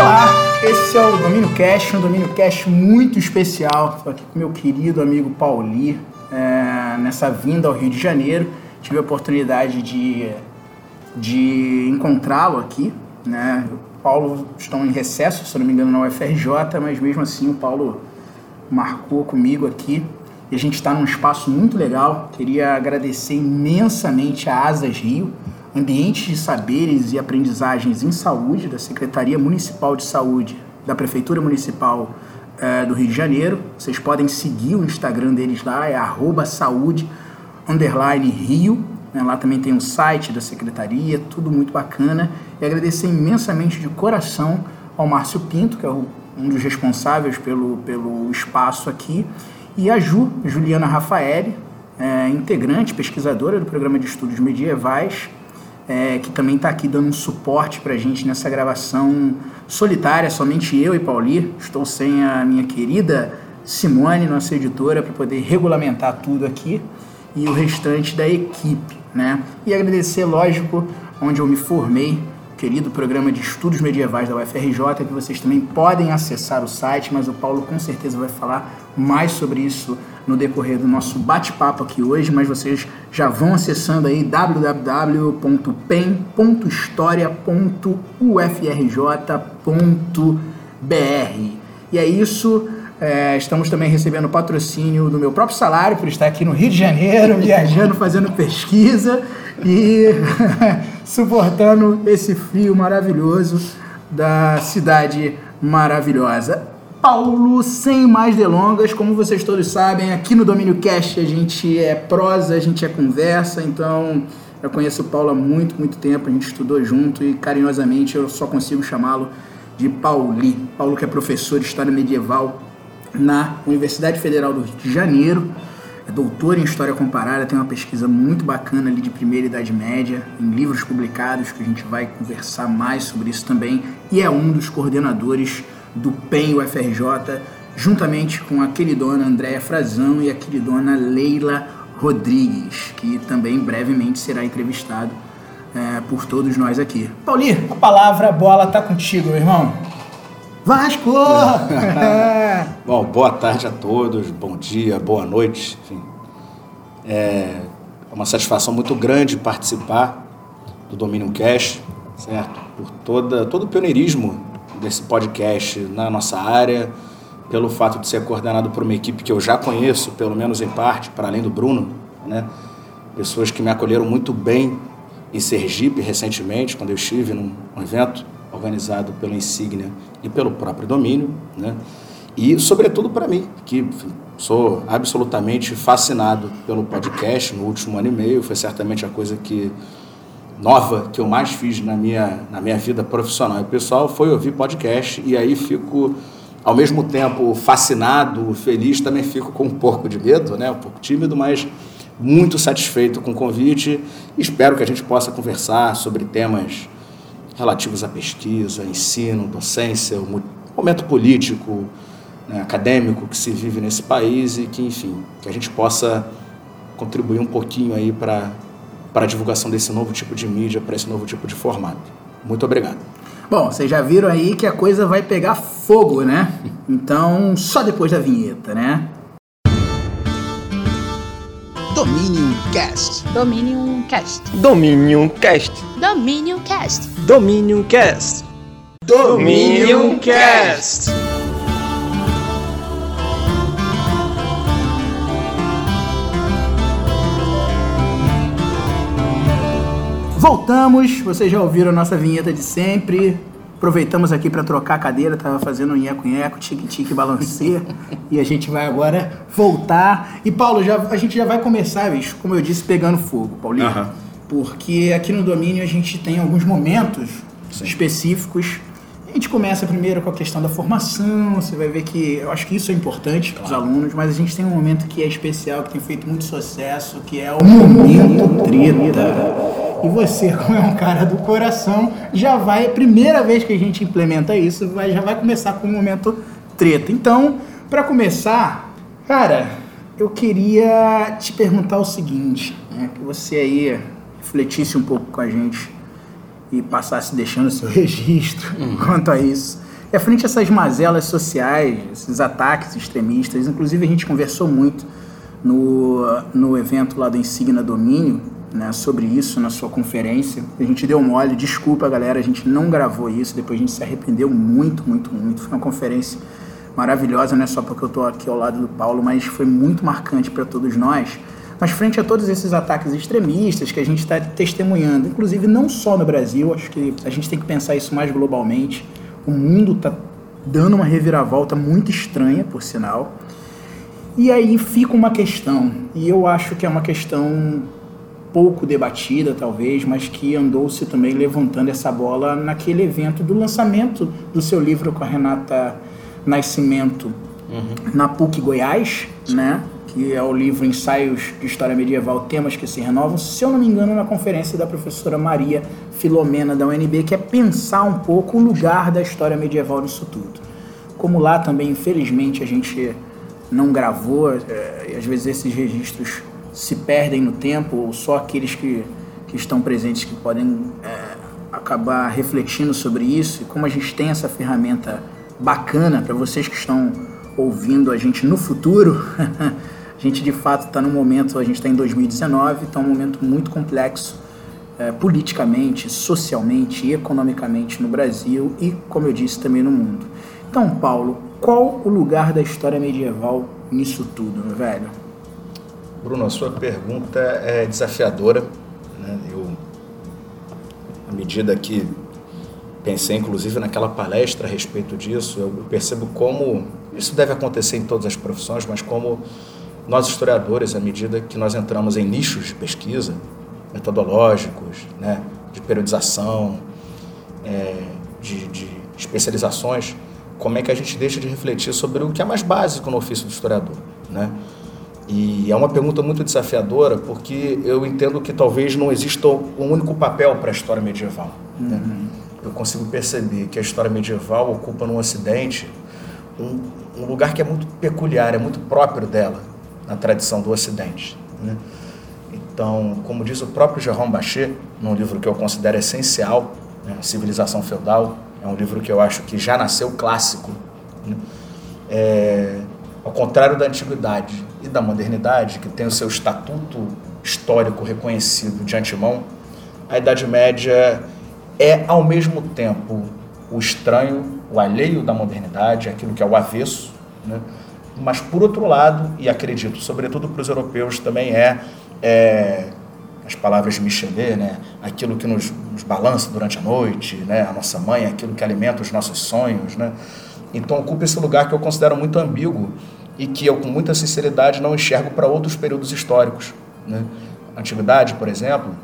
Olá, esse é o Domínio Cash, um Domínio Cash muito especial. Estou aqui com meu querido amigo Pauli, é, nessa vinda ao Rio de Janeiro. Tive a oportunidade de, de encontrá-lo aqui, né? O Paulo estão em recesso, se não me engano, na UFRJ, mas mesmo assim o Paulo marcou comigo aqui e a gente está num espaço muito legal. Queria agradecer imensamente a Asas Rio, Ambientes de Saberes e Aprendizagens em Saúde, da Secretaria Municipal de Saúde da Prefeitura Municipal é, do Rio de Janeiro. Vocês podem seguir o Instagram deles lá, é saúde Rio. Né? Lá também tem o um site da secretaria, tudo muito bacana. E agradecer imensamente de coração ao Márcio Pinto, que é o, um dos responsáveis pelo, pelo espaço aqui, e a Ju, Juliana Rafaeli, é, integrante, pesquisadora do programa de estudos medievais, é, que também está aqui dando um suporte para a gente nessa gravação solitária, somente eu e Pauli. Estou sem a minha querida Simone, nossa editora, para poder regulamentar tudo aqui e o restante da equipe. Né? E agradecer, lógico, onde eu me formei, querido programa de estudos medievais da UFRJ, que vocês também podem acessar o site, mas o Paulo com certeza vai falar mais sobre isso no decorrer do nosso bate-papo aqui hoje, mas vocês já vão acessando aí www.pen.história.ufrj.br. E é isso. É, estamos também recebendo patrocínio do meu próprio salário por estar aqui no Rio de Janeiro, viajando, fazendo pesquisa e suportando esse frio maravilhoso da cidade maravilhosa. Paulo, sem mais delongas, como vocês todos sabem, aqui no Domínio Cast a gente é prosa, a gente é conversa, então eu conheço o Paulo há muito, muito tempo, a gente estudou junto e carinhosamente eu só consigo chamá-lo de Pauli. Paulo que é professor de História Medieval na Universidade Federal do Rio de Janeiro, é doutor em História Comparada, tem uma pesquisa muito bacana ali de Primeira Idade Média, em livros publicados, que a gente vai conversar mais sobre isso também, e é um dos coordenadores do PEN UFRJ, juntamente com a queridona Andréa Frazão e a queridona Leila Rodrigues, que também brevemente será entrevistado é, por todos nós aqui. Pauli, a palavra, a bola tá contigo, meu irmão. Vasco! Bom, boa tarde a todos, bom dia, boa noite. Enfim, é uma satisfação muito grande participar do Domínio Cash, certo? Por toda, todo o pioneirismo desse podcast na nossa área, pelo fato de ser coordenado por uma equipe que eu já conheço, pelo menos em parte, para além do Bruno, né? Pessoas que me acolheram muito bem em Sergipe recentemente, quando eu estive num evento organizado pelo Insignia e pelo próprio domínio, né? E, sobretudo, para mim, que sou absolutamente fascinado pelo podcast no último ano e meio, foi certamente a coisa que nova que eu mais fiz na minha, na minha vida profissional e pessoal foi ouvir podcast e aí fico ao mesmo tempo fascinado, feliz, também fico com um pouco de medo, né? um pouco tímido, mas muito satisfeito com o convite. Espero que a gente possa conversar sobre temas relativos à pesquisa, ensino, docência, o momento político, né, acadêmico que se vive nesse país e que, enfim, que a gente possa contribuir um pouquinho aí para para a divulgação desse novo tipo de mídia, para esse novo tipo de formato. Muito obrigado. Bom, vocês já viram aí que a coisa vai pegar fogo, né? Então, só depois da vinheta, né? Dominion Cast. Dominion Cast. Dominion Cast. Dominion Cast. Dominion Cast. Dominion Cast. Voltamos, vocês já ouviram a nossa vinheta de sempre. Aproveitamos aqui para trocar a cadeira, tava fazendo um nheco-nheco, tique-tique, balancê. e a gente vai agora voltar. E Paulo, já, a gente já vai começar, bicho, como eu disse, pegando fogo, Paulinho. Aham. Porque aqui no domínio a gente tem alguns momentos Sim. específicos. A gente começa primeiro com a questão da formação, você vai ver que eu acho que isso é importante para os alunos, mas a gente tem um momento que é especial, que tem feito muito sucesso, que é o momento treta. E você, como é um cara do coração, já vai, primeira vez que a gente implementa isso, vai, já vai começar com o momento treta. Então, para começar, cara, eu queria te perguntar o seguinte, né, que você aí refletisse um pouco com a gente e passasse deixando seu registro quanto a isso. À frente essas mazelas sociais, esses ataques extremistas, inclusive a gente conversou muito no, no evento lá do Insigna Domínio, né, sobre isso na sua conferência. A gente deu mole, desculpa galera, a gente não gravou isso, depois a gente se arrependeu muito, muito, muito. Foi uma conferência maravilhosa, não é só porque eu estou aqui ao lado do Paulo, mas foi muito marcante para todos nós. Mas frente a todos esses ataques extremistas que a gente está testemunhando, inclusive não só no Brasil, acho que a gente tem que pensar isso mais globalmente. O mundo está dando uma reviravolta muito estranha, por sinal. E aí fica uma questão, e eu acho que é uma questão pouco debatida, talvez, mas que andou-se também levantando essa bola naquele evento do lançamento do seu livro com a Renata Nascimento uhum. na PUC Goiás, né? Que é o livro Ensaios de História Medieval, Temas que se Renovam, se eu não me engano, na conferência da professora Maria Filomena da UNB, que é pensar um pouco o lugar da história medieval nisso tudo. Como lá também, infelizmente, a gente não gravou, é, às vezes esses registros se perdem no tempo, ou só aqueles que, que estão presentes que podem é, acabar refletindo sobre isso, e como a gente tem essa ferramenta bacana para vocês que estão ouvindo a gente no futuro, a gente de fato está no momento, a gente está em 2019, está um momento muito complexo é, politicamente, socialmente e economicamente no Brasil e, como eu disse, também no mundo. Então, Paulo, qual o lugar da história medieval nisso tudo, meu velho? Bruno, a sua pergunta é desafiadora. Né? Eu, à medida que pensei, inclusive, naquela palestra a respeito disso, eu percebo como isso deve acontecer em todas as profissões, mas como nós historiadores, à medida que nós entramos em nichos de pesquisa, metodológicos, né, de periodização, é, de, de especializações, como é que a gente deixa de refletir sobre o que é mais básico no ofício do historiador, né? E é uma pergunta muito desafiadora, porque eu entendo que talvez não exista um único papel para a história medieval. Né? Uhum. Eu consigo perceber que a história medieval ocupa no Ocidente um, um, lugar que é muito peculiar, é muito próprio dela, na tradição do Ocidente. Né? Então, como diz o próprio Jérôme Bachet, num livro que eu considero essencial, né, Civilização Feudal, é um livro que eu acho que já nasceu clássico. Né? É, ao contrário da antiguidade e da modernidade, que tem o seu estatuto histórico reconhecido de antemão, a Idade Média é, ao mesmo tempo, o estranho, o alheio da modernidade, aquilo que é o avesso, né? Mas, por outro lado, e acredito, sobretudo para os europeus, também é, é as palavras de Michelet, né? aquilo que nos, nos, balança durante a noite, né? a nossa mãe, aquilo que alimenta os nossos sonhos. Né? Então ocupa esse lugar que eu considero muito ambíguo e que eu, com muita sinceridade, não enxergo para outros períodos históricos. Né? Antiguidade, por exemplo,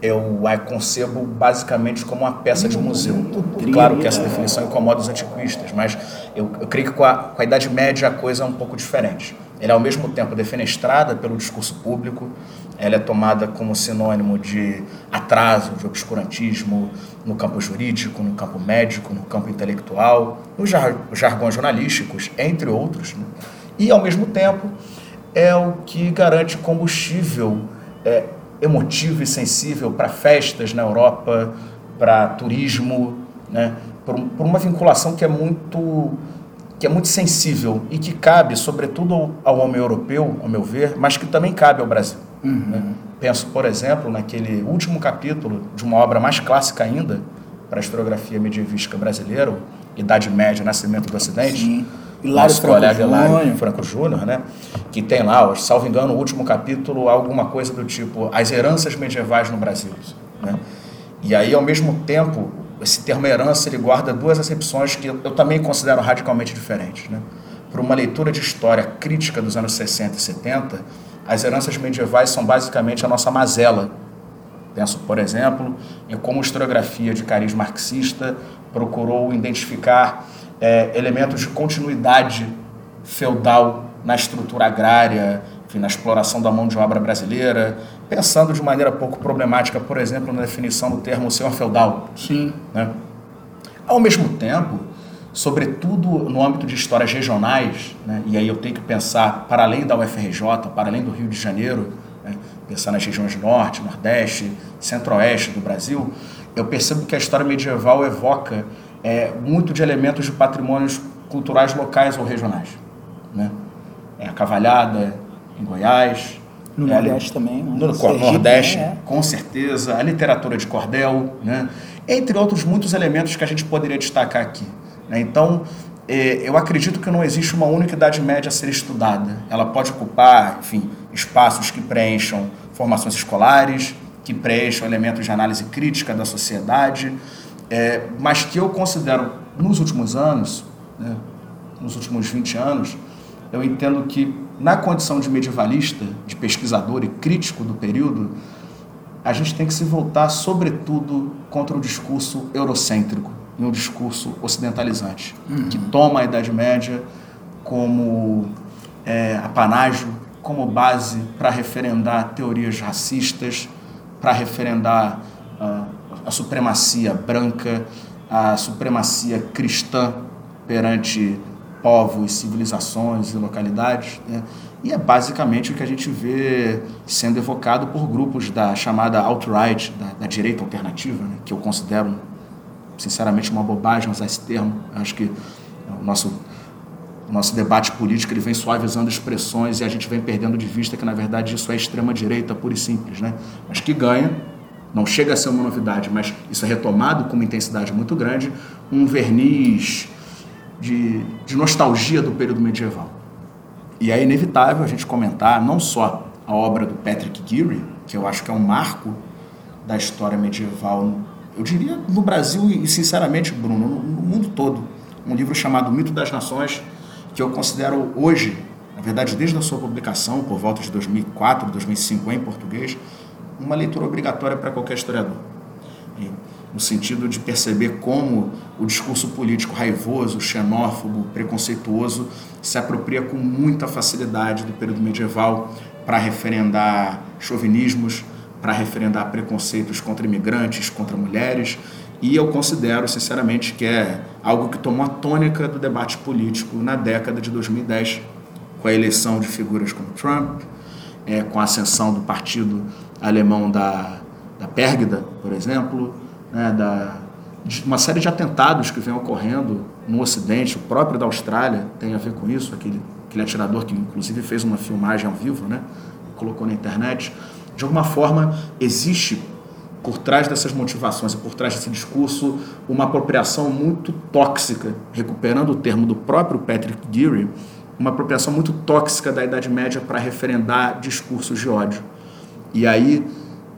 eu a concebo basicamente como uma peça de museu. Claro que essa definição incomoda os antiquistas, mas eu, eu creio que com a, com a Idade Média a coisa é um pouco diferente. Ela é ao mesmo tempo defenestrada pelo discurso público, ela é tomada como sinônimo de atraso, de obscurantismo no campo jurídico, no campo médico, no campo intelectual, nos jar jargões jornalísticos, entre outros. Né? E, ao mesmo tempo, é o que garante combustível é, emotivo e sensível para festas na Europa, para turismo, né? Por, por uma vinculação que é muito que é muito sensível e que cabe, sobretudo, ao homem europeu, ao meu ver, mas que também cabe ao Brasil. Uhum. Né? Penso, por exemplo, naquele último capítulo de uma obra mais clássica ainda para a historiografia medievística brasileira, Idade Média, Nascimento do Ocidente. Sim. Hilário nosso Franco colega Hilário Franco Júnior, né? que tem lá, salvo engano, o último capítulo, alguma coisa do tipo As Heranças Medievais no Brasil. Né? E aí, ao mesmo tempo, esse termo herança ele guarda duas acepções que eu, também considero radicalmente diferentes. Né? Por uma leitura de história crítica dos anos 60 e 70, as heranças medievais são basicamente a nossa mazela. Penso, por exemplo, em como a historiografia de cariz marxista procurou identificar é, elementos de continuidade feudal na estrutura agrária, enfim, na exploração da mão de obra brasileira, pensando de maneira pouco problemática, por exemplo, na definição do termo senhor feudal. Sim. Né? Ao mesmo tempo, sobretudo no âmbito de histórias regionais, né? e aí eu tenho que pensar para além da UFRJ, para além do Rio de Janeiro, né? pensar nas regiões norte, nordeste, centro-oeste do Brasil, eu percebo que a história medieval evoca é, muito de elementos de patrimônios culturais locais ou regionais. Né? É a cavalhada em Goiás. No é Nordeste também. Né? No, Sergipe, Nordeste, né? com certeza. A literatura de cordel, né? entre outros muitos elementos que a gente poderia destacar aqui. né? Então, é, eu acredito que não existe uma única idade média a ser estudada. Ela pode ocupar, enfim, espaços que preencham formações escolares, que preencham elementos de análise crítica da sociedade, é, mas que eu considero, nos últimos anos, né, nos últimos 20 anos, eu entendo que, na condição de medievalista, de pesquisador e crítico do período, a gente tem que se voltar, sobretudo, contra o discurso eurocêntrico e um discurso ocidentalizante, que toma a Idade Média como é, apanágio, como base para referendar teorias racistas, para referendar ah, a supremacia branca, a supremacia cristã perante povos, civilizações e localidades. né? E é basicamente o que a gente vê sendo evocado por grupos da chamada alt-right, da, da direita alternativa, né? que eu considero, sinceramente, uma bobagem usar esse termo. Acho que o nosso, o nosso debate político ele vem suavizando expressões e a gente vem perdendo de vista que, na verdade, isso é extrema-direita pura e simples. Né? Mas que ganha, não chega a ser uma novidade, mas isso é retomado com uma intensidade muito grande, um verniz de, de nostalgia do período medieval. E é inevitável a gente comentar não só a obra do Patrick Geary, que eu acho que é um marco da história medieval, eu diria no Brasil e, sinceramente, Bruno, no, no mundo todo. Um livro chamado Mito das Nações, que eu considero hoje, na verdade, desde a sua publicação, por volta de 2004, 2005 em português, uma leitura obrigatória para qualquer historiador. No sentido de perceber como o discurso político raivoso, xenófobo, preconceituoso se apropria com muita facilidade do período medieval para referendar chauvinismos, para referendar preconceitos contra imigrantes, contra mulheres, e eu considero, sinceramente, que é algo que tomou a tônica do debate político na década de 2010, com a eleição de figuras como Trump, é, com a ascensão do partido alemão da, da Pérgida, por exemplo, né, da, de uma série de atentados que vem ocorrendo no Ocidente, o próprio da Austrália tem a ver com isso, aquele, aquele atirador que inclusive fez uma filmagem ao vivo, né, colocou na internet. De alguma forma, existe por trás dessas motivações e por trás desse discurso uma apropriação muito tóxica, recuperando o termo do próprio Patrick Geary, uma apropriação muito tóxica da Idade Média para referendar discursos de ódio. E aí,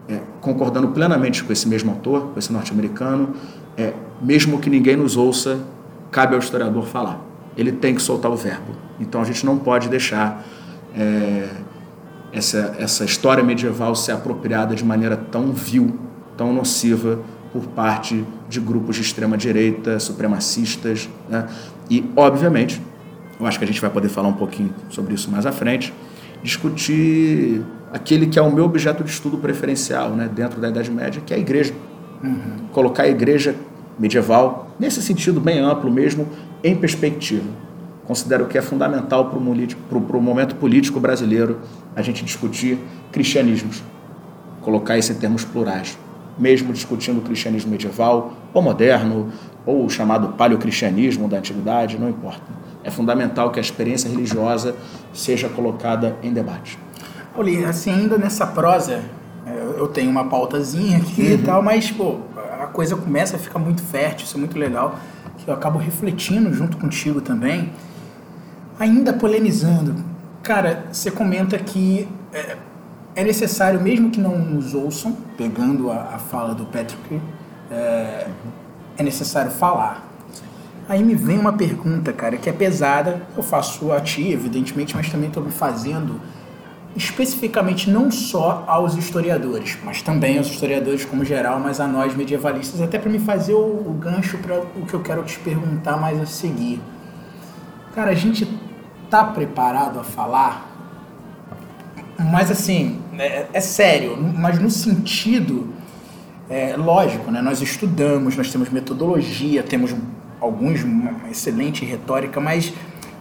é, concordando plenamente com esse mesmo autor, com esse norte-americano, é, mesmo que ninguém nos ouça, cabe ao historiador falar. Ele tem que soltar o verbo. Então a gente não pode deixar é, essa, essa história medieval ser apropriada de maneira tão vil, tão nociva por parte de grupos de extrema direita, supremacistas, né? E obviamente, eu acho que a gente vai poder falar um pouquinho sobre isso mais à frente, discutir aquele que é o meu objeto de estudo preferencial, né, dentro da Idade Média, que é a igreja. Colocar a igreja medieval, nesse sentido bem amplo mesmo, em perspectiva. Considero que é fundamental para o momento político brasileiro a gente discutir cristianismos, colocar isso em termos plurais, mesmo discutindo o cristianismo medieval, ou moderno, ou o chamado paleocristianismo da antiguidade, não importa. É fundamental que a experiência religiosa seja colocada em debate. Oli, assim, ainda nessa prosa, é, eu tenho uma pautazinha aqui e tal, mas, pô, a coisa começa a ficar muito fértil, isso é muito legal, que eu acabo refletindo junto contigo também, ainda polemizando. Cara, você comenta que é, é necessário, mesmo que não nos ouçam, pegando a, a fala do Patrick, é, é necessário falar. Aí me vem uma pergunta, cara, que é pesada, eu faço a ti, evidentemente, mas também estou me fazendo especificamente não só aos historiadores, mas também aos historiadores como geral, mas a nós medievalistas, até para me fazer o, o gancho para o que eu quero te perguntar mais a seguir. Cara, a gente tá preparado a falar, mas assim, é, é sério, mas no sentido é, lógico, né? Nós estudamos, nós temos metodologia, temos alguns uma excelente retórica, mas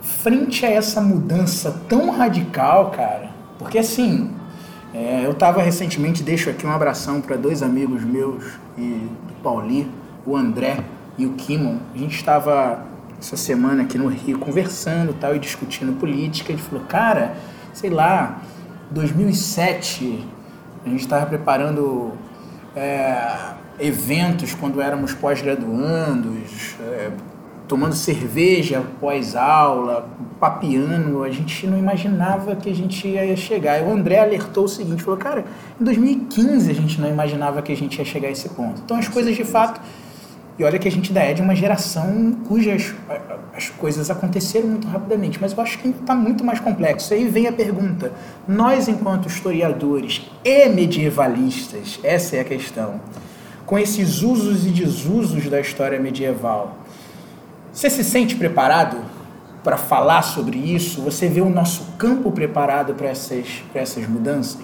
frente a essa mudança tão radical, cara, porque assim, é, eu estava recentemente, deixo aqui um abração para dois amigos meus e do Pauli, o André e o Kimon, a gente estava essa semana aqui no Rio conversando tal e discutindo política. Ele falou, cara, sei lá, 2007 a gente estava preparando é, eventos quando éramos pós-graduandos, é, tomando cerveja pós-aula, papiando, a gente não imaginava que a gente ia chegar. E o André alertou o seguinte, falou, cara, em 2015 a gente não imaginava que a gente ia chegar a esse ponto. Então as coisas de fato... E olha que a gente ainda é de uma geração cujas as coisas aconteceram muito rapidamente, mas eu acho que está muito mais complexo. Aí vem a pergunta: nós, enquanto historiadores e medievalistas, essa é a questão, com esses usos e desusos da história medieval, você se sente preparado para falar sobre isso? Você vê o nosso campo preparado para essas, essas mudanças?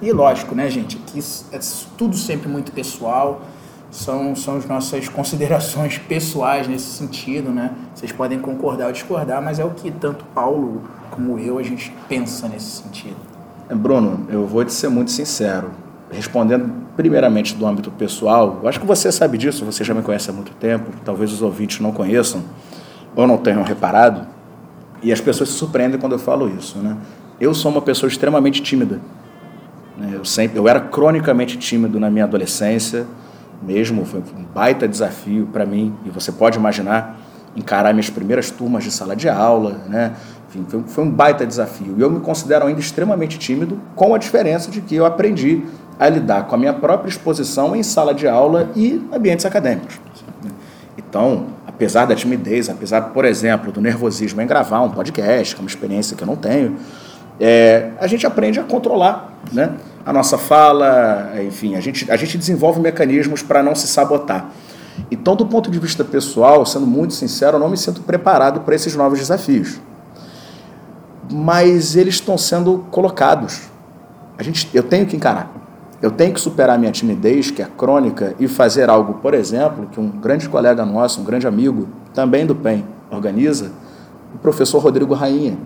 E lógico, né, gente, que é tudo sempre muito pessoal, são, são as nossas considerações pessoais nesse sentido, né? Vocês podem concordar ou discordar, mas é o que tanto Paulo como eu a gente pensa nesse sentido. É, Bruno, eu vou te ser muito sincero. Respondendo primeiramente do âmbito pessoal, acho que você sabe disso, você já me conhece há muito tempo, talvez os ouvintes não conheçam ou não tenham reparado, e as pessoas se surpreendem quando eu falo isso, né? Eu sou uma pessoa extremamente tímida. Né? Eu sempre, eu era cronicamente tímido na minha adolescência, mesmo foi um baita desafio para mim, e você pode imaginar encarar minhas primeiras turmas de sala de aula, né? Enfim, foi, foi um baita desafio. E eu me considero ainda extremamente tímido, com a diferença de que eu aprendi a lidar com a minha própria exposição em sala de aula e ambientes acadêmicos. Então, apesar da timidez, apesar, por exemplo, do nervosismo em gravar um podcast, que é uma experiência que eu não tenho, é, a gente aprende a controlar né, a nossa fala, enfim, a gente, a gente desenvolve mecanismos para não se sabotar. Então, do ponto de vista pessoal, sendo muito sincero, eu não me sinto preparado para esses novos desafios. Mas eles estão sendo colocados. A gente, eu tenho que encarar. Eu tenho que superar minha timidez, que é crônica, e fazer algo, por exemplo, que um grande colega nosso, um grande amigo, também do PEN, organiza, o professor Rodrigo Rainha,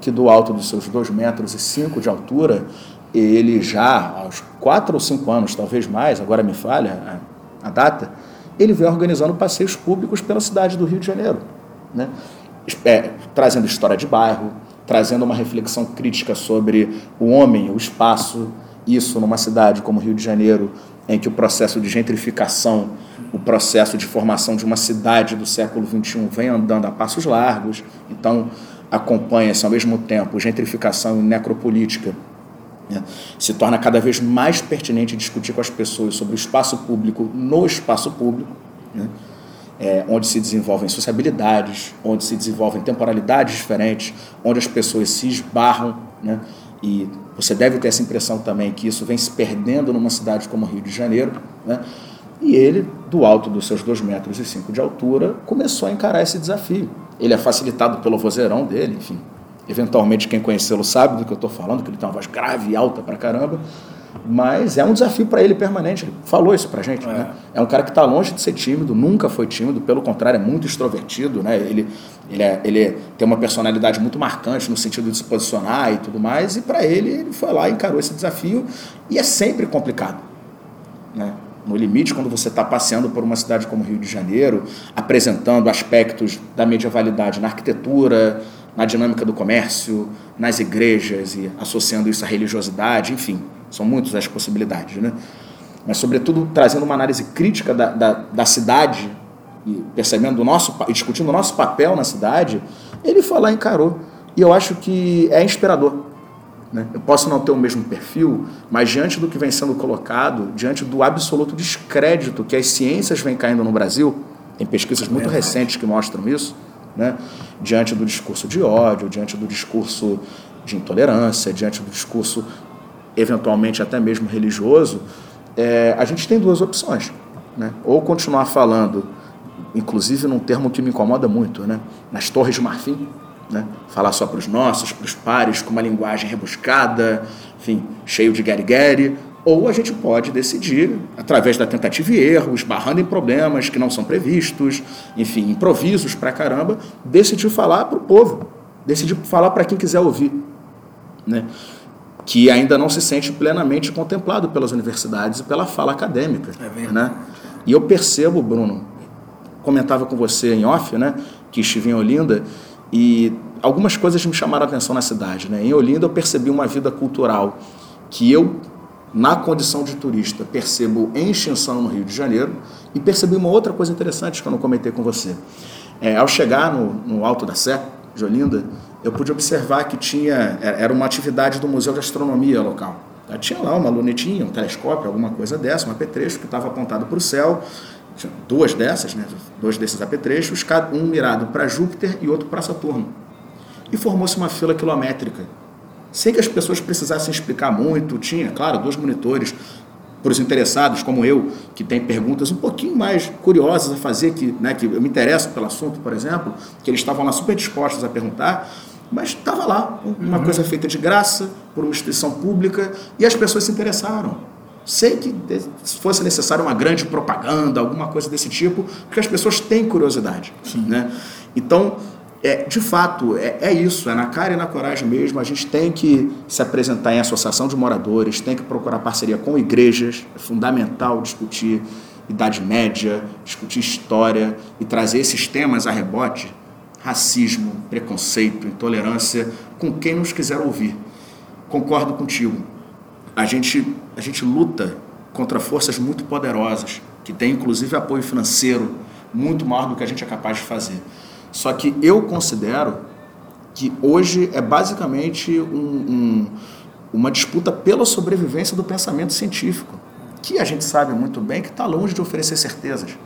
que do alto dos seus 2 metros e 5 de altura, ele já aos 4 ou 5 anos, talvez mais, agora me falha a, a data, ele vem organizando passeios públicos pela cidade do Rio de Janeiro, né? É, trazendo história de bairro, trazendo uma reflexão crítica sobre o homem, o espaço, isso numa cidade como Rio de Janeiro, em que o processo de gentrificação, o processo de formação de uma cidade do século XXI vem andando a passos largos, então acompanha-se ao mesmo tempo gentrificação e necropolítica, né? se torna cada vez mais pertinente discutir com as pessoas sobre o espaço público no espaço público, né? é, onde se desenvolvem sociabilidades, onde se desenvolvem temporalidades diferentes, onde as pessoas se esbarram, né? E você deve ter essa impressão também que isso vem se perdendo numa cidade como Rio de Janeiro, né? E ele, do alto dos seus 2 metros e cinco de altura, começou a encarar esse desafio. Ele é facilitado pelo vozeirão dele, enfim. Eventualmente quem conhecê-lo sabe do que eu estou falando, que ele tem uma voz grave e alta pra caramba. Mas é um desafio para ele permanente. Ele falou isso pra gente. É, né? é um cara que está longe de ser tímido, nunca foi tímido, pelo contrário, é muito extrovertido. Né? Ele, ele, é, ele tem uma personalidade muito marcante no sentido de se posicionar e tudo mais. E para ele, ele foi lá e encarou esse desafio. E é sempre complicado. Né? No limite, quando você está passeando por uma cidade como Rio de Janeiro, apresentando aspectos da medievalidade na arquitetura, na dinâmica do comércio, nas igrejas e associando isso à religiosidade, enfim, são muitas as possibilidades, né? Mas, sobretudo, trazendo uma análise crítica da, da, da cidade e percebendo o nosso e discutindo o nosso papel na cidade, ele foi lá e encarou. E eu acho que é inspirador. Né? Eu posso não ter o mesmo perfil, mas diante do que vem sendo colocado, diante do absoluto descrédito que as ciências vêm caindo no Brasil, tem pesquisas muito recentes que mostram isso, né? diante do discurso de ódio, diante do discurso de intolerância, diante do discurso eventualmente até mesmo religioso, é, a gente tem duas opções. Né? Ou continuar falando, inclusive num termo que me incomoda muito, né? nas torres de marfim, né? falar só para os nossos, para os pares, com uma linguagem rebuscada, enfim, cheio de guerre-guerre, ou a gente pode decidir, através da tentativa e erro, esbarrando em problemas que não são previstos, enfim, improvisos pra caramba, decidir falar para o povo, decidir falar para quem quiser ouvir. Né? Que ainda não se sente plenamente contemplado pelas universidades e pela fala acadêmica. É né? E eu percebo, Bruno, comentava com você em off, né, que estive em Olinda, e algumas coisas me chamaram a atenção na cidade. Né? Em Olinda eu percebi uma vida cultural que eu, na condição de turista, percebo em extinção no Rio de Janeiro, e percebi uma outra coisa interessante que eu não comentei com você. É, ao chegar no, no Alto da Sé, de Olinda, eu pude observar que tinha é, era uma atividade do Museu de Astronomia local. Tinha lá uma lunetinha, um telescópio, alguma coisa dessa, um apetrecho que estava apontado para o céu, tinha duas dessas, né, dois desses apetrechos, um mirado para Júpiter e outro para Saturno. E formou-se uma fila quilométrica. Sem que as pessoas precisassem explicar muito, tinha, claro, dois monitores para os interessados, como eu, que tem perguntas um pouquinho mais curiosas a fazer, que, né, que eu me interesso pelo assunto, por exemplo, que eles estavam lá super dispostos a perguntar, mas estava lá, uma uhum. coisa feita de graça, por uma instituição pública, e as pessoas se interessaram. Sei que se fosse necessário uma grande propaganda, alguma coisa desse tipo, porque as pessoas têm curiosidade. Né? Então, é, de fato, é, é, isso, é na cara e na coragem mesmo. A gente tem que se apresentar em associação de moradores, tem que procurar parceria com igrejas, é fundamental discutir Idade Média, discutir história e trazer esses temas a rebote racismo, preconceito, intolerância, com quem nos quiser ouvir. Concordo contigo. A gente, a gente luta contra forças muito poderosas, que têm inclusive apoio financeiro muito maior do que a gente é capaz de fazer. Só que eu considero que hoje é basicamente um, um, uma disputa pela sobrevivência do pensamento científico, que a gente sabe muito bem que está longe de oferecer certezas.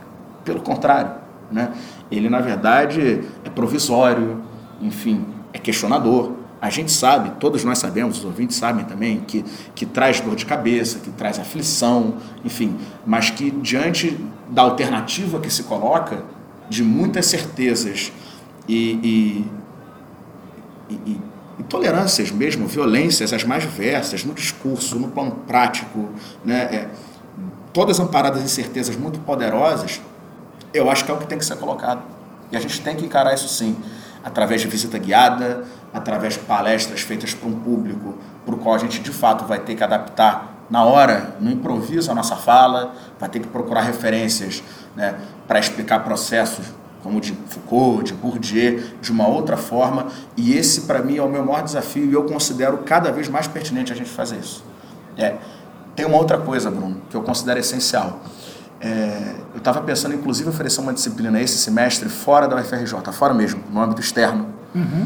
Pelo contrário, né? Ele, na verdade, é provisório, enfim, é questionador. A gente sabe, todos nós sabemos, os ouvintes sabem também, que, que traz dor de cabeça, que traz aflição, enfim, mas que diante da alternativa que se coloca, de muitas certezas e, e, e, e tolerâncias mesmo, violências as mais diversas, no discurso, no plano prático, né, é, todas amparadas em certezas muito poderosas, eu acho que é o que tem que ser colocado. E a gente tem que encarar isso sim, através de visita guiada, através de palestras feitas para um público para o qual a gente de fato vai ter que adaptar na hora, no improviso, a nossa fala, vai ter que procurar referências né, para explicar processos como de Foucault, de Bourdieu, de uma outra forma. E esse, para mim, é o meu maior desafio e eu considero cada vez mais pertinente a gente fazer isso. É, tem uma outra coisa, Bruno, que eu considero essencial. É, eu estava pensando, inclusive, em oferecer uma disciplina esse semestre fora da UFRJ, fora mesmo, no âmbito externo. Uhum.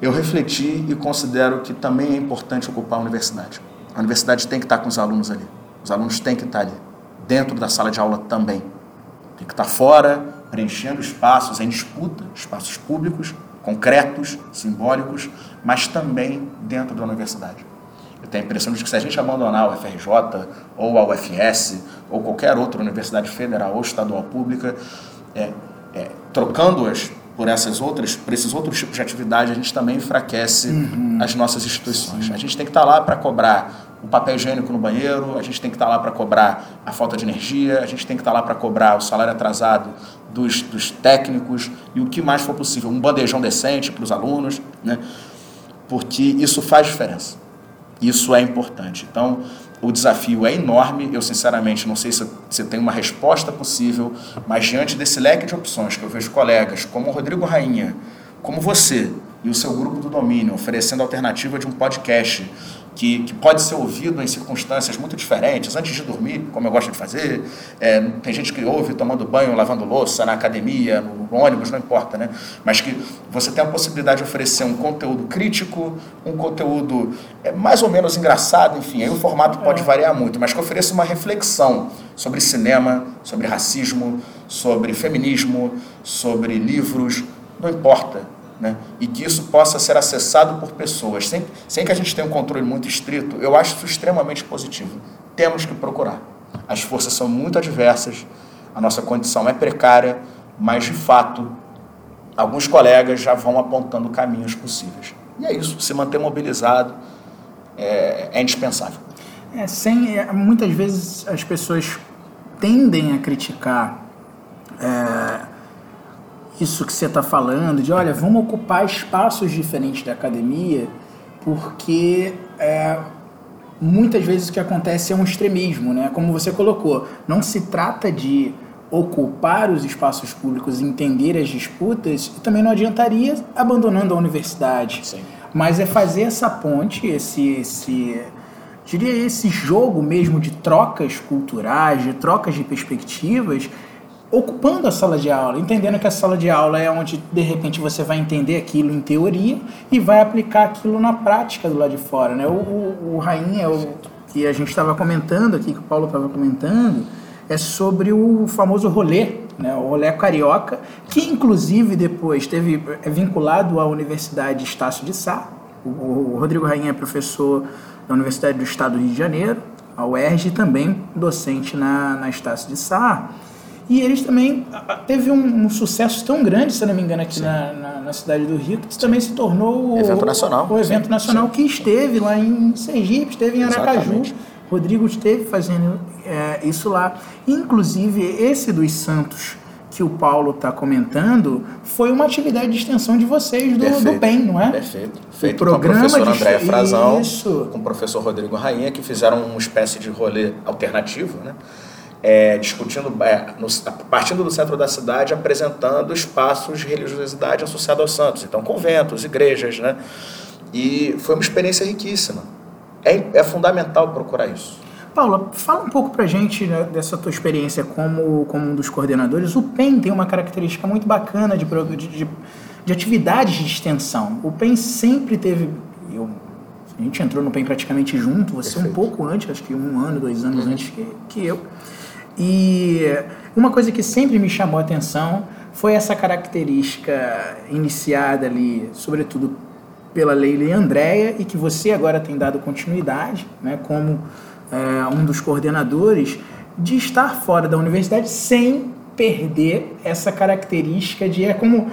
Eu refleti e considero que também é importante ocupar a universidade. A universidade tem que estar com os alunos ali. Os alunos têm que estar ali, dentro da sala de aula também. Tem que estar fora, preenchendo espaços em disputa, espaços públicos, concretos, simbólicos, mas também dentro da universidade. Eu tenho a impressão de que se a gente abandonar o FRJ ou a UFS ou qualquer outra universidade federal ou estadual pública, é, é, trocando-as por essas outras, por esses outros tipos de atividade, a gente também enfraquece uhum. as nossas instituições. Sim. A gente tem que estar lá para cobrar o papel higiênico no banheiro, a gente tem que estar lá para cobrar a falta de energia, a gente tem que estar lá para cobrar o salário atrasado dos, dos técnicos e o que mais for possível, um bandejão decente para os alunos, né? porque isso faz diferença. Isso é importante. Então, o desafio é enorme. Eu, sinceramente, não sei se, se tem uma resposta possível, mas diante desse leque de opções que eu vejo colegas como o Rodrigo Rainha, como você e o seu grupo do domínio oferecendo a alternativa de um podcast que, que pode ser ouvido em circunstâncias muito diferentes, antes de dormir, como eu gosto de fazer. É, tem gente que ouve tomando banho, lavando louça, na academia, no, no ônibus, não importa, né? Mas que você tem a possibilidade de oferecer um conteúdo crítico, um conteúdo é, mais ou menos engraçado, enfim, aí o formato pode variar muito, mas que ofereça uma reflexão sobre cinema, sobre racismo, sobre feminismo, sobre livros, não importa né? e que isso possa ser acessado por pessoas, sem, sem que a gente tenha um controle muito estrito, eu acho isso extremamente positivo. Temos que procurar. As forças são muito adversas, a nossa condição é precária, mas de fato, alguns colegas já vão apontando caminhos possíveis. E é isso, se manter mobilizado é, é indispensável. É, sem, é, muitas vezes as pessoas tendem a criticar. É isso que você está falando, de olha, vamos ocupar espaços diferentes da academia, porque é, muitas vezes o que acontece é um extremismo, né? Como você colocou, não se trata de ocupar os espaços públicos, entender as disputas, também não adiantaria abandonando a universidade. Sim. Mas é fazer essa ponte, esse, esse diria esse jogo mesmo de trocas culturais, de trocas de perspectivas, ocupando a sala de aula, entendendo que a sala de aula é onde de repente você vai entender aquilo em teoria e vai aplicar aquilo na prática do lado de fora, né? O, o, o Rainha, o que a gente estava comentando aqui, que o Paulo estava comentando, é sobre o famoso rolê, né? O rolê carioca, que inclusive depois teve é vinculado à Universidade Estácio de Sá. O, o Rodrigo Rainha é professor da Universidade do Estado do Rio de Janeiro, a UERJ, também docente na, na Estácio de Sá. E eles também teve um, um, sucesso tão grande, se não me engano, aqui na, na, na, cidade do Rio, que também se tornou o evento nacional, o evento nacional sim. que esteve lá em Sergipe, esteve em Aracaju. Exatamente. Rodrigo esteve fazendo é, isso lá. Inclusive, esse dos Santos que o Paulo está comentando foi uma atividade de extensão de vocês do, do PEN, não é? Perfeito. Feito o programa com o professor André Frazão, isso. com o professor Rodrigo Rainha, que fizeram uma espécie de rolê alternativo, né? É, discutindo, é, no, partindo do centro da cidade, apresentando espaços de religiosidade associados aos santos. Então, conventos, igrejas, né? E foi uma experiência riquíssima. É, é fundamental procurar isso. Paula, fala um pouco pra gente né, dessa tua experiência como, como um dos coordenadores. O PEN tem uma característica muito bacana de, de, de, de atividades de extensão. O PEN sempre teve. Eu, a gente entrou no PEN praticamente junto, você Perfeito. um pouco antes, acho que um ano, dois anos uhum. antes que, que eu. E uma coisa que sempre me chamou a atenção foi essa característica iniciada ali, sobretudo pela Leila e Andréia, e que você agora tem dado continuidade, né, como é, um dos coordenadores, de estar fora da universidade sem perder essa característica de. É como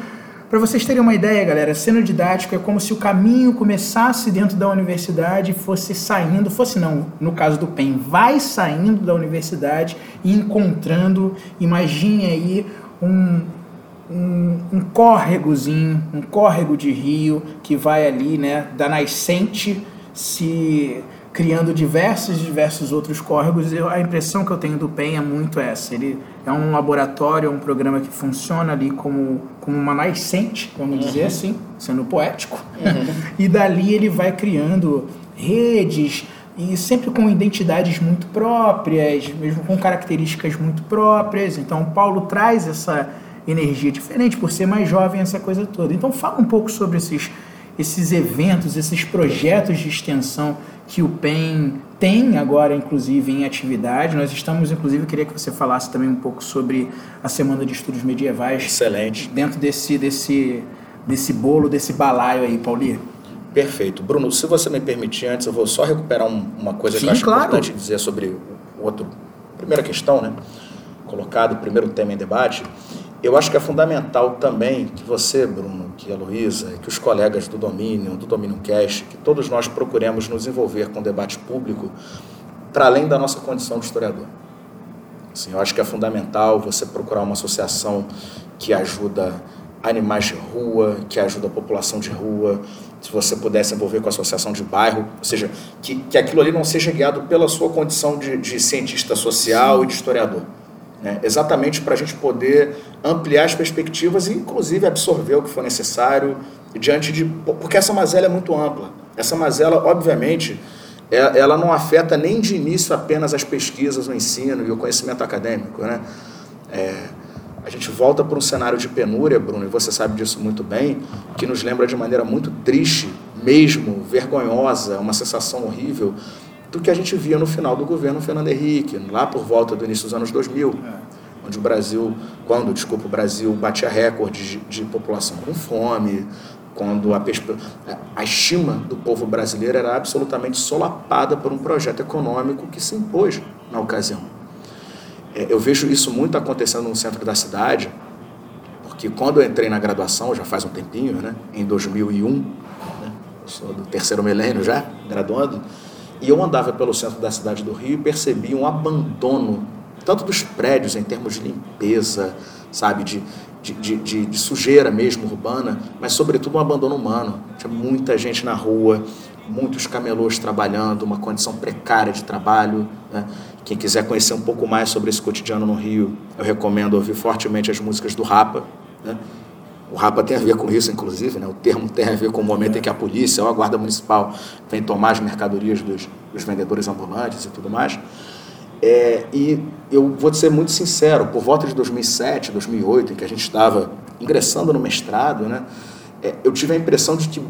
para vocês terem uma ideia, galera, sendo didático é como se o caminho começasse dentro da universidade e fosse saindo, fosse não, no caso do PEN, vai saindo da universidade e encontrando, imagine aí um, um, um córregozinho, um córrego de rio que vai ali, né, da nascente se criando diversos diversos outros córregos. Eu, a impressão que eu tenho do PEN é muito essa. Ele é um laboratório, é um programa que funciona ali como, como uma nascente, vamos uhum. dizer assim, sendo poético. Uhum. e dali ele vai criando redes e sempre com identidades muito próprias, mesmo com características muito próprias. Então, o Paulo traz essa energia diferente por ser mais jovem, essa coisa toda. Então, fala um pouco sobre esses, esses eventos, esses projetos de extensão que o PEN tem agora, inclusive, em atividade. Nós estamos, inclusive, queria que você falasse também um pouco sobre a Semana de Estudos Medievais. Excelente. Dentro desse, desse, desse bolo, desse balaio aí, Paulinho. Perfeito. Bruno, se você me permitir, antes eu vou só recuperar um, uma coisa Sim, que eu acho claro. importante dizer sobre o outro. Primeira questão, né? Colocado, primeiro tema em debate. Eu acho que é fundamental também que você, Bruno, que a Luísa, que os colegas do Domínio, do Domínio Cash, que todos nós procuremos nos envolver com o debate público para além da nossa condição de historiador. Assim, eu acho que é fundamental você procurar uma associação que ajuda animais de rua, que ajuda a população de rua, se você pudesse envolver com a associação de bairro, ou seja, que, que aquilo ali não seja guiado pela sua condição de, de cientista social Sim. e de historiador né? exatamente para a gente poder ampliar as perspectivas e, inclusive, absorver o que for necessário diante de. Porque essa mazela é muito ampla. Essa mazela, obviamente, é, ela não afeta nem de início apenas as pesquisas, o ensino e o conhecimento acadêmico. Né? É, a gente volta para um cenário de penúria, Bruno, e você sabe disso muito bem, que nos lembra de maneira muito triste, mesmo vergonhosa, uma sensação horrível do que a gente via no final do governo Fernando Henrique, lá por volta do início dos anos 2000, é. onde o Brasil, quando, desculpa, o Brasil batia recorde de, de população com fome, quando a, a estima do povo brasileiro era absolutamente solapada por um projeto econômico que se impôs na ocasião. É, eu vejo isso muito acontecendo no centro da cidade, porque quando eu entrei na graduação, já faz um tempinho, né, em 2001, né, eu sou do terceiro milênio já, graduando, e eu andava pelo centro da cidade do Rio e percebi um abandono, tanto dos prédios em termos de limpeza, sabe, de, de, de, de, sujeira mesmo urbana, mas sobretudo um abandono humano. Tinha muita gente na rua, muitos camelôs trabalhando, uma condição precária de trabalho, né, Quem quiser conhecer um pouco mais sobre esse cotidiano no Rio, eu recomendo ouvir fortemente as músicas do Rapa. Né? O Rapa tem a ver com isso, inclusive, né? o termo tem a ver com o momento em que a polícia ou a guarda municipal vem tomar as mercadorias dos, dos vendedores ambulantes e tudo mais. É, e eu vou ser muito sincero, por volta de 2007, 2008, em que a gente estava ingressando no mestrado, né, é, eu tive a impressão de que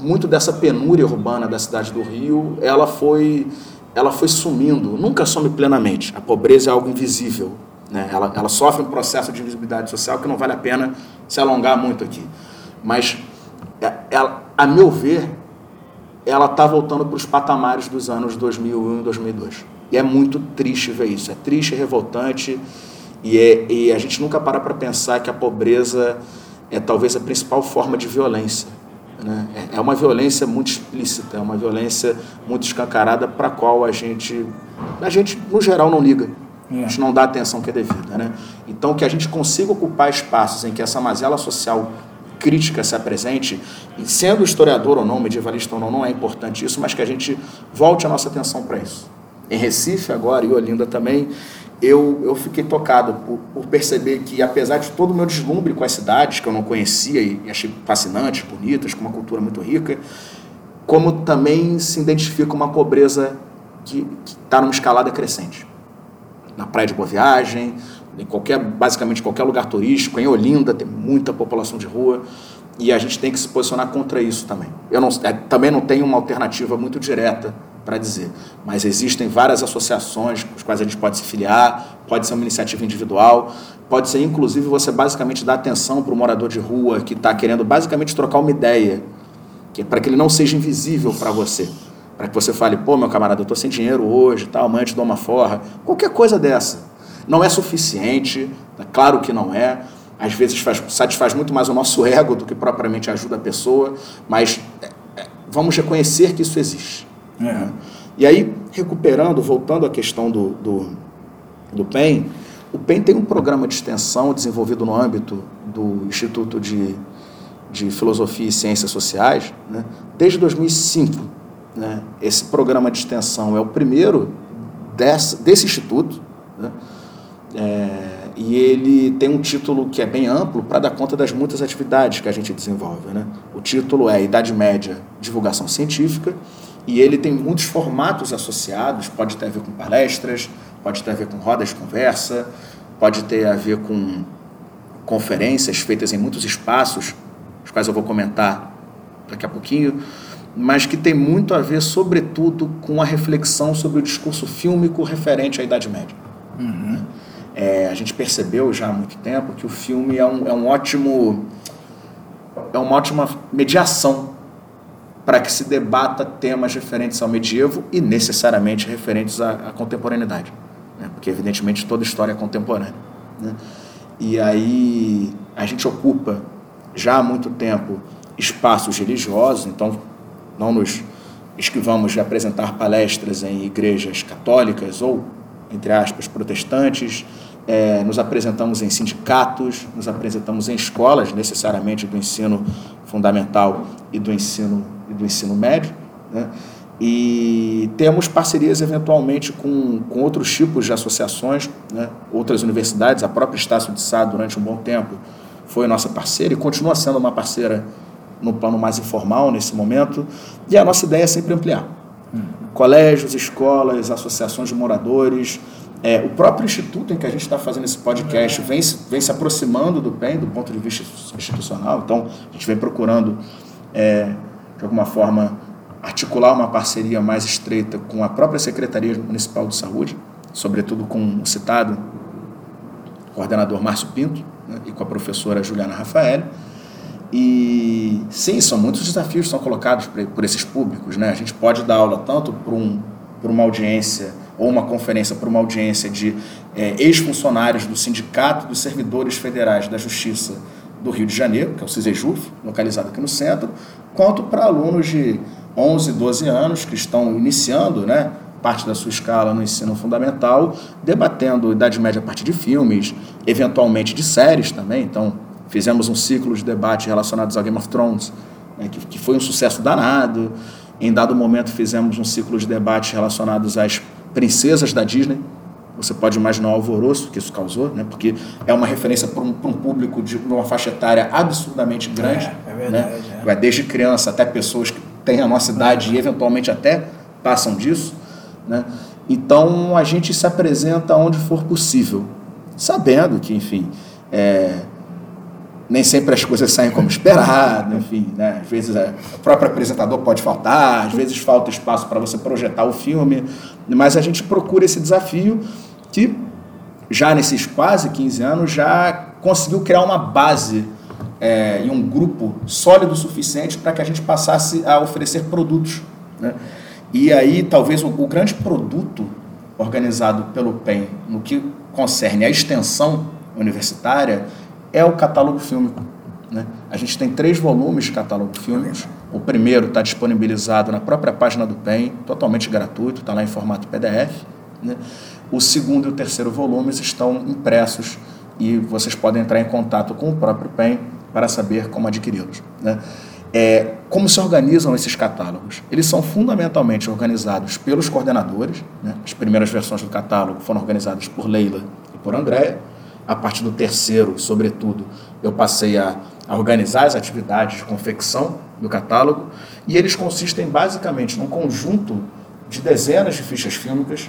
muito dessa penúria urbana da cidade do Rio, ela foi, ela foi sumindo, nunca some plenamente. A pobreza é algo invisível, né? ela, ela sofre um processo de invisibilidade social que não vale a pena se alongar muito aqui. Mas, é, ela, a meu ver, ela está voltando para os patamares dos anos 2001 e 2002. E é muito triste ver isso. É triste, revoltante. E, é, e a gente nunca para para pensar que a pobreza é talvez a principal forma de violência. Né? É, é uma violência muito explícita, é uma violência muito escancarada para a qual a gente, a gente, no geral, não liga. A gente não dá a atenção que é devida. Né? Então, que a gente consiga ocupar espaços em que essa mazela social crítica se apresente, e sendo historiador ou não, medievalista ou não, não é importante isso, mas que a gente volte a nossa atenção para isso em Recife agora e Olinda também, eu, eu fiquei tocado por, por, perceber que, apesar de todo o meu deslumbre com as cidades, que eu não conhecia e, e achei fascinantes, bonitas, com uma cultura muito rica, como também se identifica uma pobreza que está numa escalada crescente. Na Praia de Boa Viagem, em qualquer, basicamente qualquer lugar turístico, em Olinda tem muita população de rua, e a gente tem que se posicionar contra isso também. Eu não, é, também não tenho uma alternativa muito direta para dizer. Mas existem várias associações com as quais a gente pode se filiar, pode ser uma iniciativa individual, pode ser inclusive você basicamente dar atenção para o morador de rua que está querendo basicamente trocar uma ideia, que é para que ele não seja invisível para você. Para que você fale, pô, meu camarada, eu estou sem dinheiro hoje, tal, amanhã eu te dou uma forra. Qualquer coisa dessa. Não é suficiente, é claro que não é. Às vezes faz, satisfaz muito mais o nosso ego do que propriamente ajuda a pessoa, mas é, é, vamos reconhecer que isso existe. É. E aí, recuperando, voltando à questão do, do, do PEN, o PEN tem um programa de extensão desenvolvido no âmbito do Instituto de, de Filosofia e Ciências Sociais, né, desde 2005. Né, esse programa de extensão é o primeiro desse, desse instituto, né, é, e ele tem um título que é bem amplo para dar conta das muitas atividades que a gente desenvolve. Né? O título é Idade Média Divulgação Científica, e ele tem muitos formatos associados, pode ter a ver com palestras, pode ter a ver com rodas de conversa, pode ter a ver com conferências feitas em muitos espaços, os quais eu vou comentar daqui a pouquinho, mas que tem muito a ver, sobretudo, com a reflexão sobre o discurso fílmico referente à Idade Média. Uhum. É, a gente percebeu já há muito tempo que o filme é um, é um ótimo é uma ótima mediação para que se debata temas referentes ao medievo e necessariamente referentes à, à contemporaneidade, né? porque evidentemente toda história é contemporânea. Né? E aí a gente ocupa já há muito tempo espaços religiosos, então não nos esquivamos de apresentar palestras em igrejas católicas ou, entre aspas, protestantes, é, nos apresentamos em sindicatos, nos apresentamos em escolas, necessariamente do ensino fundamental e do ensino, e do ensino médio. Né? E temos parcerias eventualmente com, com outros tipos de associações, né? outras universidades, a própria Estácio de Sá, durante um bom tempo, foi nossa parceira e continua sendo uma parceira no plano mais informal nesse momento. E a nossa ideia é sempre ampliar. Hum. Colégios, escolas, associações de moradores, é, o próprio instituto em que a gente está fazendo esse podcast vem, vem se aproximando do PEN, do ponto de vista institucional, então a gente vem procurando, é, de alguma forma, articular uma parceria mais estreita com a própria Secretaria Municipal de Saúde, sobretudo com o citado coordenador Márcio Pinto né, e com a professora Juliana Rafael. E sim, são muitos desafios que são colocados por esses públicos. Né? A gente pode dar aula tanto para um, uma audiência ou uma conferência para uma audiência de é, ex-funcionários do Sindicato dos Servidores Federais da Justiça do Rio de Janeiro, que é o CISEJUF, localizado aqui no centro, quanto para alunos de 11, 12 anos que estão iniciando né, parte da sua escala no ensino fundamental, debatendo Idade Média a partir de filmes, eventualmente de séries também. Então, fizemos um ciclo de debate relacionados ao Game of Thrones, né, que, que foi um sucesso danado. Em dado momento, fizemos um ciclo de debate relacionados às princesas da Disney. Você pode imaginar o alvoroço que isso causou, né? porque é uma referência para um, um, público de uma faixa etária absurdamente grande. É, é verdade. Né? É. Vai desde criança até pessoas que têm a nossa idade e eventualmente até passam disso. Né? Então a gente se apresenta onde for possível, sabendo que, enfim, é, nem sempre as coisas saem como esperado, enfim, né? às vezes é, o próprio apresentador pode faltar, às vezes falta espaço para você projetar o filme, mas a gente procura esse desafio que já nesses quase 15 anos já conseguiu criar uma base é, e um grupo sólido o suficiente para que a gente passasse a oferecer produtos. Né? E aí talvez o, o grande produto organizado pelo PEN no que concerne a extensão universitária é o catálogo fílmico. Né? A gente tem três volumes de catálogo fílmico. O primeiro está disponibilizado na própria página do PEN, totalmente gratuito, está lá em formato PDF. Né? O segundo e o terceiro volumes estão impressos e vocês podem entrar em contato com o próprio PEN para saber como adquiri-los. Né? É, como se organizam esses catálogos? Eles são fundamentalmente organizados pelos coordenadores. Né? As primeiras versões do catálogo foram organizadas por Leila e por Andréa a partir do terceiro, sobretudo, eu passei a, a organizar as atividades de confecção do catálogo e eles consistem basicamente num conjunto de dezenas de fichas fílmicas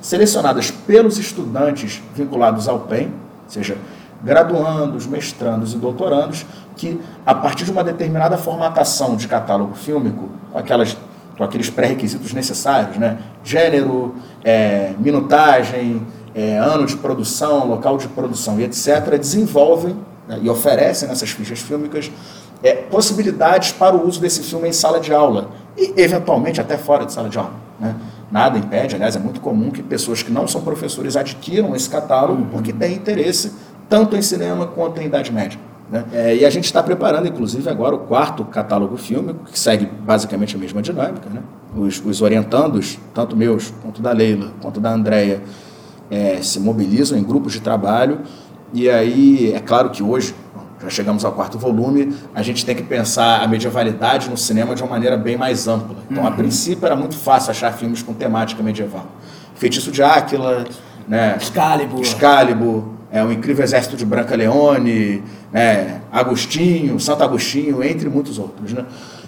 selecionadas pelos estudantes vinculados ao PEN, seja, graduandos, mestrandos e doutorandos, que a partir de uma determinada formatação de catálogo fílmico, com, aquelas, com aqueles pré-requisitos necessários, né? gênero, é, minutagem, é, ano de produção, local de produção e etc., desenvolvem né, e oferecem nessas fichas fílmicas é, possibilidades para o uso desse filme em sala de aula e, eventualmente, até fora de sala de aula. Né? Nada impede, aliás, é muito comum que pessoas que não são professores adquiram esse catálogo porque têm interesse tanto em cinema quanto em Idade Média. Né? É, e a gente está preparando, inclusive, agora o quarto catálogo fílmico, que segue basicamente a mesma dinâmica. Né? Os, os orientandos, tanto meus, quanto da Leila, quanto da Andrea, é, se mobilizam em grupos de trabalho. E aí, é claro que hoje, já chegamos ao quarto volume, a gente tem que pensar a medievalidade no cinema de uma maneira bem mais ampla. Então, uhum. a princípio, era muito fácil achar filmes com temática medieval. Feitiço de Áquila, né? Excalibur. Excalibur, é, O Incrível Exército de Branca Leone, né? Agostinho, Santo Agostinho, entre muitos outros. Né?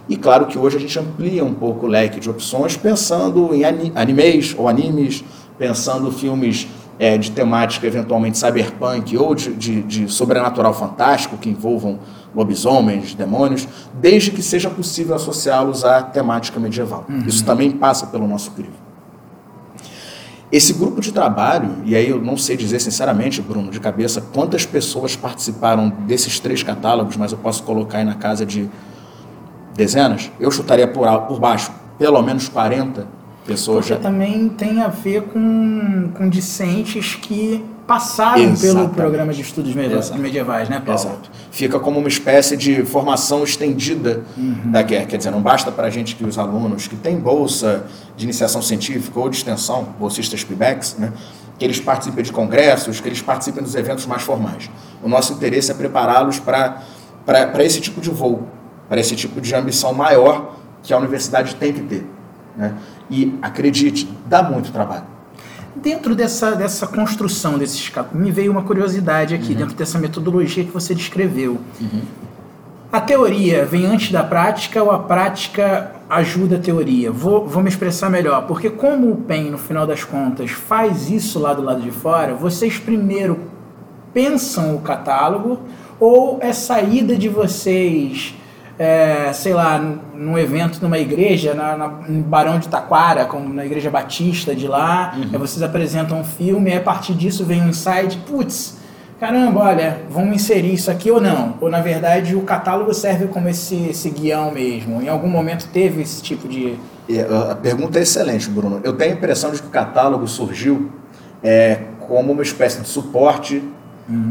E claro que hoje a gente amplia um pouco o leque de opções, pensando em animes ou animes, pensando filmes é, de temática eventualmente cyberpunk ou de, de, de, sobrenatural fantástico que envolvam lobisomens, demônios, desde que seja possível associá-los à temática medieval. Uhum. Isso também passa pelo nosso crivo. Esse grupo de trabalho, e aí eu não sei dizer sinceramente, Bruno, de cabeça, quantas pessoas participaram desses três catálogos, mas eu posso colocar aí na casa de dezenas, eu chutaria por, por baixo, pelo menos 40 pessoas Porque já... também tem a ver com, com discentes que passaram Exatamente. pelo programa de estudos medievais, né, Paulo? Exato. Fica como uma espécie de formação estendida uhum. da guerra. Quer dizer, não basta para a gente que os alunos que têm bolsa de iniciação científica ou de extensão, bolsistas PIBEX, né, que eles participem de congressos, que eles participem dos eventos mais formais. O nosso interesse é prepará-los para esse tipo de voo, para esse tipo de ambição maior que a universidade tem que ter. Né? E acredite, dá muito trabalho. Dentro dessa, dessa construção desses me veio uma curiosidade aqui, uhum. dentro dessa metodologia que você descreveu. Uhum. A teoria vem antes da prática ou a prática ajuda a teoria? Vou, vou me expressar melhor, porque como o PEN, no final das contas, faz isso lá do lado de fora, vocês primeiro pensam o catálogo ou é saída de vocês é, sei lá, num evento numa igreja, na, na, no Barão de Taquara, como na igreja batista de lá, uhum. vocês apresentam um filme, e a partir disso vem um insight, putz, caramba, olha, vamos inserir isso aqui ou não? Ou na verdade o catálogo serve como esse, esse guião mesmo? Em algum momento teve esse tipo de. A pergunta é excelente, Bruno. Eu tenho a impressão de que o catálogo surgiu é, como uma espécie de suporte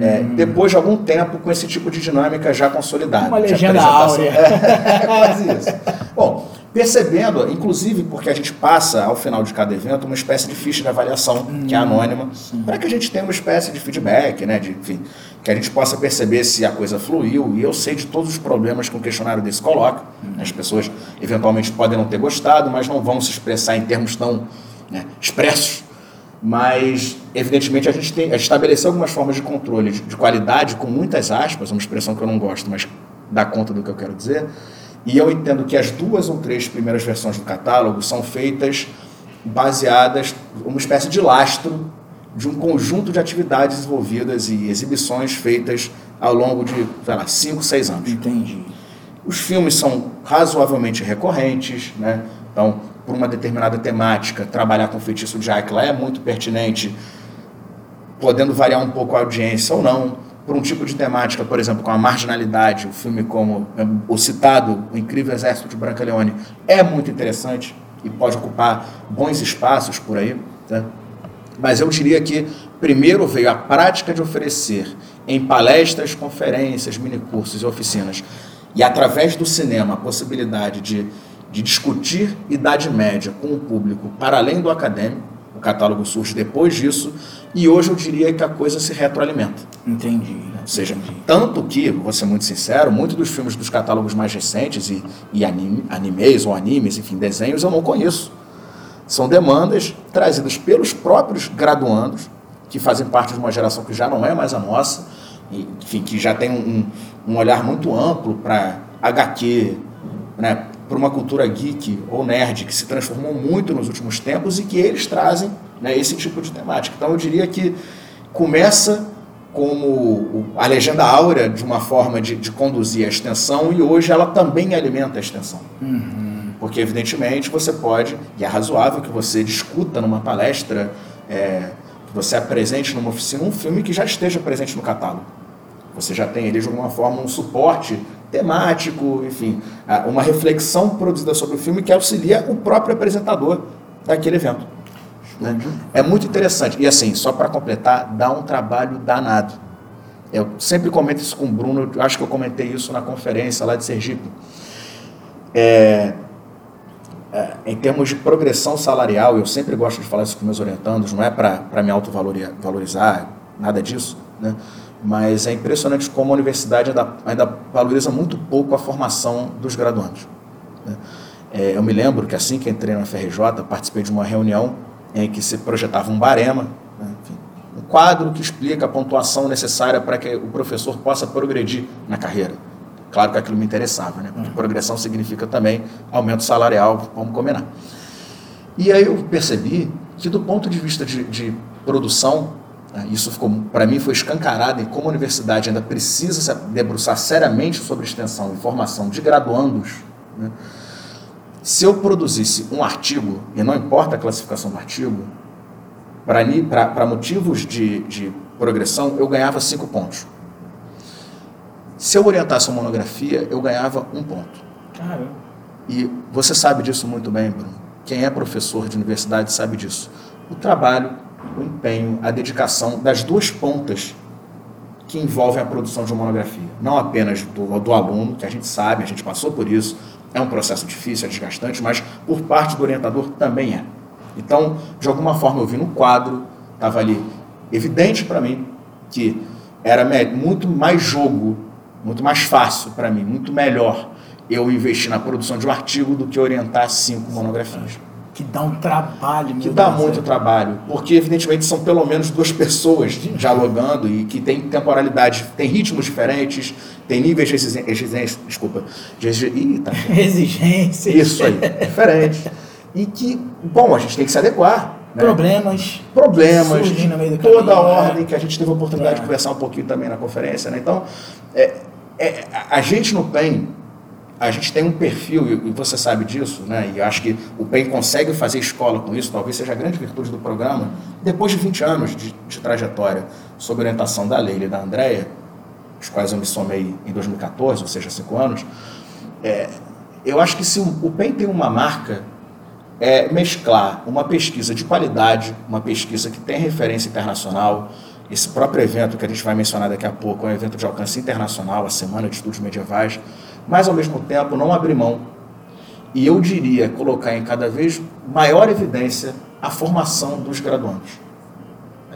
É, depois de algum tempo com esse tipo de dinâmica já consolidada. Uma legenda áurea. É, quase isso. Bom, percebendo, inclusive porque a gente passa ao final de cada evento uma espécie de ficha de avaliação, que é anônima, para que a gente tenha uma espécie de feedback, né, de, enfim, que a gente possa perceber se a coisa fluiu. E eu sei de todos os problemas que um questionário desse coloca. Uhum. As pessoas eventualmente podem não ter gostado, mas não vão se expressar em termos tão né, expressos, mas evidentemente a gente, tem, a gente estabeleceu algumas formas de controle de, de qualidade com muitas aspas, uma expressão que eu não gosto, mas dá conta do que eu quero dizer. E eu entendo que as duas ou três primeiras versões do catálogo são feitas baseadas uma espécie de lastro de um conjunto de atividades desenvolvidas e exibições feitas ao longo de, sei lá, 5, 6 anos. Entendi. Os filmes são razoavelmente recorrentes, né? Então, por uma determinada temática, trabalhar com o feitiço de Áquila é muito pertinente, podendo variar um pouco a audiência ou não. Por um tipo de temática, por exemplo, com a marginalidade, o filme como o citado O Incrível Exército de Branca Leone é muito interessante e pode ocupar bons espaços por aí. Tá? Mas eu diria que primeiro veio a prática de oferecer em palestras, conferências, minicursos e oficinas, e através do cinema a possibilidade de, de discutir Idade Média com o público para além do acadêmico. O catálogo surge depois disso, e hoje eu diria que a coisa se retroalimenta. Entendi. Ou seja, tanto que, vou ser muito sincero, muitos dos filmes dos catálogos mais recentes e, e anime, animes ou animes, enfim, desenhos, eu não conheço. São demandas trazidas pelos próprios graduandos, que fazem parte de uma geração que já não é mais a nossa, e, enfim, que já tem um, um olhar muito amplo para HQ, né, para uma cultura geek ou nerd que se transformou muito nos últimos tempos e que eles trazem né, esse tipo de temática. Então eu diria que começa como a legenda áurea de uma forma de, de conduzir a extensão e hoje ela também alimenta a extensão. Uhum. Porque, evidentemente, você pode, e é razoável que você discuta numa palestra, é, que você apresente numa oficina um filme que já esteja presente no catálogo. Você já tem ali, de alguma forma, um suporte temático, enfim, uma reflexão produzida sobre o filme que auxilia o próprio apresentador daquele evento. Né? É muito interessante. E assim, só para completar, dá um trabalho danado. Eu sempre comento isso com o Bruno, acho que eu comentei isso na conferência lá de Sergipe. É, é, em termos de progressão salarial, eu sempre gosto de falar isso com meus orientandos, não é para me autovalorizar, nada disso, né? Mas é impressionante como a universidade ainda, ainda valoriza muito pouco a formação dos graduandos. Né? É, eu me lembro que assim que entrei na FRJ, participei de uma reunião em que se projetava um barema, né? Enfim, um quadro que explica a pontuação necessária para que o professor possa progredir na carreira. Claro que aquilo me interessava, né? porque progressão significa também aumento salarial, vamos combinar. E aí eu percebi que do ponto de vista de, de produção, isso ficou para mim foi escancarado em como a universidade ainda precisa se debruçar seriamente sobre extensão e formação de graduandos. Né? Se eu produzisse um artigo, e não importa a classificação do artigo, para motivos de, de progressão, eu ganhava cinco pontos. Se eu orientasse uma monografia, eu ganhava um ponto. Caramba. E você sabe disso muito bem, Bruno. Quem é professor de universidade sabe disso. O trabalho, o empenho, a dedicação das duas pontas que envolvem a produção de uma monografia. Não apenas do, do aluno, que a gente sabe, a gente passou por isso, é um processo difícil, é desgastante, mas por parte do orientador também é. Então, de alguma forma, eu vi no quadro, estava ali evidente para mim que era muito mais jogo, muito mais fácil para mim, muito melhor eu investir na produção de um artigo do que orientar cinco monografias. Que dá um trabalho, Que dá muito trabalho, porque evidentemente são pelo menos duas pessoas dialogando e que tem temporalidade, tem ritmos diferentes, tem níveis de exigência, desculpa, de exigência. Exigência. Isso aí, diferente. E que, bom, a gente tem que se adequar. Né? Problemas. Problemas. do toda a caminho, ordem né? que a gente teve a oportunidade É. de conversar um pouquinho também na conferência. Né? Então, é, é, a gente no PEN, a gente tem um perfil, e você sabe disso, né? e acho que o PEN consegue fazer escola com isso, talvez seja a grande virtude do programa, depois de 20 anos de, de trajetória sob orientação da Leila e da Andréia, os quais eu me somei em 2014, ou seja, cinco anos, é, eu acho que se o, o PEN tem uma marca, é mesclar uma pesquisa de qualidade, uma pesquisa que tem referência internacional, esse próprio evento que a gente vai mencionar daqui a pouco é um evento de alcance internacional, a Semana de Estudos Medievais, mas ao mesmo tempo não abrir mão e eu diria colocar em cada vez maior evidência a formação dos graduandos.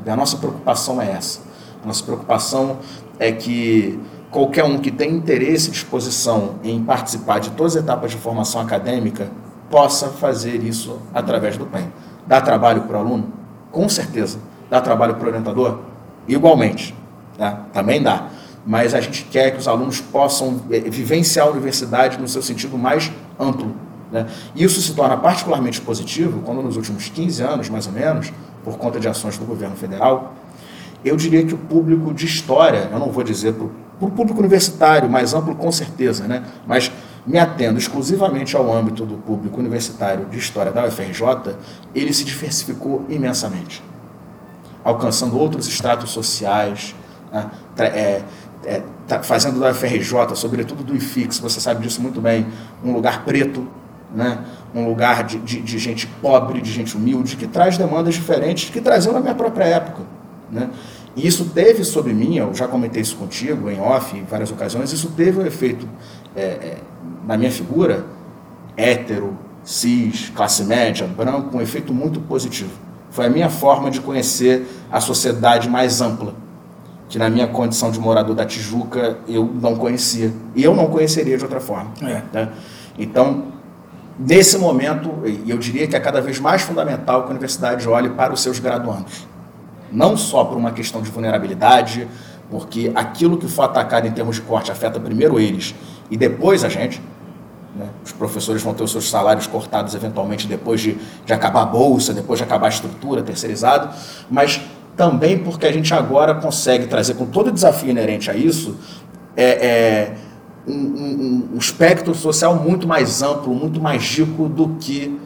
A nossa preocupação é essa. A nossa preocupação é que qualquer um que tem interesse e disposição em participar de todas as etapas de formação acadêmica possa fazer isso através do PEN. Dá trabalho para o aluno? Com certeza. Dá trabalho para o orientador? Igualmente. Tá? Também dá. Mas a gente quer que os alunos possam eh, vivenciar a universidade no seu sentido mais amplo. Né? Isso se torna particularmente positivo quando, nos últimos 15 anos, mais ou menos, por conta de ações do governo federal, eu diria que o público de história, eu não vou dizer para o público universitário, mais amplo com certeza, né? mas me atendo exclusivamente ao âmbito do público universitário de história da UFRJ, ele se diversificou imensamente, alcançando outros estratos sociais, né? é, é, tá fazendo da UFRJ, sobretudo do IFIX, você sabe disso muito bem, um lugar preto, né? um lugar de, de, de, gente pobre, de gente humilde, que traz demandas diferentes que traziam na minha própria época. Né? E isso teve sobre mim, eu já comentei isso contigo em off em várias ocasiões, isso teve um efeito é, é, na minha figura, hétero, cis, classe média, branco, um efeito muito positivo. Foi a minha forma de conhecer a sociedade mais ampla, que na minha condição de morador da Tijuca eu não conhecia. E eu não conheceria de outra forma. É. Né? Então, Nesse momento, eu diria que é cada vez mais fundamental que a universidade olhe para os seus graduandos. Não só por uma questão de vulnerabilidade, porque aquilo que for atacado em termos de corte afeta primeiro eles e depois a gente. Né? Os professores vão ter os seus salários cortados eventualmente depois de, de acabar a bolsa, depois de acabar a estrutura terceirizado, mas também porque a gente agora consegue trazer, com todo o desafio inerente a isso, é, é um, um, um espectro social muito mais amplo, muito mais rico do que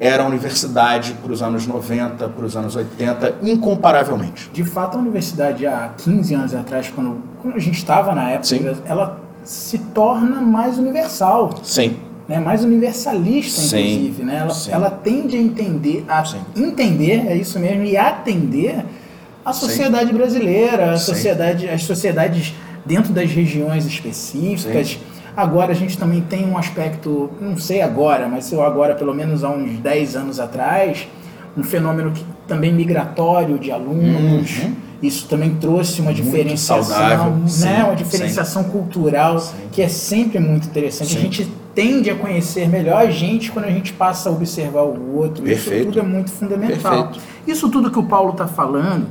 era a universidade para os anos 90, para os anos 80, incomparavelmente. De fato, a universidade há 15 anos atrás, quando, quando a gente estava na época, Sim. ela se torna mais universal. Sim. Né? Mais universalista, Sim. inclusive. Né? Ela, ela tende a entender, a Sim. entender, é isso mesmo, e atender a sociedade brasileira, a sociedade, as sociedades dentro das regiões específicas. Sim. Agora a gente também tem um aspecto, não sei agora, mas eu agora pelo menos há uns 10 anos atrás, um fenômeno que, também migratório de alunos. Uhum. Isso também trouxe uma diferenciação, né? uma diferenciação sim. cultural sim. que é sempre muito interessante. Sim. A gente tende a conhecer melhor a gente quando a gente passa a observar o outro. Perfeito. Isso tudo é muito fundamental. Perfeito. Isso tudo que o Paulo está falando,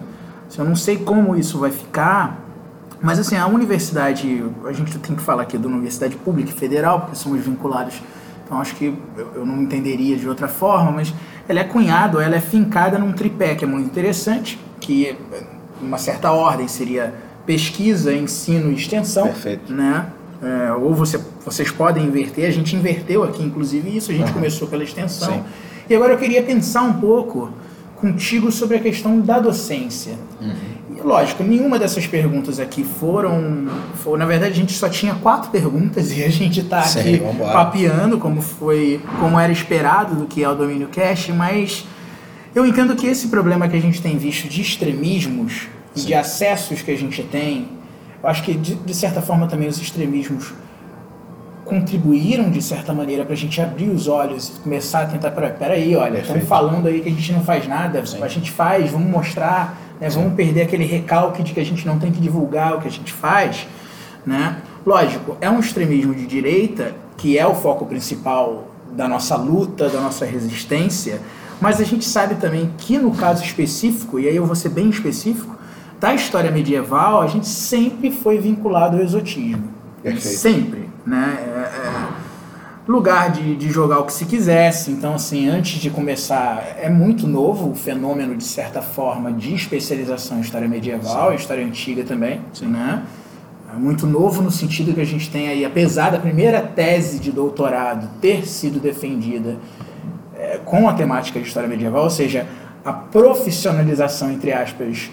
eu não sei como isso vai ficar, mas assim, a universidade, a gente tem que falar aqui da universidade pública e federal, porque somos vinculados, então acho que eu, não entenderia de outra forma, mas ela é cunhada, ela é fincada num tripé que é muito interessante, que uma certa ordem seria pesquisa, ensino e extensão. Perfeito. Né? É, ou você, vocês podem inverter, a gente inverteu aqui inclusive isso, a gente uhum. começou pela extensão. Sim. E agora eu queria pensar um pouco contigo sobre a questão da docência. Uhum lógico, nenhuma dessas perguntas aqui foram, foram. Na verdade, a gente só tinha quatro perguntas e a gente está aqui papeando, como foi, como era esperado do que é o domínio cache, mas eu entendo que esse problema que a gente tem visto de extremismos e de acessos que a gente tem, eu acho que de, de certa forma também os extremismos contribuíram de certa maneira para a gente abrir os olhos e começar a tentar, peraí, olha, estão falando aí que a gente não faz nada, Sim. a gente faz, vamos mostrar né? Vamos perder aquele recalque de que a gente não tem que divulgar o que a gente faz, né? Lógico, é um extremismo de direita que é o foco principal da nossa luta, da nossa resistência, mas a gente sabe também que no caso específico, e aí eu vou ser bem específico, da história medieval, a gente sempre foi vinculado ao exotismo. Perfeito. Sempre, né? É, é, lugar de, de jogar o que se quisesse. Então, assim, antes de começar, é muito novo o fenômeno, de certa forma, de especialização em história medieval, Sim. história antiga também, Sim. né? É muito novo no sentido que a gente tem aí, apesar da primeira tese de doutorado ter sido defendida é, com a temática de história medieval, ou seja, a profissionalização, entre aspas,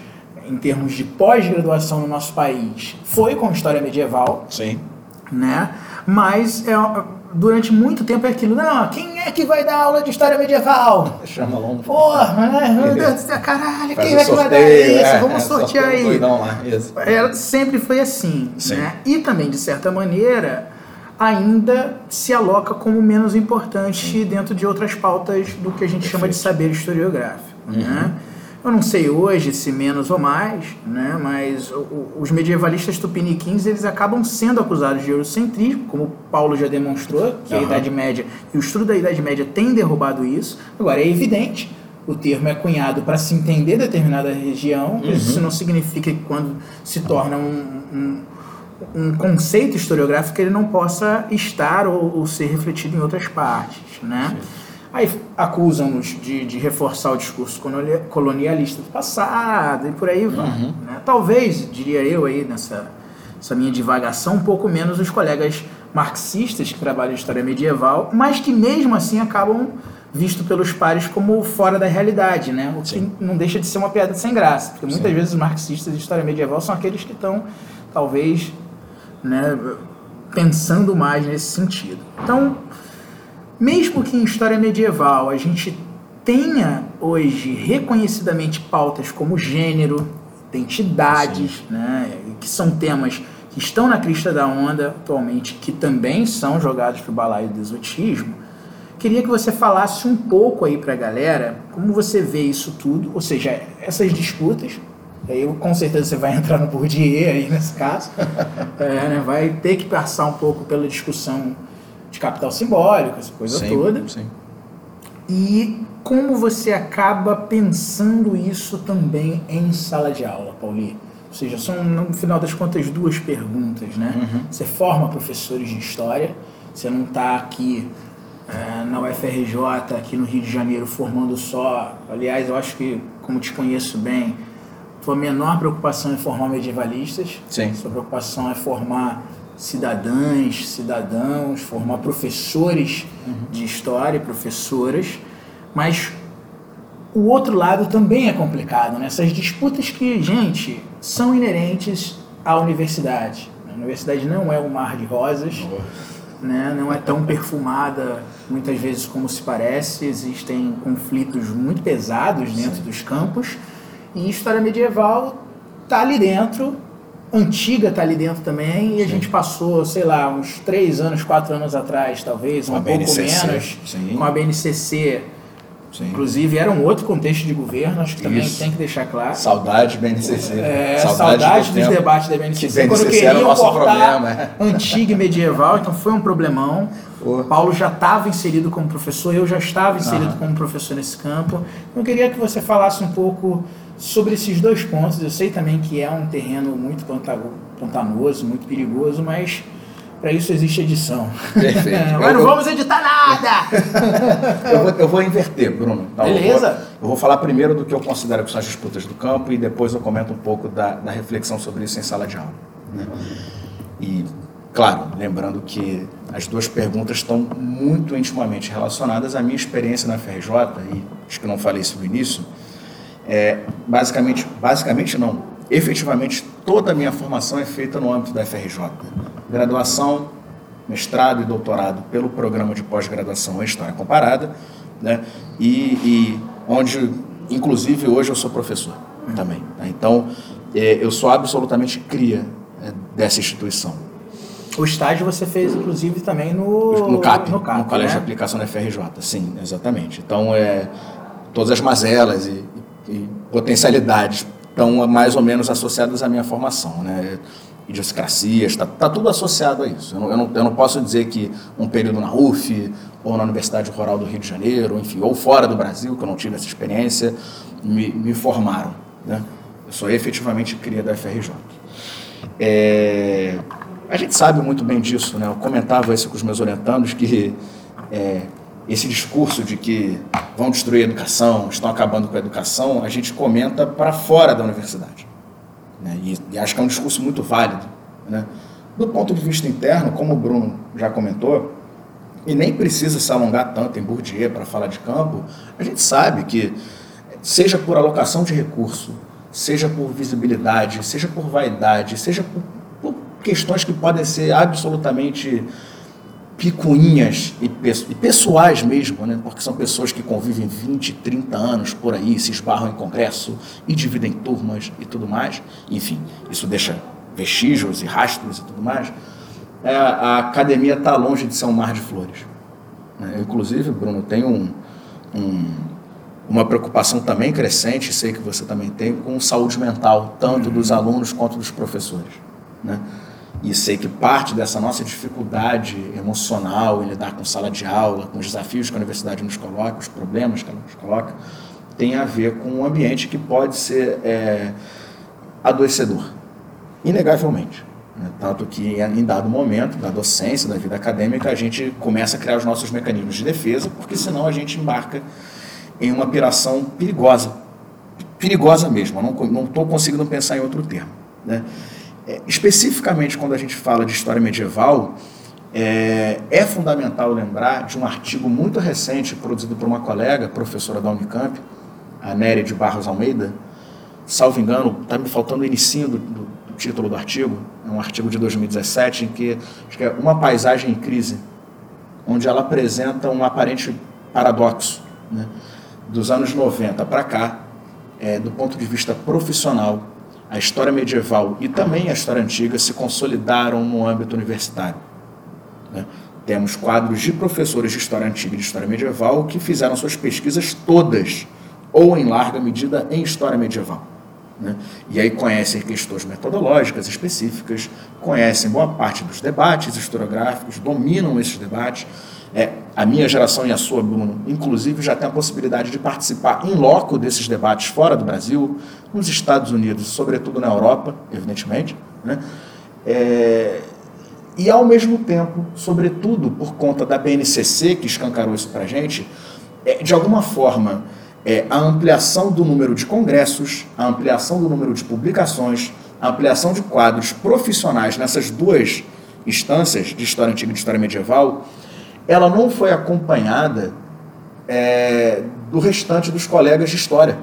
em termos de pós-graduação no nosso país, foi com história medieval. Sim. Né? Mas é, durante muito tempo é aquilo, não, quem é que vai dar aula de história medieval? Chama longo. Porra, né? Meu Deus do céu, caralho, quem é que vai dar isso? É, Vamos é, sortear aí. Lá, é, sempre foi assim. Né? E também, de certa maneira, ainda se aloca como menos importante Sim. dentro de outras pautas do que a gente Perfeito. chama de saber historiográfico. Uhum. Né? Eu não sei hoje se menos ou mais, né? mas os medievalistas tupiniquins eles acabam sendo acusados de eurocentrismo, como Paulo já demonstrou, que uhum. a Idade Média e o estudo da Idade Média tem derrubado isso. Agora, é evidente o termo é cunhado para se entender determinada região, uhum. isso não significa que quando se torna um, um, um conceito historiográfico ele não possa estar ou, ou, ser refletido em outras partes, né? Sim. Aí acusam-nos de, de, reforçar o discurso colonialista do passado e por aí vai. Uhum. Né? Talvez, diria eu aí nessa essa minha divagação, um pouco menos os colegas marxistas que trabalham em história medieval, mas que mesmo assim acabam visto pelos pares como fora da realidade, né? O que Sim. não deixa de ser uma piada sem graça, porque muitas Sim. vezes os marxistas de história medieval são aqueles que estão, talvez, né, pensando mais nesse sentido. Então, mesmo que em história medieval a gente tenha hoje reconhecidamente pautas como gênero, identidades, né, que são temas que estão na crista da onda atualmente, que também são jogados para o balaio do exotismo, queria que você falasse um pouco aí para a galera como você vê isso tudo, ou seja, essas disputas. Aí com certeza você vai entrar no Bourdieu aí nesse caso, é, né, vai ter que passar um pouco pela discussão de capital simbólico, essa coisa sim, toda. Sim. E como você acaba pensando isso também em sala de aula, Paulinho? Ou seja, são, no final das contas, duas perguntas, né? Uhum. Você forma professores de história, você não está aqui é, na UFRJ, aqui no Rio de Janeiro, formando só. Aliás, eu acho que, como te conheço bem, tua menor preocupação é formar medievalistas. Sim. Sua preocupação é formar cidadãs, cidadãos, formar professores uhum. de história, professoras, mas o outro lado também é complicado, né? Essas disputas que, gente, são inerentes à universidade. A universidade não é um mar de rosas, né? não é tão perfumada muitas vezes como se parece, existem conflitos muito pesados dentro Sim. dos campos, e história medieval está ali dentro, antiga está ali dentro também, e Sim. a gente passou, sei lá, uns três anos, quatro anos atrás, talvez, um pouco menos, Sim. com a BNCC Sim. Inclusive, era um outro contexto de governo, acho que também Isso. tem que deixar claro. Saudade BNCC. É, saudade, saudade dos debates da BNCC. Que BNCC quando era o nosso problema. É. Antiga e medieval, então foi um problemão. Paulo já estava inserido como professor, eu já estava inserido como professor nesse campo. Eu queria que você falasse um pouco sobre esses dois pontos. Eu sei também que é um terreno muito pantanoso, muito perigoso, mas para isso existe edição. Perfeito. Mas não vamos editar nada! eu, vou, eu vou inverter, Bruno. Então, Beleza? Eu vou, eu vou, falar primeiro do que eu considero que são as disputas do campo e depois eu comento um pouco da, da reflexão sobre isso em sala de aula. Né? E, claro, lembrando que as duas perguntas estão muito intimamente relacionadas à minha experiência na FRJ, e acho que não falei isso no início. É, basicamente, basicamente não, efetivamente toda a minha formação é feita no âmbito da FRJ graduação, mestrado e doutorado pelo programa de pós-graduação em História Comparada, né? e, e, onde, inclusive, hoje eu sou professor também. Né? Então, é, eu sou absolutamente cria é, dessa instituição. O estágio você fez, inclusive, também no, no CAP, no, CAP, no Colégio né? de Aplicação da FRJ, sim, exatamente. Então, é, todas as mazelas e, e potencialidades estão mais ou menos associadas à minha formação. Né? idiosincrasias, está tá tudo associado a isso. Eu não, eu, não, eu não posso dizer que um período na UF, ou na Universidade Rural do Rio de Janeiro, enfim, ou fora do Brasil, que eu não tive essa experiência, me, me formaram. Né? Eu sou efetivamente cria da FRJ. É, a gente sabe muito bem disso, né? eu comentava isso com os meus orientandos, que é, esse discurso de que vão destruir a educação, estão acabando com a educação, a gente comenta para fora da universidade. Né? E, e, acho que é um discurso muito válido. Né? Do ponto de vista interno, como o Bruno já comentou, e nem precisa se alongar tanto em Bourdieu para falar de campo, a gente sabe que, seja por alocação de recurso, seja por visibilidade, seja por vaidade, seja por, por questões que podem ser absolutamente picuinhas e, e, pessoais mesmo, né? porque são pessoas que convivem 20, 30 anos por aí, se esbarram em congresso e dividem turmas e tudo mais. Enfim, isso deixa vestígios e rastros e tudo mais. É, a academia está longe de ser um mar de flores. Né? Eu, inclusive, Bruno, tenho um, um, uma preocupação também crescente, sei que você também tem, com saúde mental, tanto dos alunos quanto dos professores. Né? E sei que parte dessa nossa dificuldade emocional em lidar com sala de aula, com os desafios que a universidade nos coloca, os problemas que ela nos coloca, tem a ver com um ambiente que pode ser é, adoecedor, inegavelmente. Né? Tanto que em dado momento da docência, da vida acadêmica, a gente começa a criar os nossos mecanismos de defesa, porque senão a gente embarca em uma operação perigosa. Perigosa mesmo, não estou conseguindo pensar em outro termo. Né? É, especificamente quando a gente fala de história medieval, é, é, fundamental lembrar de um artigo muito recente produzido por uma colega, professora da Unicamp, a Néria de Barros Almeida, salvo engano, está me faltando o início do, do, do, título do artigo, é um artigo de 2017, em que, acho que é Uma Paisagem em Crise, onde ela apresenta um aparente paradoxo. Né? Dos anos 90 para cá, é, do ponto de vista profissional, a história medieval e também a história antiga se consolidaram no âmbito universitário. Né? Temos quadros de professores de história antiga e de história medieval que fizeram suas pesquisas todas, ou em larga medida, em história medieval. Né? E aí conhecem questões metodológicas específicas, conhecem boa parte dos debates historiográficos, dominam esses debates. É, a minha geração e a sua, Bruno, inclusive, já tem a possibilidade de participar em loco desses debates fora do Brasil, nos Estados Unidos, sobretudo na Europa, evidentemente. Né? É, e, ao mesmo tempo, sobretudo por conta da BNCC, que escancarou isso para a gente, é, de alguma forma, é, a ampliação do número de congressos, a ampliação do número de publicações, a ampliação de quadros profissionais nessas duas instâncias de história antiga e de história medieval, ela não foi acompanhada é, do restante dos colegas de história,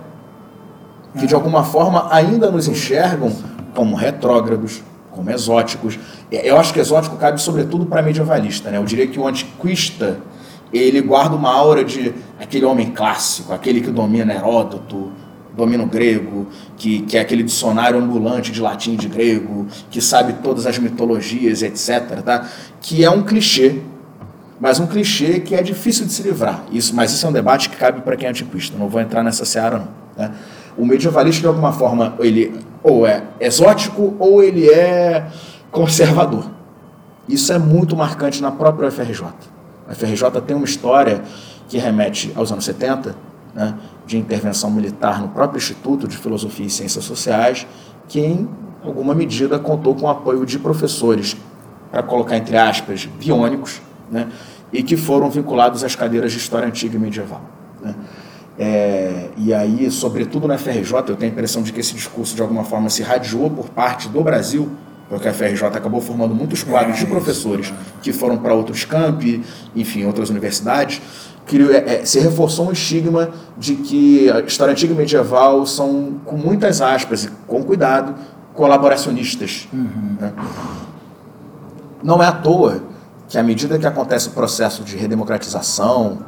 que de alguma forma ainda nos enxergam como retrógrados, como exóticos. Eu acho que exótico cabe sobretudo para medievalista. Né? Eu diria que o antiquista ele guarda uma aura de aquele homem clássico, aquele que domina Heródoto, domina o grego, que, que é aquele dicionário ambulante de latim e de grego, que sabe todas as mitologias, etc. Tá? Que é um clichê, mas um clichê que é difícil de se livrar. Isso, mas isso é um debate que cabe para quem é antiquista. Não vou entrar nessa seara, não. Tá? O medievalista, de alguma forma, ele ou é exótico ou ele é conservador. Isso é muito marcante na própria UFRJ. A UFRJ tem uma história que remete aos anos 70, né, de intervenção militar no próprio Instituto de Filosofia e Ciências Sociais, que em alguma medida contou com o apoio de professores, para colocar entre aspas, biônicos, né, e que foram vinculados às cadeiras de História Antiga e Medieval. Né. É, e aí, sobretudo na FRJ, eu tenho a impressão de que esse discurso de alguma forma se radiou por parte do Brasil, porque a FRJ acabou formando muitos quadros de professores que foram para outros campi, enfim, outras universidades, que é, é, se reforçou um estigma de que a história antiga e medieval são, com muitas aspas e com cuidado, colaboracionistas. Uhum. Né? Não é à toa que à medida que acontece o processo de redemocratização,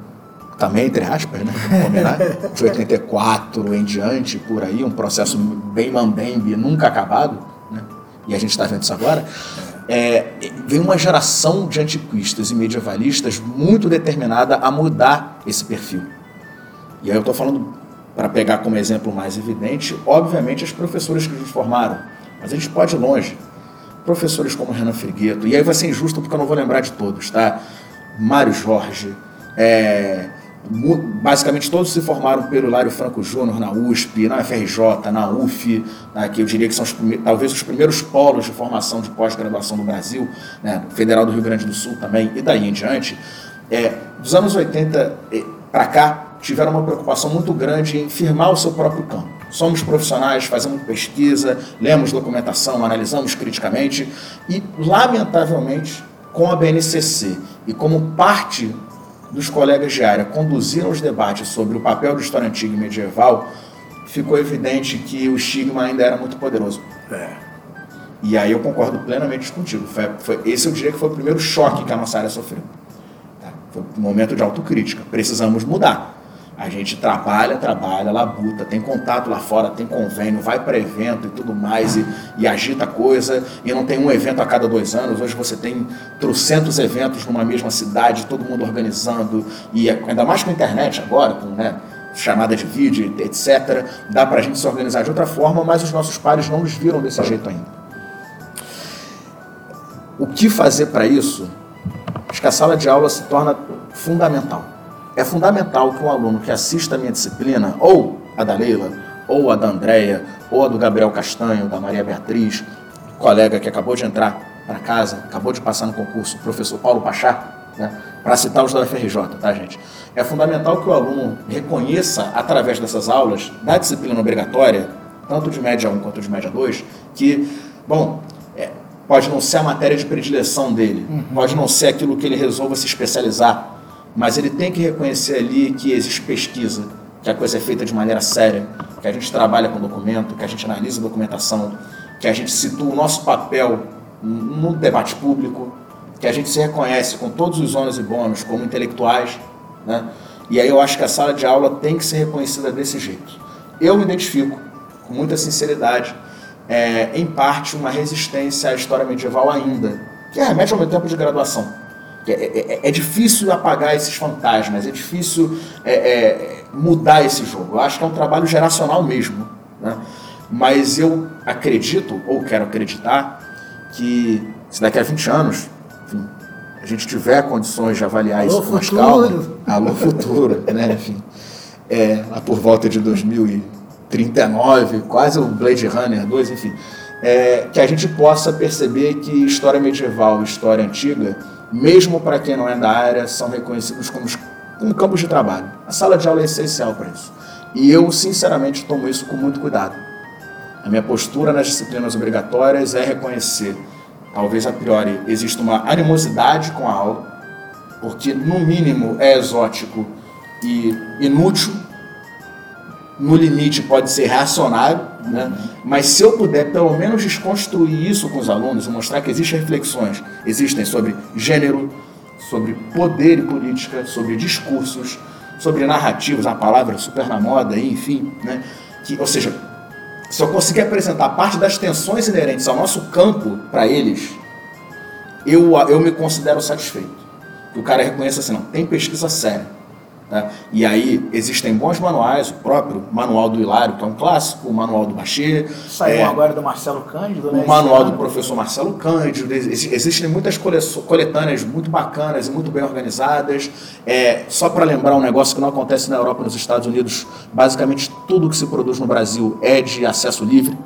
também entre aspas, né? Combinar, de 84 em diante, por aí, um processo bem mambembe, nunca acabado, né? e a gente está vendo isso agora, é, vem uma geração de antiquistas e medievalistas muito determinada a mudar esse perfil. E aí eu estou falando, para pegar como exemplo mais evidente, obviamente as professoras que nos formaram, mas a gente pode ir longe. Professores como Renan Frigueto, e aí vai ser injusto porque eu não vou lembrar de todos, tá? Mário Jorge, é, basicamente todos se formaram pelo Hilário Franco Júnior na USP, na FRJ, na UF, né, que eu diria que são os talvez os primeiros polos de formação de pós-graduação do Brasil, né, Federal do Rio Grande do Sul também, e daí em diante. É, dos anos 80 para cá, tiveram uma preocupação muito grande em firmar o seu próprio campo. Somos profissionais, fazemos pesquisa, lemos documentação, analisamos criticamente e, lamentavelmente, com a BNCC e como parte dos colegas de área conduziram os debates sobre o papel do história antiga e medieval, ficou evidente que o estigma ainda era muito poderoso. É. E aí eu concordo plenamente contigo. Foi, foi, esse eu diria que foi o primeiro choque que a nossa área sofreu. Tá? Foi um momento de autocrítica. Precisamos mudar. A gente trabalha, trabalha, labuta, tem contato lá fora, tem convênio, vai para evento e tudo mais, e, e, agita coisa, e não tem um evento a cada dois anos. Hoje você tem trocentos eventos numa mesma cidade, todo mundo organizando, e é, ainda mais com a internet agora, com né, chamada de vídeo, etc. Dá para a gente se organizar de outra forma, mas os nossos pares não nos viram desse jeito ainda. O que fazer para isso? Acho que a sala de aula se torna fundamental é fundamental que um aluno que assista a minha disciplina, ou a da Leila, ou a da Andréia, ou a do Gabriel Castanho, da Maria Beatriz, colega que acabou de entrar para casa, acabou de passar no concurso, o professor Paulo Pachá, né, para citar os da UFRJ, tá, gente? É fundamental que o aluno reconheça, através dessas aulas, da disciplina obrigatória, tanto de média 1 quanto de média 2, que, bom, é, pode não ser a matéria de predileção dele, uhum. pode não ser aquilo que ele resolva se especializar, mas ele tem que reconhecer ali que existe pesquisa, que a coisa é feita de maneira séria, que a gente trabalha com documento, que a gente analisa documentação, que a gente situa o nosso papel no debate público, que a gente se reconhece com todos os ônus e bônus como intelectuais, né? E aí eu acho que a sala de aula tem que ser reconhecida desse jeito. Eu me identifico com muita sinceridade, é, em parte uma resistência à história medieval ainda, que remete ao meu tempo de graduação. É, é, é, é difícil apagar esses fantasmas, é difícil é, é, mudar esse jogo. Eu acho que é um trabalho geracional mesmo. Né? Mas eu acredito, ou quero acreditar, que se daqui a 20 anos enfim, a gente tiver condições de avaliar Alô, isso com mais calma, alô futuro, né? Enfim, é, lá por volta de 2039, quase o Blade Runner 2, enfim, é, que a gente possa perceber que história medieval história antiga, mesmo para quem não é da área, são reconhecidos como, como campos de trabalho. A sala de aula é essencial para isso. E eu, sinceramente, tomo isso com muito cuidado. A minha postura nas disciplinas obrigatórias é reconhecer talvez a priori exista uma animosidade com a aula, porque no mínimo é exótico e inútil, no limite pode ser reacionário, né? mas se eu puder pelo menos desconstruir isso com os alunos mostrar que existem reflexões, existem sobre gênero, sobre poder e política, sobre discursos, sobre narrativos, a palavra super na moda, enfim, né? que, ou seja, se eu conseguir apresentar parte das tensões inerentes ao nosso campo para eles, eu, eu me considero satisfeito. Que o cara reconheça assim, não, tem pesquisa séria. Né? E aí existem bons manuais, o próprio Manual do Hilário, que é um clássico, o Manual do Bachê. Saiu é, agora do Marcelo Cândido, né? O Manual do Professor Marcelo Cândido. Existem muitas coletâneas muito bacanas e muito bem organizadas. É, só para lembrar um negócio que não acontece na Europa e nos Estados Unidos, basicamente tudo que se produz no Brasil é de acesso livre.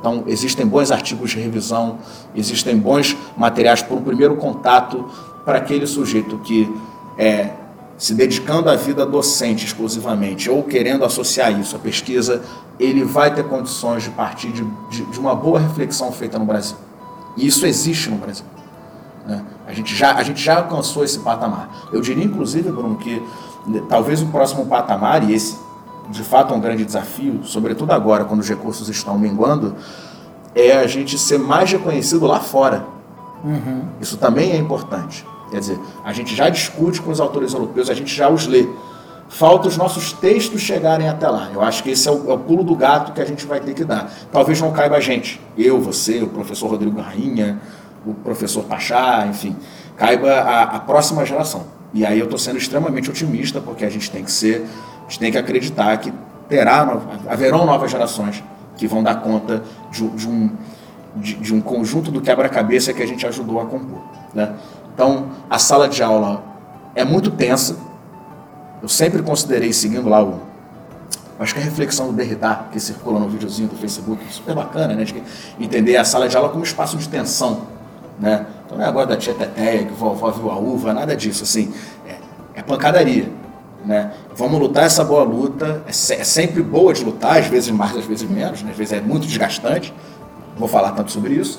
Então, existem bons artigos de revisão, existem bons materiais para um primeiro contato para aquele sujeito que é, se dedicando à vida docente exclusivamente ou querendo associar isso à pesquisa, ele vai ter condições de partir de, de, de uma boa reflexão feita no Brasil. E isso existe no Brasil. Né? A, gente já, a gente já alcançou esse patamar. Eu diria, inclusive, Bruno, que né, talvez o próximo patamar, e esse de fato é um grande desafio, sobretudo agora, quando os recursos estão minguando, é a gente ser mais reconhecido lá fora. Uhum. Isso também é importante. Quer dizer, a gente já discute com os autores europeus, a gente já os lê. Falta os nossos textos chegarem até lá. Eu acho que esse é o, é o pulo do gato que a gente vai ter que dar. Talvez não caiba a gente. Eu, você, o professor Rodrigo Rainha, o professor Pachá, enfim. Caiba a, a próxima geração. E aí eu estou sendo extremamente otimista, porque a gente tem que ser, a gente tem que acreditar que terá, haverão novas gerações que vão dar conta de, de um, de, de um conjunto do quebra-cabeça que a gente ajudou a compor. Né? Então, a sala de aula é muito tensa. Eu sempre considerei, seguindo lá o. Acho que a reflexão do Derrida, que circula no videozinho do Facebook, super bacana, né? De entender a sala de aula como espaço de tensão. Né? Então não é agora da tia Teteia, que vovó viu a uva, nada disso. Assim, é, é pancadaria. Né? Vamos lutar essa boa luta. É, é, sempre boa de lutar, às vezes mais, às vezes menos, né? às vezes é muito desgastante. Vou falar tanto sobre isso.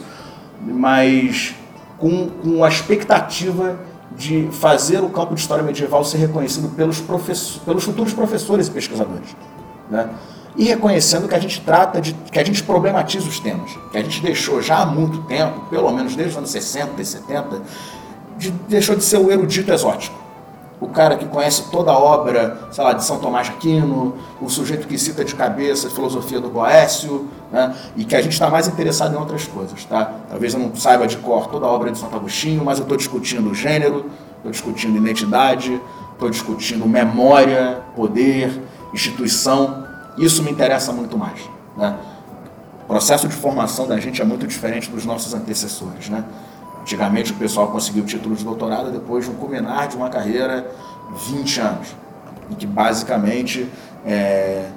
Mas com, com a expectativa de fazer o campo de história medieval ser reconhecido pelos, pelos futuros professores e pesquisadores. Né? E reconhecendo que a gente trata de. que a gente problematiza os temas, que a gente deixou já há muito tempo, pelo menos desde os anos 60 e 70, de, deixou de ser o erudito exótico o cara que conhece toda a obra, sei lá, de São Tomás de Aquino, o sujeito que cita de cabeça a filosofia do Boécio, né? e que a gente está mais interessado em outras coisas. Tá? Talvez eu não saiba de cor toda a obra de Santo Agostinho, mas eu estou discutindo gênero, estou discutindo identidade, estou discutindo memória, poder, instituição. Isso me interessa muito mais. Né? O processo de formação da gente é muito diferente dos nossos antecessores. Né? Antigamente o pessoal conseguiu o título de doutorado depois de um culminar de uma carreira 20 anos, em que basicamente é,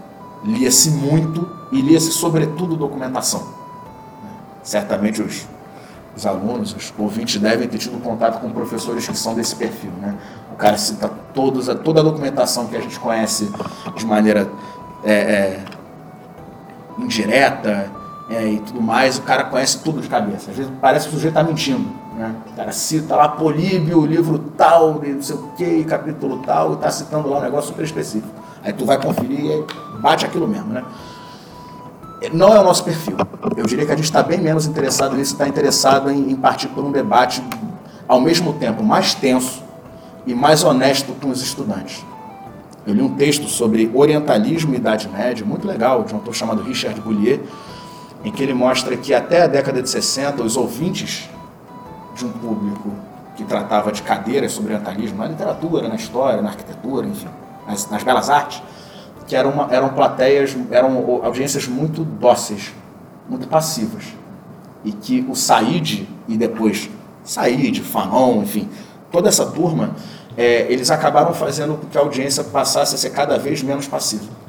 lia-se muito e lia-se sobretudo documentação. Certamente os, os alunos, os ouvintes devem ter tido contato com professores que são desse perfil. Né? O cara cita todos, toda a documentação que a gente conhece de maneira é, é, indireta é, e tudo mais, o cara conhece tudo de cabeça. Às vezes parece que o sujeito está mentindo. Né? O cara cita lá Políbio, livro tal, não sei o que, capítulo tal, e está citando lá um negócio super específico. Aí tu vai conferir e bate aquilo mesmo. Né? Não é o nosso perfil. Eu diria que a gente está bem menos interessado nisso, está interessado em, em partir por um debate ao mesmo tempo mais tenso e mais honesto com os estudantes. Eu li um texto sobre orientalismo e Idade Média, muito legal, de um autor chamado Richard Boulier, em que ele mostra que até a década de 60, os ouvintes de um público que tratava de cadeiras sobre orientalismo na literatura, na história, na arquitetura, enfim, nas, nas belas artes, que eram, uma, eram plateias, eram audiências muito dóceis, muito passivas. E que o Said e depois Said, Fanon, enfim, toda essa turma, é, eles acabaram fazendo com que a audiência passasse a ser cada vez menos passiva.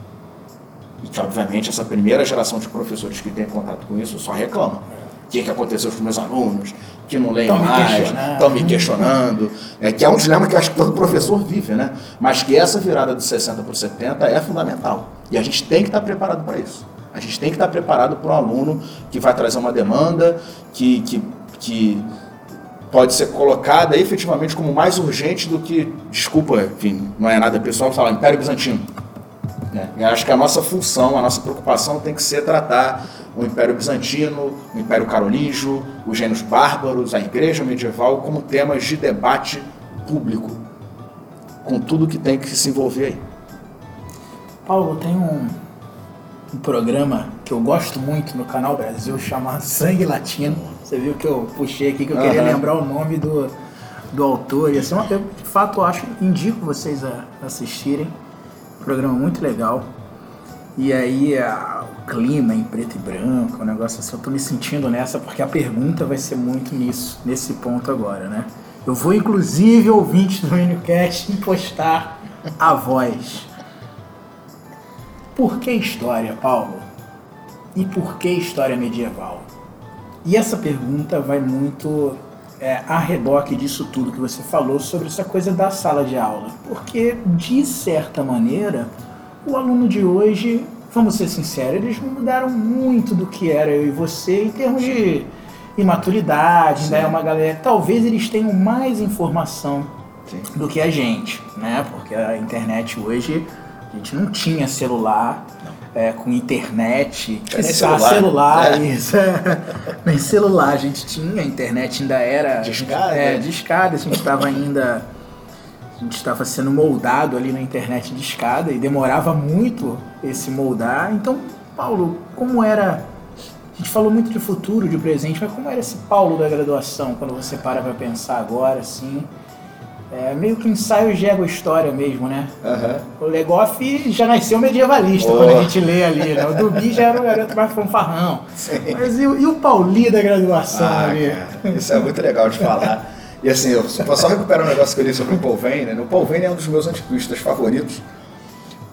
E que, obviamente, essa primeira geração de professores que tem contato com isso só reclama. O que, que aconteceu com os meus alunos? Que não leem mais, estão me questionando. É, que é um dilema que acho que todo professor vive, né? Mas que essa virada de 60 para 70 é fundamental. E a gente tem que estar preparado para isso. A gente tem que estar preparado para um aluno que vai trazer uma demanda, que, que, que pode ser colocada efetivamente como mais urgente do que, desculpa, enfim, não é nada pessoal, falar Império Bizantino. Né? Eu acho que a nossa função, a nossa preocupação tem que ser tratar o Império Bizantino, o Império Carolíngio, os gênios bárbaros, a Igreja medieval como temas de debate público, com tudo que tem que se envolver aí. Paulo, tem um, um programa que eu gosto muito no Canal Brasil chamado Sangue Latino. Você viu que eu puxei aqui que eu queria uhum. lembrar o nome do, do autor. E assim, eu de fato acho, indico vocês a assistirem. Programa muito legal. E aí a, o clima em preto e branco, o negócio assim, eu tô me sentindo nessa porque a pergunta vai ser muito nisso, nesse ponto agora, né? Eu vou inclusive, ouvinte do MenuCast, impostar a voz. Por que história, Paulo? E por que história medieval? E essa pergunta vai muito é, a reboque disso tudo que você falou sobre essa coisa da sala de aula. Porque, de certa maneira, o aluno de hoje, vamos ser sinceros, eles mudaram muito do que era eu e você em termos de imaturidade, né? Uma galera, talvez eles tenham mais informação Sim. do que a gente, né? Porque a internet hoje a gente não tinha celular. É, com internet, que celular, celular isso. É. Nem celular, a gente tinha, a internet ainda era. Discada. É, discada, a gente estava ainda a gente estava sendo moldado ali na internet de escada e demorava muito esse moldar. Então, Paulo, como era. A gente falou muito de futuro, de presente, mas como era esse Paulo da graduação, quando você para para pensar agora, assim? É meio que ensaio de ego-história mesmo, né? Uhum. O Legoff já nasceu medievalista oh. quando a gente lê ali, né? O Dubi já era um garoto mais fanfarrão. Sim. Mas e, e, o Pauli da graduação ah, ali? Cara, isso é muito legal de falar. E assim, eu só recuperar um negócio que eu li sobre o Paul Vane. Né? O Paul Vane é um dos meus antiquistas favoritos,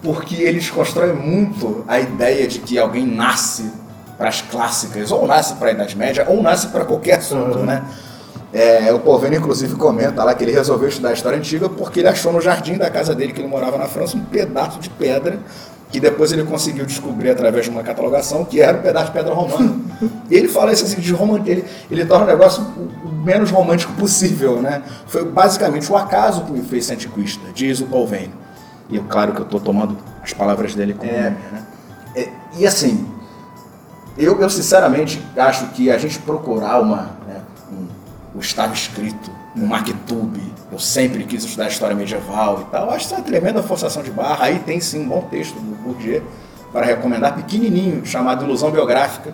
porque ele desconstrói muito a ideia de que alguém nasce para as clássicas, ou nasce para a Idade Média, ou nasce para qualquer assunto, uhum. né? É, o Vane, inclusive, comenta lá que ele resolveu estudar a história antiga porque ele achou no jardim da casa dele, que ele morava na França, um pedaço de pedra que depois ele conseguiu descobrir através de uma catalogação que era um pedaço de pedra romana. e ele fala isso assim, de romântico, ele, ele torna o negócio o menos romântico possível, né? Foi basicamente o acaso que me fez ser antiquista, diz o Paul Vane. E é claro que eu estou tomando as palavras dele como é, né? É, e assim, eu, eu sinceramente acho que a gente procurar uma, um, estava escrito no Marktube, eu sempre quis estudar história medieval e tal. Acho que é uma tremenda forçação de barra. Aí tem sim um bom texto do Bourdieu para recomendar, pequenininho, chamado Ilusão Biográfica,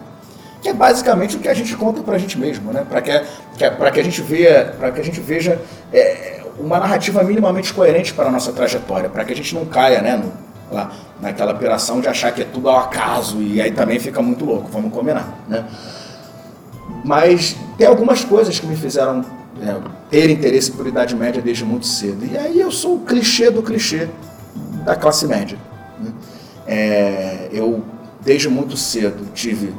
que é basicamente o que a gente conta para a gente mesmo, né? Para que, que, que a gente veja, para que a gente veja é, uma narrativa minimamente coerente para a nossa trajetória, para que a gente não caia, né, no, lá, naquela operação de achar que é tudo ao acaso e aí também fica muito louco, vamos combinar, né? Mas tem algumas coisas que me fizeram é, ter interesse por Idade Média desde muito cedo. E aí eu sou o clichê do clichê da classe média. Né? É, eu, desde muito cedo, tive,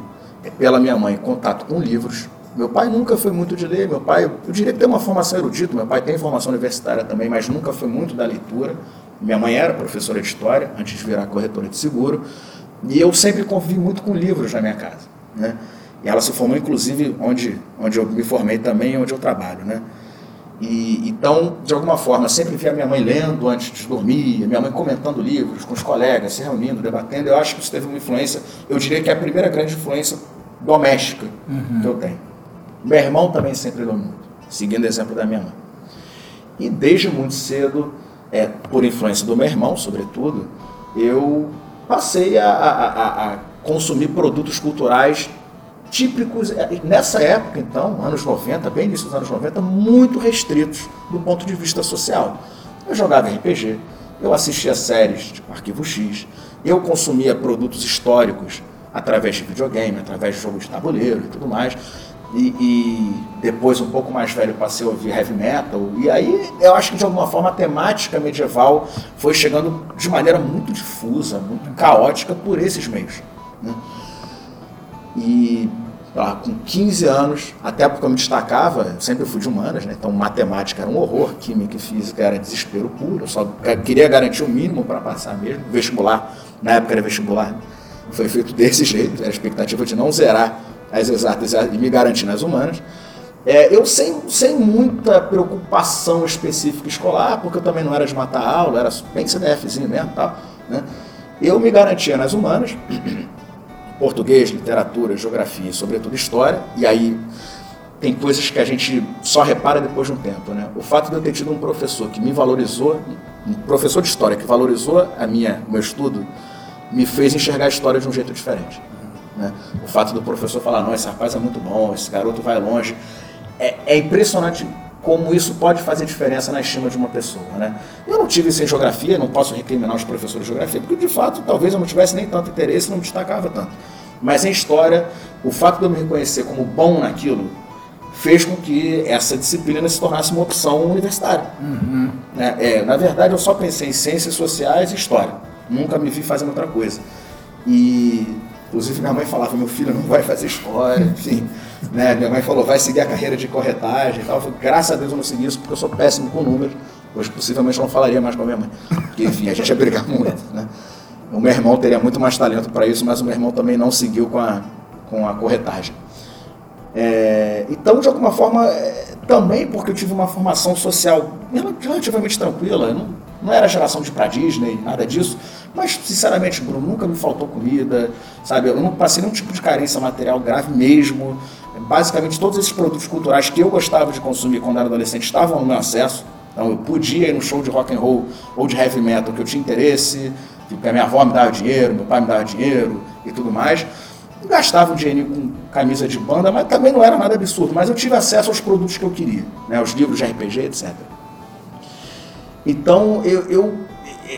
pela minha mãe, contato com livros. Meu pai nunca foi muito de ler, meu pai, eu diria que tem uma formação erudita, meu pai tem formação universitária também, mas nunca foi muito da leitura. Minha mãe era professora de história, antes de virar corretora de seguro, e eu sempre convivi muito com livros na minha casa. Né? E ela se formou, inclusive, onde, onde eu me formei também, onde eu trabalho, né? E, então, de alguma forma, sempre via minha mãe lendo antes de dormir, minha mãe comentando livros com os colegas, se reunindo, debatendo. Eu acho que isso teve uma influência, eu diria que é a primeira grande influência doméstica uhum. que eu tenho. Meu irmão também sempre leu muito, seguindo o exemplo da minha mãe. E desde muito cedo, é, por influência do meu irmão, sobretudo, eu passei a, a, a, a consumir produtos culturais típicos, é, nessa época, então, anos 90, bem início dos anos 90, muito restritos do ponto de vista social. Eu jogava RPG, eu assistia séries tipo Arquivo X, eu consumia produtos históricos através de videogame, através de jogos de tabuleiro e tudo mais. E, e, depois, um pouco mais velho, passei a ouvir heavy metal. E aí eu acho que de alguma forma a temática medieval foi chegando de maneira muito difusa, muito caótica por esses meios. Né? E lá, com 15 anos, até porque eu me destacava, eu sempre fui de humanas, né? então matemática era um horror, química e física era desespero puro, eu só queria garantir o mínimo para passar mesmo. Vestibular, na época era vestibular, foi feito desse jeito, era a expectativa de não zerar as exatas e me garantir nas humanas. É, eu sem, sem muita preocupação específica escolar, porque eu também não era de matar aula, era bem CDFzinho mesmo tal, né? Eu me garantia nas humanas, português, literatura, geografia e, sobretudo, história. E aí tem coisas que a gente só repara depois de um tempo. Né? O fato de eu ter tido um professor que me valorizou, um professor de história que valorizou a minha, o meu estudo, me fez enxergar a história de um jeito diferente. Né? O fato do professor falar, não, esse rapaz é muito bom, esse garoto vai longe. É, é impressionante como isso pode fazer diferença na estima de uma pessoa. Né? Eu não tive isso em geografia, não posso recriminar os professores de geografia, porque de fato talvez eu não tivesse nem tanto interesse, não me destacava tanto. Mas em história, o fato de eu me reconhecer como bom naquilo fez com que essa disciplina se tornasse uma opção universitária. Uhum. É, é, na verdade, eu só pensei em ciências sociais e história. Nunca me vi fazendo outra coisa. E, inclusive, minha mãe falava: meu filho não vai fazer história, enfim. Né? Minha mãe falou: vai seguir a carreira de corretagem e tal. Eu falei, Graças a Deus eu não segui isso, porque eu sou péssimo com números. Hoje, possivelmente, eu não falaria mais com a minha mãe. Porque, enfim, a gente ia brigar muito. Né? O meu irmão teria muito mais talento para isso, mas o meu irmão também não seguiu com a, com a corretagem. É, então, de alguma forma, é, também porque eu tive uma formação social relativamente tranquila, não, não era geração de ir para Disney, nada disso, mas, sinceramente, Bruno, nunca me faltou comida, sabe? Eu não passei nenhum tipo de carência material grave mesmo. Basicamente, todos esses produtos culturais que eu gostava de consumir quando era adolescente estavam no meu acesso. Então, eu podia ir no show de rock and roll ou de heavy metal que eu tinha interesse, porque a minha avó me dava dinheiro, meu pai me dava dinheiro e tudo mais. Eu gastava um dinheirinho com camisa de banda, mas também não era nada absurdo. Mas eu tive acesso aos produtos que eu queria, né? os livros de RPG, etc. Então eu, eu,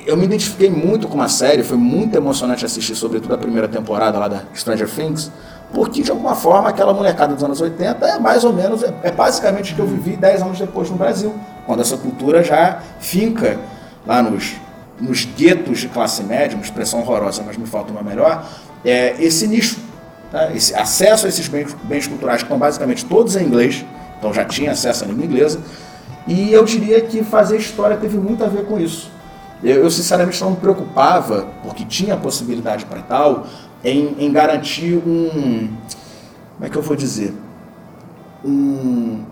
eu me identifiquei muito com a série, foi muito emocionante assistir, sobretudo a primeira temporada lá da Stranger Things, porque de alguma forma aquela molecada dos anos 80 é mais ou menos, é, basicamente o que eu vivi 10 anos depois no Brasil, quando essa cultura já finca lá nos nos guetos de classe média, uma expressão horrorosa, mas me falta uma melhor, é esse nicho. Tá? Esse acesso a esses bens, bens culturais, que estão basicamente todos em inglês, então já tinha acesso à língua inglesa, e eu diria que fazer história teve muito a ver com isso. Eu, eu sinceramente não me preocupava, porque tinha possibilidade para tal, em, em garantir um. Como é que eu vou dizer? Um,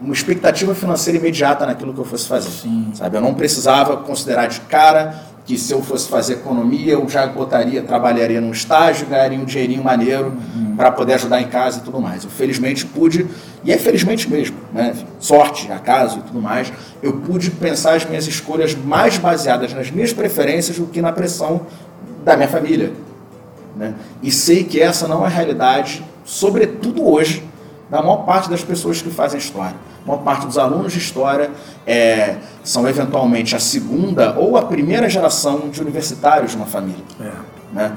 uma expectativa financeira imediata naquilo que eu fosse fazer. Sim. Sabe? Eu não precisava considerar de cara que se eu fosse fazer economia, eu já botaria, trabalharia num estágio, ganharia um dinheirinho maneiro uhum. para poder ajudar em casa e tudo mais. Eu felizmente pude, e é felizmente mesmo, né? sorte, acaso e tudo mais, eu pude pensar as minhas escolhas mais baseadas nas minhas preferências do que na pressão da minha família. Né? E sei que essa não é a realidade, sobretudo hoje, da maior parte das pessoas que fazem história. A maior parte dos alunos de história é, são eventualmente a segunda ou a primeira geração de universitários de uma família. É. Né?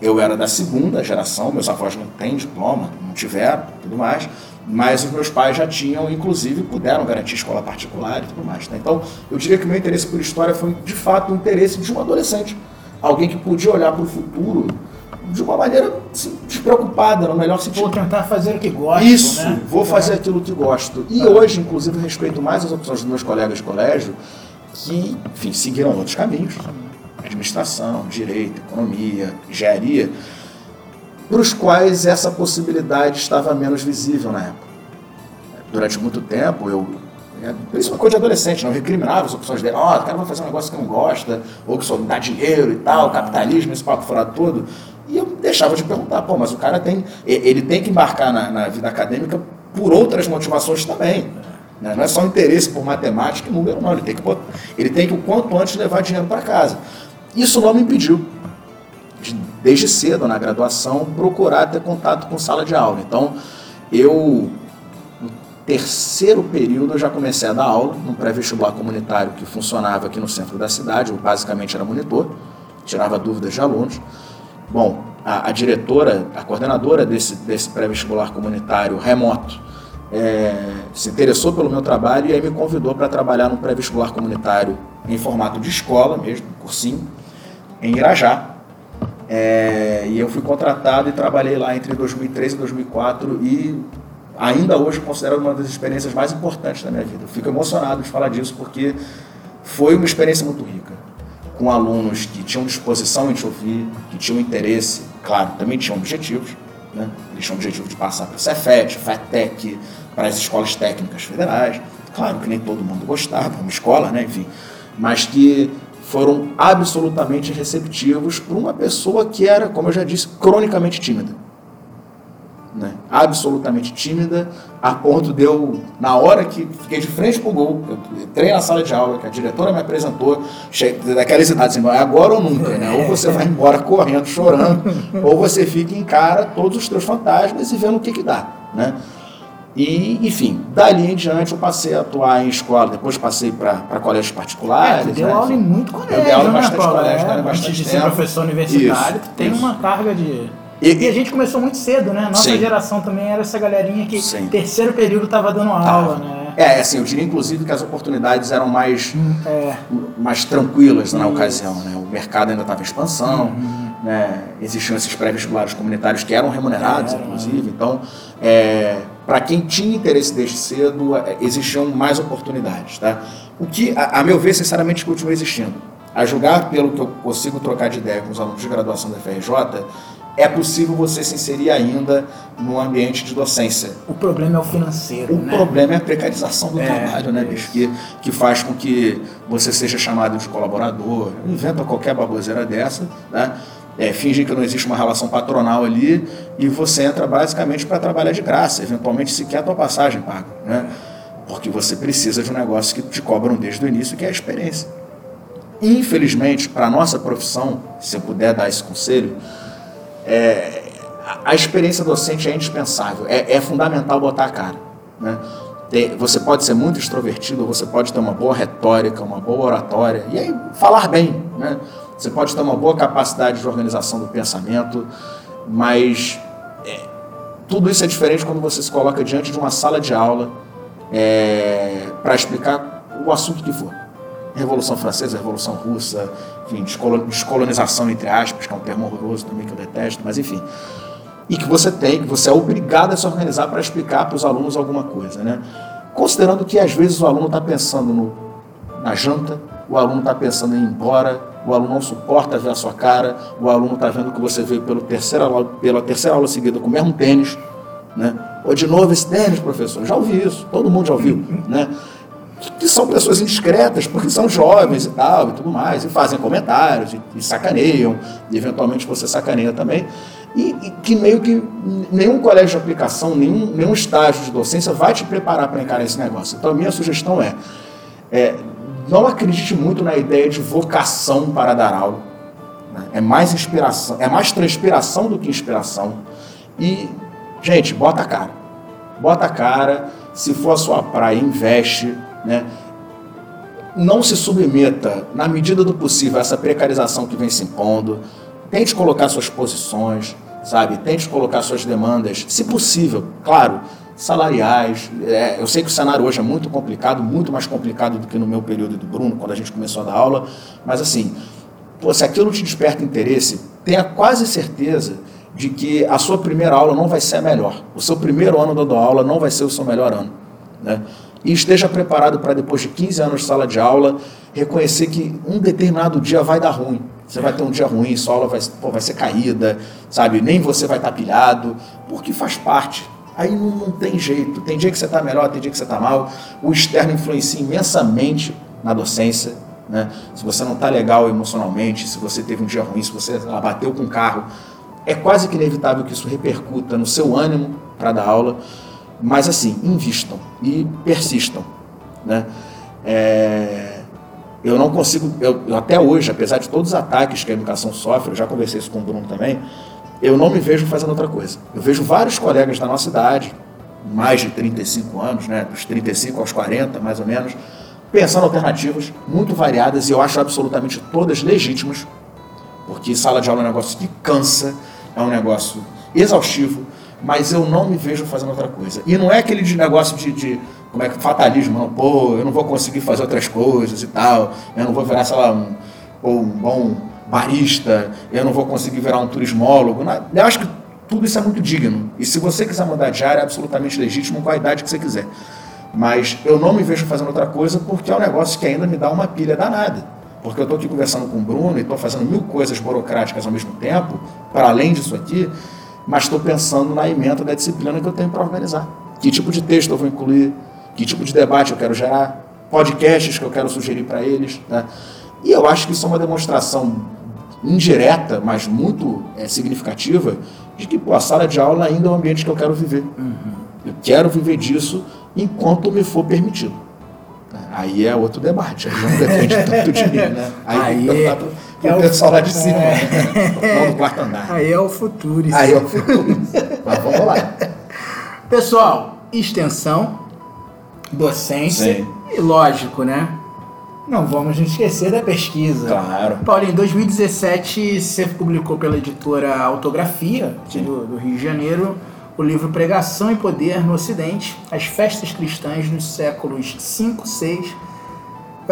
Eu era da segunda geração, meus avós não têm diploma, não tiveram, tudo mais, mas os meus pais já tinham, inclusive, puderam garantir escola particular e tudo mais. Né? Então, eu diria que o meu interesse por história foi, de fato, o interesse de um adolescente. Alguém que podia olhar para o futuro de uma maneira assim, despreocupada, no melhor sentido. Vou tentar fazer o que gosto. Isso, né? vou fazer aquilo que gosto. E hoje, inclusive, respeito mais as opções dos meus colegas de colégio que, enfim, seguiram outros caminhos. Administração, direito, economia, engenharia, para os quais essa possibilidade estava menos visível na época. Durante muito tempo, eu é, isso é uma coisa de adolescente, não recriminava as opções dele. Ó, oh, o cara vai fazer um negócio que não gosta, ou que só dá dinheiro e tal, capitalismo, esse papo fora todo. E eu deixava de perguntar, pô, mas o cara tem. Ele tem que embarcar na, na vida acadêmica por outras motivações também. Né? Não é só interesse por matemática e número, não. Ele tem que, ele tem que o quanto antes levar dinheiro para casa. Isso não me impediu, de, desde cedo na graduação, procurar ter contato com sala de aula. Então, eu terceiro período eu já comecei a dar aula num pré-vestibular comunitário que funcionava aqui no centro da cidade, eu basicamente era monitor, tirava dúvidas de alunos. Bom, a, a diretora, a coordenadora desse, desse pré-vestibular comunitário remoto, é, se interessou pelo meu trabalho e aí me convidou para trabalhar num pré-vestibular comunitário em formato de escola mesmo, cursinho, em Irajá. É, e eu fui contratado e trabalhei lá entre 2003 e 2004 e ainda hoje considero uma das experiências mais importantes da minha vida. Eu fico emocionado de falar disso porque foi uma experiência muito rica. Com alunos que tinham disposição em te ouvir, que tinham interesse, claro, também tinham objetivos. Né? Eles tinham objetivo de passar para o Cefet, FATEC, para as escolas técnicas federais. Claro que nem todo mundo gostava, uma escola, né? enfim. Mas que foram absolutamente receptivos para uma pessoa que era, como eu já disse, cronicamente tímida né, absolutamente tímida, a ponto de eu, na hora que fiquei de frente para o gol, eu entrei na sala de aula, que a diretora me apresentou, daquelas idades assim, é agora ou nunca, né? Ou você vai embora correndo, chorando, ou você fica em cara todos os teus fantasmas e vendo o que que dá, né? E, enfim, dali em diante eu passei a atuar em escola, depois passei para colégios particulares. É, deu né? aula em muito colégio, eu dei aula em né, bastante colégio, é, bastante Antes de tempo. ser professor universitário, Isso, tem isso. uma carga de E, E a gente começou muito cedo, né? Nossa Sim. geração também era essa galerinha que Sim. terceiro período tava dando aula, Tava. né? É, assim, eu diria inclusive que as oportunidades eram mais, É. mais tranquilas na Isso. ocasião. Né? O mercado ainda estava em expansão, Uhum. né? existiam esses pré-vestibulares comunitários que eram remunerados, inclusive. Então, é, para quem tinha interesse desde cedo, é, existiam mais oportunidades. Tá? O que, a, a meu ver, sinceramente, continua existindo. A julgar pelo que eu consigo trocar de ideia com os alunos de graduação da FRJ, é possível você se inserir ainda no ambiente de docência. O problema é o financeiro, O né? problema é a precarização do É, trabalho, né, bicho? Que, que faz com que você seja chamado de colaborador, inventa qualquer baboseira dessa, né? É, finge que não existe uma relação patronal ali e você entra basicamente para trabalhar de graça, eventualmente sequer a tua passagem paga, né? Porque você precisa de um negócio que te cobram desde o início, que é a experiência. Infelizmente, para a nossa profissão, se eu puder dar esse conselho, é, a- experiência docente é indispensável, é, é fundamental botar a cara. Né? Você pode ser muito extrovertido, você pode ter uma boa retórica, uma boa oratória, e aí falar bem. Né? Você pode ter uma boa capacidade de organização do pensamento, mas é, tudo isso é diferente quando você se coloca diante de uma sala de aula para explicar o assunto que for. Revolução Francesa, Revolução Russa, enfim, descolo- descolonização, entre aspas, que é um termo horroroso também que eu detesto, mas enfim. E que você tem, que você é obrigado a se organizar para explicar para os alunos alguma coisa, né? Considerando que às vezes o aluno está pensando no, na janta, o aluno está pensando em ir embora, o aluno não suporta ver a sua cara, o aluno está vendo que você veio pelo terceira pela terceira aula seguida com o mesmo tênis, né? Ou de novo esse tênis, professor, já ouvi isso, todo mundo já ouviu, né? Que, são pessoas indiscretas, porque são jovens e tal, e tudo mais, e fazem comentários, e, e sacaneiam, e eventualmente você sacaneia também, e, e que meio que nenhum colégio de aplicação, nenhum, nenhum estágio de docência vai te preparar para encarar esse negócio. Então a minha sugestão é, é, não acredite muito na ideia de vocação para dar aula. né? É mais inspiração, é mais transpiração do que inspiração. E, gente, bota a cara. Bota a cara. Se for a sua praia, investe. Né? Não se submeta, na medida do possível, a essa precarização que vem se impondo. tente colocar suas posições, sabe? Tente colocar suas demandas, se possível, claro, salariais. É, eu sei que o cenário hoje é muito complicado, muito mais complicado do que no meu período do Bruno, quando a gente começou a dar aula, mas assim, pô, se aquilo te desperta interesse, tenha quase certeza de que a sua primeira aula não vai ser a melhor. O seu primeiro ano dando aula não vai ser o seu melhor ano. Né? E esteja preparado para, depois de 15 anos de sala de aula, reconhecer que um determinado dia vai dar ruim. Você vai ter um dia ruim, sua aula vai, pô, vai ser caída, sabe? Nem você vai estar pilhado, porque faz parte. Aí não, não tem jeito. Tem dia que você está melhor, tem dia que você está mal. O externo influencia imensamente na docência. Né? Se você não está legal emocionalmente, se você teve um dia ruim, se você bateu com o carro, é quase que inevitável que isso repercuta no seu ânimo para dar aula. Mas assim, invistam e persistam. Né? É eu não consigo, eu, até hoje, apesar de todos os ataques que a educação sofre, eu já conversei isso com o Bruno também, eu não me vejo fazendo outra coisa. Eu vejo vários colegas da nossa idade, mais de 35 anos, né, dos 35 aos 40, mais ou menos, pensando alternativas muito variadas e eu acho absolutamente todas legítimas, porque sala de aula é um negócio que cansa, é um negócio exaustivo, mas eu não me vejo fazendo outra coisa. E não é aquele negócio de, de como é que fatalismo, não, pô, eu não vou conseguir fazer outras coisas e tal, eu não vou virar, sei lá, um, um bom barista, eu não vou conseguir virar um turismólogo. Eu acho que tudo isso é muito digno. E se você quiser mudar de área, é absolutamente legítimo com a idade que você quiser. Mas eu não me vejo fazendo outra coisa porque é um negócio que ainda me dá uma pilha danada. Porque eu estou aqui conversando com o Bruno e estou fazendo mil coisas burocráticas ao mesmo tempo, para além disso aqui, mas estou pensando na emenda da disciplina que eu tenho para organizar. Que tipo de texto eu vou incluir, que tipo de debate eu quero gerar, podcasts que eu quero sugerir para eles. Né? E eu acho que isso é uma demonstração indireta, mas muito é, significativa, de que pô, a sala de aula ainda é um ambiente que eu quero viver. Uhum. Eu quero viver disso enquanto me for permitido. Aí é outro debate, aí não depende tanto de mim, né? Aí, aí é, é o pessoal lá de cima, é, né? não do quarto andar. Aí é o futuro. Aí é o futuro. Mas vamos lá. Pessoal, extensão, docência Sim. e lógico, né? Não vamos nos esquecer da pesquisa. Claro. Paulo, em 2017 você publicou pela editora Autografia, do, do, Rio de Janeiro, o livro Pregação e Poder no Ocidente, as festas cristãs nos séculos 5, 6,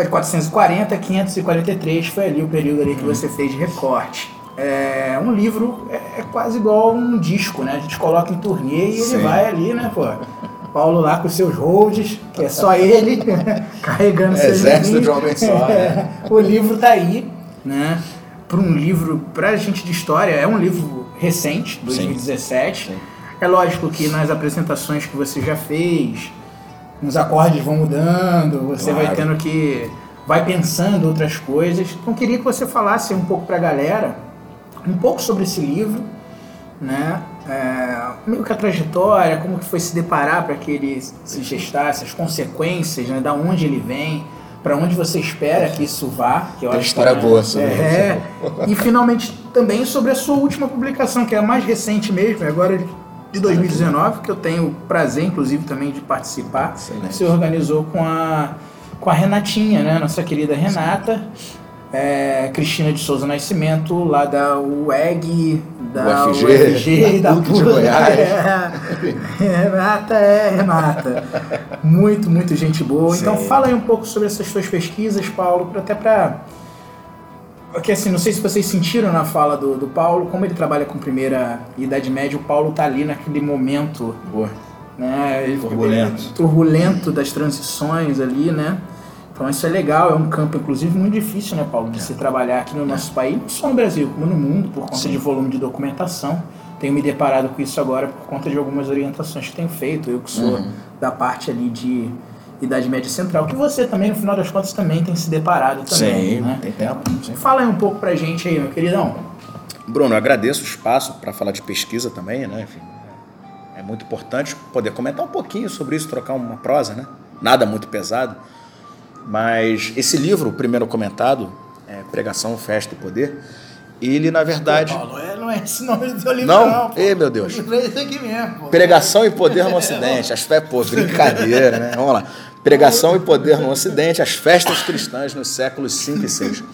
de 440 a 543, foi ali o período ali que uhum. você fez de recorte. É, um livro é, é, quase igual um disco, né? A gente coloca em turnê e Sim. ele vai ali, né, pô? Paulo lá com seus holds, que é só ele, carregando seus Exército de homem só, né? O livro tá aí, né? Para um livro, pra gente de história, é um livro recente, 2017. Sim. Sim. É lógico que nas apresentações que você já fez, os acordes vão mudando, você claro. vai tendo que. vai pensando outras coisas. Então queria que você falasse um pouco para a galera, um pouco sobre esse livro, né? é, meio que a trajetória, como que foi se deparar para que ele se gestasse, as consequências, né, da onde ele vem, para onde você espera que isso vá. Que eu Tem acho história que, boa sobre é, isso. E finalmente também sobre a sua última publicação, que é a mais recente mesmo, agora de 2019, que eu tenho o prazer, inclusive, também de participar. Excelente. Você organizou com a, com a Renatinha, né, nossa querida Renata é, Cristina de Souza Nascimento, lá da UEG, da UFG, UFG da, da PUC de Goiás. É, Renata é Renata. Muito, muito gente boa. Sim. Então fala aí um pouco sobre essas suas pesquisas, Paulo, até para porque assim, não sei se vocês sentiram na fala do, do Paulo, como ele trabalha com primeira Idade Média, o Paulo tá ali naquele momento Boa. né, turbulento. turbulento das transições ali, né? Então isso é legal, é um campo, inclusive, muito difícil, né, Paulo, de é. se trabalhar aqui no é. nosso país, não só no Brasil, como no mundo, por conta Sim. de volume de documentação. Tenho me deparado com isso agora por conta de algumas orientações que tenho feito, eu que sou uhum. da parte ali de Idade Média Central, que você também, no final das contas, também tem se deparado também. Sim, né? tem tempo. Sim. Fala aí um pouco pra gente aí, meu queridão. Bruno, eu agradeço o espaço para falar de pesquisa também, né? Enfim, é muito importante poder comentar um pouquinho sobre isso, trocar uma prosa, né? Nada muito pesado. Mas esse livro, o primeiro comentado, é Pregação, Festa e Poder, ele na verdade. Paulo, é, não é esse nome do livro, não. não Ei, meu Deus. É esse aqui mesmo. Pregação e Poder no Ocidente. As fé, pô, brincadeira, né? Vamos lá. Pregação e Poder no Ocidente, as festas cristãs nos séculos 5 e 6.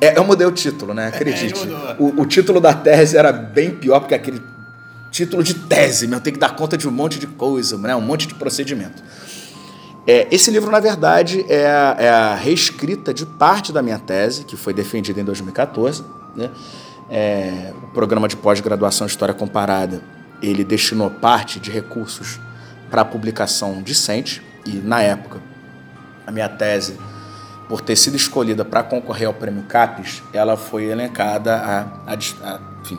É, eu mudei o título, né? Acredite. o, o título da tese era bem pior, porque aquele título de tese, meu, tem que dar conta de um monte de coisa, né? um monte de procedimento. É, esse livro, na verdade, é a, é a, reescrita de parte da minha tese, que foi defendida em 2014. Né? É, o programa de pós-graduação em História Comparada, ele destinou parte de recursos para a publicação discente, e na época, a minha tese, por ter sido escolhida para concorrer ao prêmio CAPES, ela foi elencada a, a, a enfim,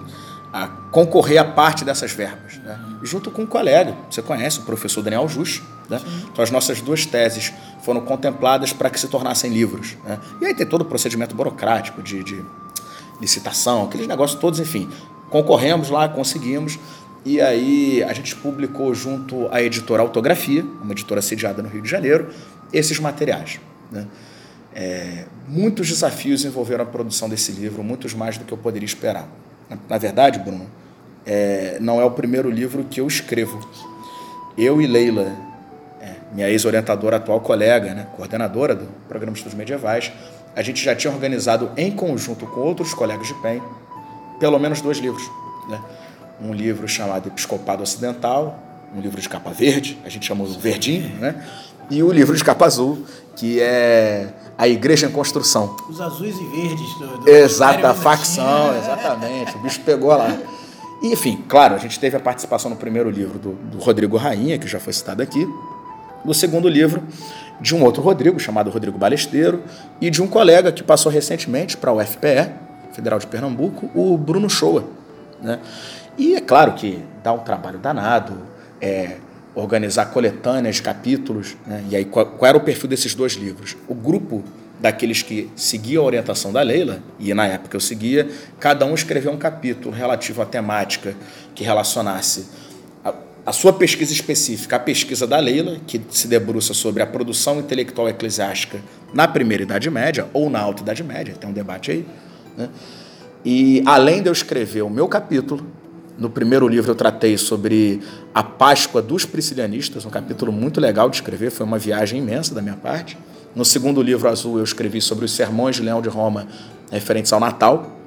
a concorrer a parte dessas verbas, né? junto com um colega, você conhece, o professor Daniel Jus. Né? Então, as nossas duas teses foram contempladas para que se tornassem livros. Né? E aí tem todo o procedimento burocrático de, de licitação, aqueles negócios todos, enfim. Concorremos lá, conseguimos, e aí a gente publicou junto à editora Autografia, uma editora sediada no Rio de Janeiro, esses materiais. Né? É, muitos desafios envolveram a produção desse livro, muitos mais do que eu poderia esperar. Na verdade, Bruno, é, não é o primeiro livro que eu escrevo. Eu e Leila, é, minha ex-orientadora, atual colega, né, coordenadora do programa de estudos medievais, a gente já tinha organizado em conjunto com outros colegas de PEN pelo menos dois livros. Né? Um livro chamado Episcopado Ocidental, um livro de capa verde, a gente chamou o verdinho, né? e o livro de capa azul, que é a Igreja em Construção. Os azuis e verdes do, do Exata, a facção, exatamente. O bicho pegou lá. E, enfim, claro, a gente teve a participação no primeiro livro do, do Rodrigo Rainha, que já foi citado aqui. No segundo livro, de um outro Rodrigo, chamado Rodrigo Balesteiro, e de um colega que passou recentemente para o FPE, Federal de Pernambuco, o Bruno Shoa. Né? E é claro que dá um trabalho danado, é, organizar coletâneas, capítulos. Né? E aí, qual, qual, era o perfil desses dois livros? O grupo daqueles que seguiam a orientação da Leila, e na época eu seguia, cada um escreveu um capítulo relativo à temática que relacionasse a, sua pesquisa específica, a pesquisa da Leila, que se debruça sobre a produção intelectual eclesiástica na Primeira Idade Média ou na Alta Idade Média, tem um debate aí. Né? E além de eu escrever o meu capítulo, no primeiro livro eu tratei sobre a Páscoa dos Priscilianistas, um capítulo muito legal de escrever, foi uma viagem imensa da minha parte. No segundo livro azul eu escrevi sobre os sermões de Leão de Roma referentes ao Natal,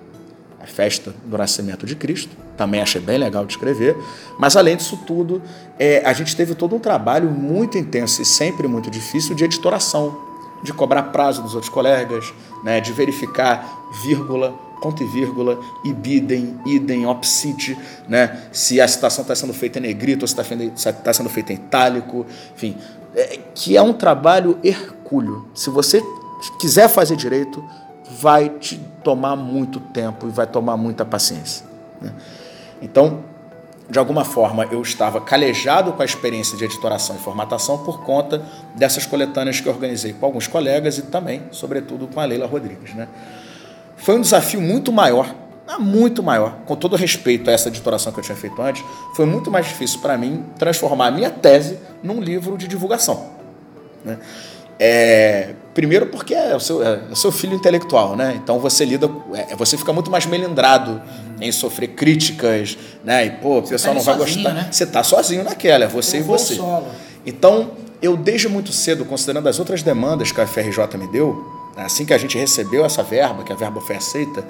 a festa do nascimento de Cristo. Também achei bem legal de escrever. Mas além disso tudo, é, a gente teve todo um trabalho muito intenso e sempre muito difícil de editoração, de cobrar prazo dos outros colegas, né, de verificar vírgula ponto e vírgula, ibidem, idem, obside, né? se a citação está sendo feita em negrito ou se está tá sendo feita em itálico, enfim, é, que é um trabalho hercúleo. Se você quiser fazer direito, vai te tomar muito tempo e vai tomar muita paciência. Né? Então, de alguma forma, eu estava calejado com a experiência de editoração e formatação por conta dessas coletâneas que organizei com alguns colegas e também, sobretudo, com a Leila Rodrigues. Né? Foi um desafio muito maior, muito maior, com todo respeito a essa editoração que eu tinha feito antes, foi muito mais difícil para mim transformar a minha tese num livro de divulgação. Né? É, primeiro porque é o, seu, é o seu filho intelectual, né? Então você lida, é, você fica muito mais melindrado em sofrer críticas, né? E pô, o pessoal tá não vai sozinho, gostar. Né? Você está sozinho naquela, é você eu e você. Solo. Então eu desde muito cedo, considerando as outras demandas que a FRJ me deu, assim que a gente recebeu essa verba, que a verba foi aceita,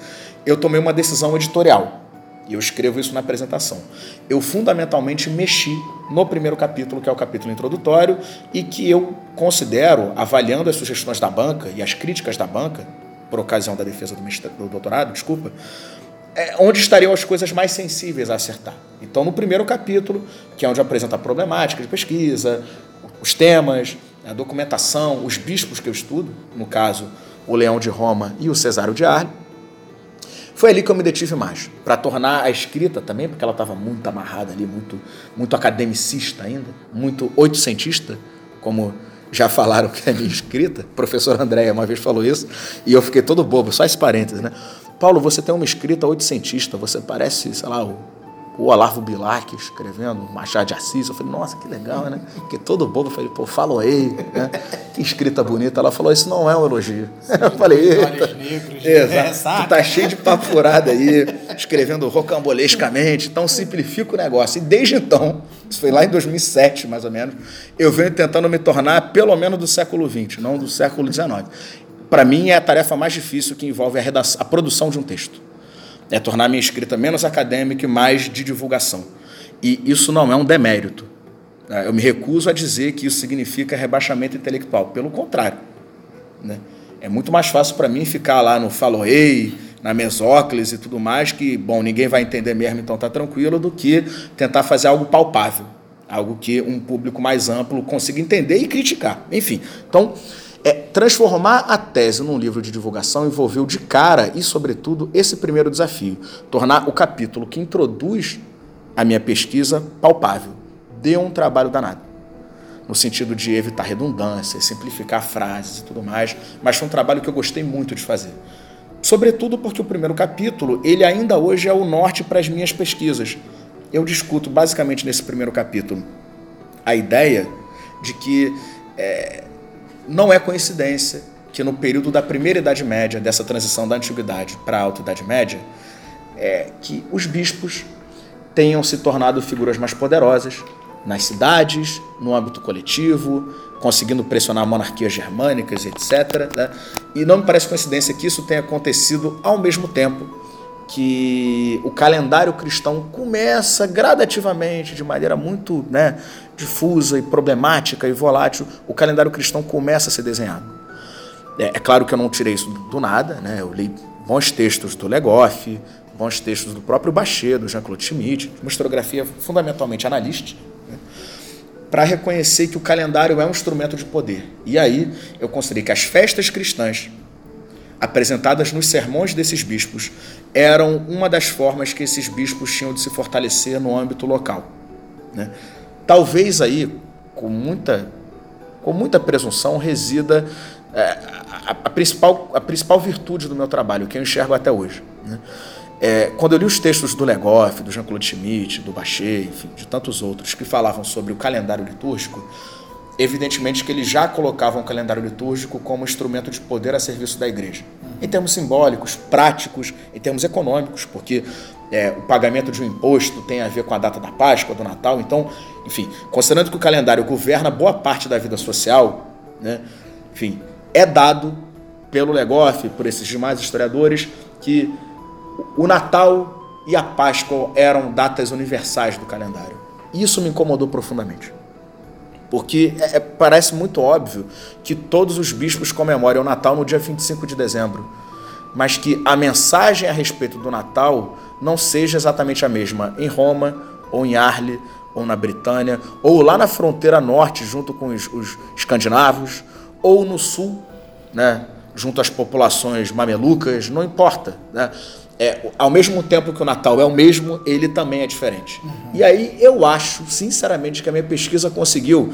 eu tomei uma decisão editorial. E eu escrevo isso na apresentação. Eu fundamentalmente mexi no primeiro capítulo, que é o capítulo introdutório, e que eu considero, avaliando as sugestões da banca e as críticas da banca, por ocasião da defesa do, do doutorado, desculpa, é onde estariam as coisas mais sensíveis a acertar. Então, no primeiro capítulo, que é onde apresenta a problemática de pesquisa, os temas, a documentação, os bispos que eu estudo, no caso, o Leão de Roma e o Cesário de Arles, foi ali que eu me detive mais, para tornar a escrita também, porque ela estava muito amarrada ali, muito, muito academicista ainda, muito oitocentista, como já falaram que é minha escrita. O professor Andréia uma vez falou isso, e eu fiquei todo bobo, só esse parênteses, né? Paulo, você tem uma escrita oitocentista, você parece, sei lá, o o Olavo Bilac escrevendo Machado de Assis. Eu falei, nossa, que legal, né? Porque todo bobo, eu falei, pô, faloei, né? Que escrita bonita. Ela falou, isso não é um elogio. Eu falei, eita. Negros, Exato. Tu tá cheio de papo furado aí, escrevendo rocambolescamente. Então simplifica o negócio. E desde então, isso foi lá em 2007, mais ou menos, eu venho tentando me tornar pelo menos do século XX, não do século XIX para mim, é a tarefa mais difícil que envolve a, redação, a produção de um texto. É tornar minha escrita menos acadêmica e mais de divulgação. E isso não é um demérito. É, eu me recuso a dizer que isso significa rebaixamento intelectual. Pelo contrário. Né? É muito mais fácil para mim ficar lá no Faloei, na Mesóclise e tudo mais, que, bom, ninguém vai entender mesmo, então tá tranquilo, do que tentar fazer algo palpável, algo que um público mais amplo consiga entender e criticar. Enfim, então, é, transformar a tese num livro de divulgação envolveu de cara e, sobretudo, esse primeiro desafio: tornar o capítulo que introduz a minha pesquisa palpável. Deu um trabalho danado no sentido de evitar redundâncias, simplificar frases e tudo mais, mas foi um trabalho que eu gostei muito de fazer. Sobretudo porque o primeiro capítulo, ele ainda hoje é o norte para as minhas pesquisas. Eu discuto basicamente nesse primeiro capítulo a ideia de que é, não é coincidência que no período da primeira Idade Média, dessa transição da Antiguidade para a Alta Idade Média, é, que os bispos tenham se tornado figuras mais poderosas, nas cidades, no âmbito coletivo, conseguindo pressionar monarquias germânicas, etc. Né? E não me parece coincidência que isso tenha acontecido ao mesmo tempo que o calendário cristão começa gradativamente, de maneira muito né, difusa e problemática e volátil, o calendário cristão começa a ser desenhado. É, é claro que eu não tirei isso do nada, né? eu li bons textos do Legoff, bons textos do próprio Bachet, do Jean-Claude Schmitt, uma historiografia fundamentalmente analística, para reconhecer que o calendário é um instrumento de poder. E aí eu considerei que as festas cristãs apresentadas nos sermões desses bispos eram uma das formas que esses bispos tinham de se fortalecer no âmbito local. Né? Talvez aí, com muita, com muita presunção, resida é, a, a, principal, a principal virtude do meu trabalho, que eu enxergo até hoje. Né? É, quando eu li os textos do Legoff, do Jean-Claude Schmitt, do Bachet, enfim, de tantos outros que falavam sobre o calendário litúrgico, evidentemente que eles já colocavam o calendário litúrgico como instrumento de poder a serviço da igreja. Em termos simbólicos, práticos, em termos econômicos, porque é, o pagamento de um imposto tem a ver com a data da Páscoa, do Natal. Então, enfim, considerando que o calendário governa boa parte da vida social, né, enfim, é dado pelo Legoff, por esses demais historiadores, que o Natal e a Páscoa eram datas universais do calendário. Isso me incomodou profundamente. Porque é, é, parece muito óbvio que todos os bispos comemorem o Natal no dia 25 de dezembro, mas que a mensagem a respeito do Natal não seja exatamente a mesma em Roma, ou em Arle, ou na Britânia, ou lá na fronteira norte, junto com os, os escandinavos, ou no sul, né, junto às populações mamelucas, não importa. Né? É, ao mesmo tempo que o Natal é o mesmo, ele também é diferente. Uhum. E aí eu acho, sinceramente, que a minha pesquisa conseguiu.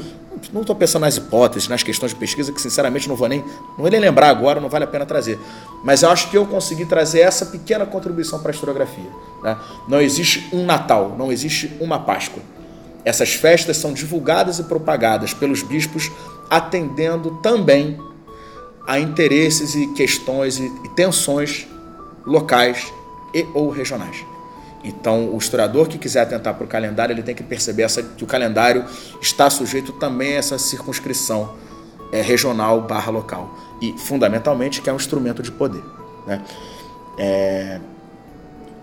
Não estou pensando nas hipóteses, nas questões de pesquisa, que sinceramente não vou nem, não vou nem lembrar agora, não vale a pena trazer. Mas eu acho que eu consegui trazer essa pequena contribuição para a historiografia. Né? Não existe um Natal, não existe uma Páscoa. Essas festas são divulgadas e propagadas pelos bispos, atendendo também a interesses e questões e, e tensões locais e ou regionais. Então, o historiador que quiser atentar para o calendário, ele tem que perceber essa, que o calendário está sujeito também a essa circunscrição é, regional barra local. E, fundamentalmente, que é um instrumento de poder. Né? É,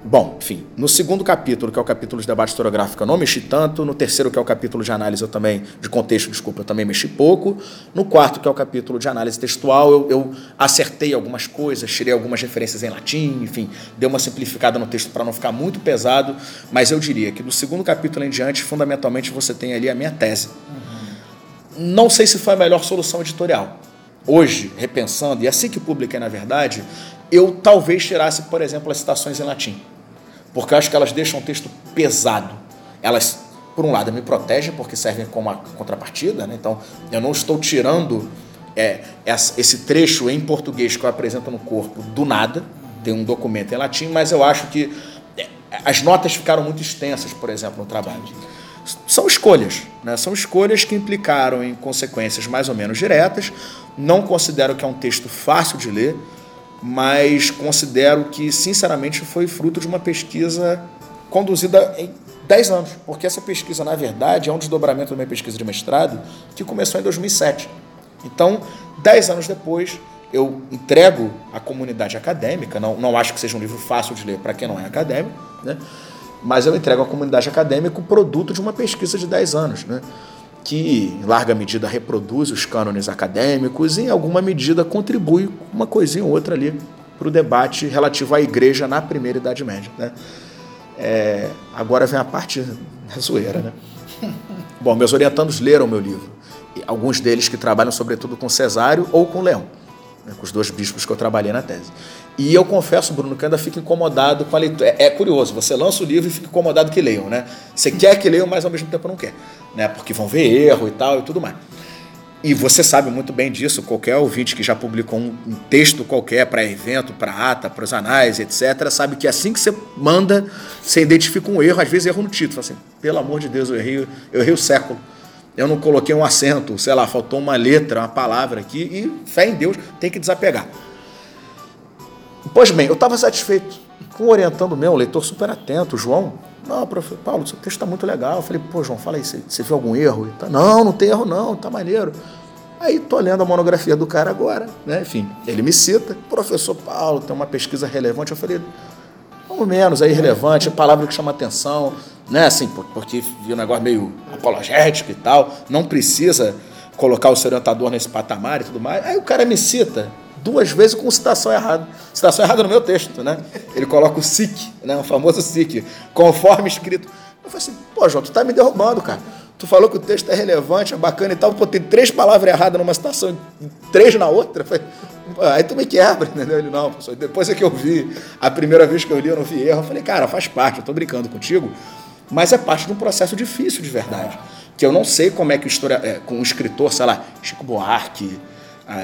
Bom, enfim, no segundo capítulo, que é o capítulo de debate historiográfico, eu não mexi tanto. No terceiro, que é o capítulo de análise, eu também, de contexto, desculpa, eu também mexi pouco. No quarto, que é o capítulo de análise textual, eu, eu acertei algumas coisas, tirei algumas referências em latim, enfim, dei uma simplificada no texto para não ficar muito pesado. Mas eu diria que do segundo capítulo em diante, fundamentalmente, você tem ali a minha tese. Não sei se foi a melhor solução editorial. Hoje, repensando, e assim que publiquei, na verdade, eu talvez tirasse, por exemplo, as citações em latim. Porque eu acho que elas deixam o texto pesado. Elas, por um lado, me protegem porque servem como contrapartida, né? então eu não estou tirando é, esse trecho em português que eu apresento no corpo do nada, tem um documento em latim, mas eu acho que é, as notas ficaram muito extensas, por exemplo, no trabalho. São escolhas, né? são escolhas que implicaram em consequências mais ou menos diretas. Não considero que é um texto fácil de ler, mas considero que, sinceramente, foi fruto de uma pesquisa conduzida em 10 anos, porque essa pesquisa, na verdade, é um desdobramento da minha pesquisa de mestrado que começou em 2007. Então, 10 anos depois, eu entrego à comunidade acadêmica, não, não acho que seja um livro fácil de ler para quem não é acadêmico, né? mas eu entrego à comunidade acadêmica o produto de uma pesquisa de 10 anos, né? Que em larga medida reproduz os cânones acadêmicos e em alguma medida contribui uma coisinha ou outra ali para o debate relativo à igreja na primeira Idade Média. Né? É, agora vem a parte da zoeira. Né? Bom, meus orientandos leram meu livro, alguns deles que trabalham sobretudo com Cesário ou com Leão né, com os dois bispos que eu trabalhei na tese. E eu confesso, Bruno, que ainda fico incomodado com a leitura. É, é, curioso, você lança o livro e fica incomodado que leiam, né? Você quer que leiam, mas ao mesmo tempo não quer, né? Porque vão ver erro e tal e tudo mais. E você sabe muito bem disso, qualquer ouvinte que já publicou um, um texto qualquer para evento, para ata, para os anais, etc., sabe que assim que você manda, você identifica um erro, às vezes erro no título. Assim, pelo amor de Deus, eu errei, eu errei o século eu não coloquei um acento, sei lá, faltou uma letra, uma palavra aqui, e fé em Deus tem que desapegar. Pois bem, eu estava satisfeito com o orientando meu, um leitor super atento, João. Não, professor Paulo, seu texto está muito legal. Eu falei, pô, João, fala aí, você, viu algum erro? Tá, não, não tem erro não, tá maneiro. Aí tô lendo a monografia do cara agora, né? Enfim, ele me cita, professor Paulo, tem uma pesquisa relevante. Eu falei, vamos menos aí relevante, palavra que chama atenção, né? Assim, porque viu um negócio meio apologético e tal, não precisa colocar o seu orientador nesse patamar e tudo mais. Aí o cara me cita duas vezes com citação errada. Citação errada no meu texto, né? Ele coloca o SIC, né? O famoso SIC, conforme escrito. Eu falei assim, pô, João, tu tá me derrubando, cara. Tu falou que o texto é relevante, é bacana e tal, pô, tem três palavras erradas numa citação e três na outra. Falei, aí tu me quebra, entendeu? Ele, não, professor, depois é que eu vi, a primeira vez que eu li, eu não vi erro. Eu falei, cara, faz parte, eu tô brincando contigo, mas é parte de um processo difícil de verdade. Que eu não sei como é que o história, é, com um escritor, sei lá, Chico Buarque,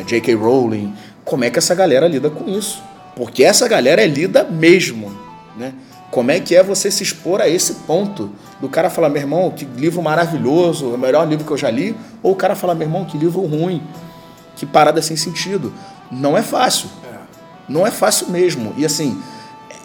J.K. Rowling, como é que essa galera lida com isso. Porque essa galera é lida mesmo, né? Como é que é você se expor a esse ponto? Do cara falar, meu irmão, que livro maravilhoso, é o melhor livro que eu já li, ou o cara falar, meu irmão, que livro ruim, que parada sem sentido. Não é fácil. É. Não é fácil mesmo. E assim,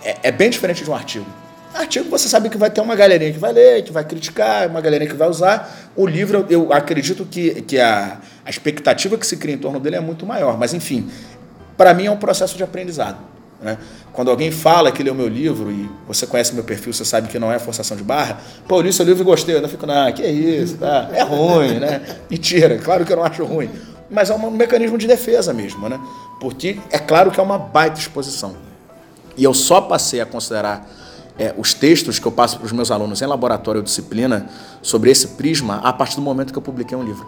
é, é bem diferente de um artigo. Artigo você sabe que vai ter uma galerinha que vai ler, que vai criticar, uma galerinha que vai usar. O livro, eu acredito que, que a, a expectativa que se cria em torno dele é muito maior. Mas, enfim, para mim é um processo de aprendizado. Né? Quando alguém fala que leu meu livro e você conhece meu perfil, você sabe que não é forçação de barra, pô, eu li seu livro e gostei. Eu não fico, não, que isso, tá? é ruim, né? Mentira, claro que eu não acho ruim. Mas é um mecanismo de defesa mesmo, né? Porque é claro que é uma baita exposição. E eu só passei a considerar é, os textos que eu passo para os meus alunos em laboratório ou disciplina sobre esse prisma a partir do momento que eu publiquei um livro.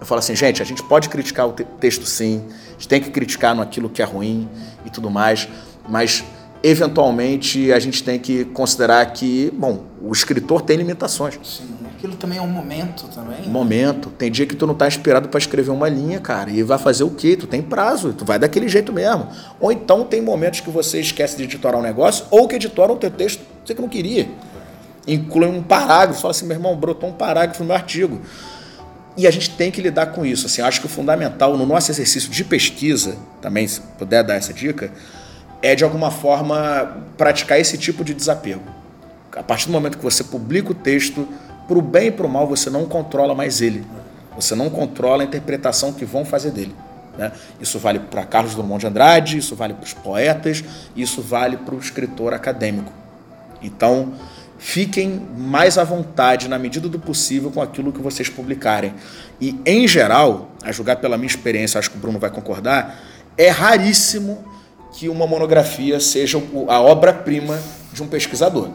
Eu falo assim, gente, a gente pode criticar o te texto sim, a gente tem que criticar no aquilo que é ruim e tudo mais, mas eventualmente a gente tem que considerar que, bom, o escritor tem limitações. Sim aquilo também é um momento também. Momento. Tem dia que tu não tá inspirado para escrever uma linha, cara. E vai fazer o quê? Tu tem prazo, tu vai daquele jeito mesmo. Ou então tem momentos que você esquece de editorar um negócio, ou que editora o teu texto, você que não queria. Inclui um parágrafo, fala assim, meu irmão, brotou um parágrafo no meu artigo. E a gente tem que lidar com isso. Assim, acho que o fundamental no nosso exercício de pesquisa, também, se puder dar essa dica, é de alguma forma praticar esse tipo de desapego. A partir do momento que você publica o texto, para o bem e para o mal, você não controla mais ele. Você não controla a interpretação que vão fazer dele. Né? Isso vale para Carlos Drummond de Andrade, isso vale para os poetas, isso vale para o escritor acadêmico. Então, fiquem mais à vontade, na medida do possível, com aquilo que vocês publicarem. E, em geral, a julgar pela minha experiência, acho que o Bruno vai concordar, é raríssimo que uma monografia seja a obra-prima de um pesquisador,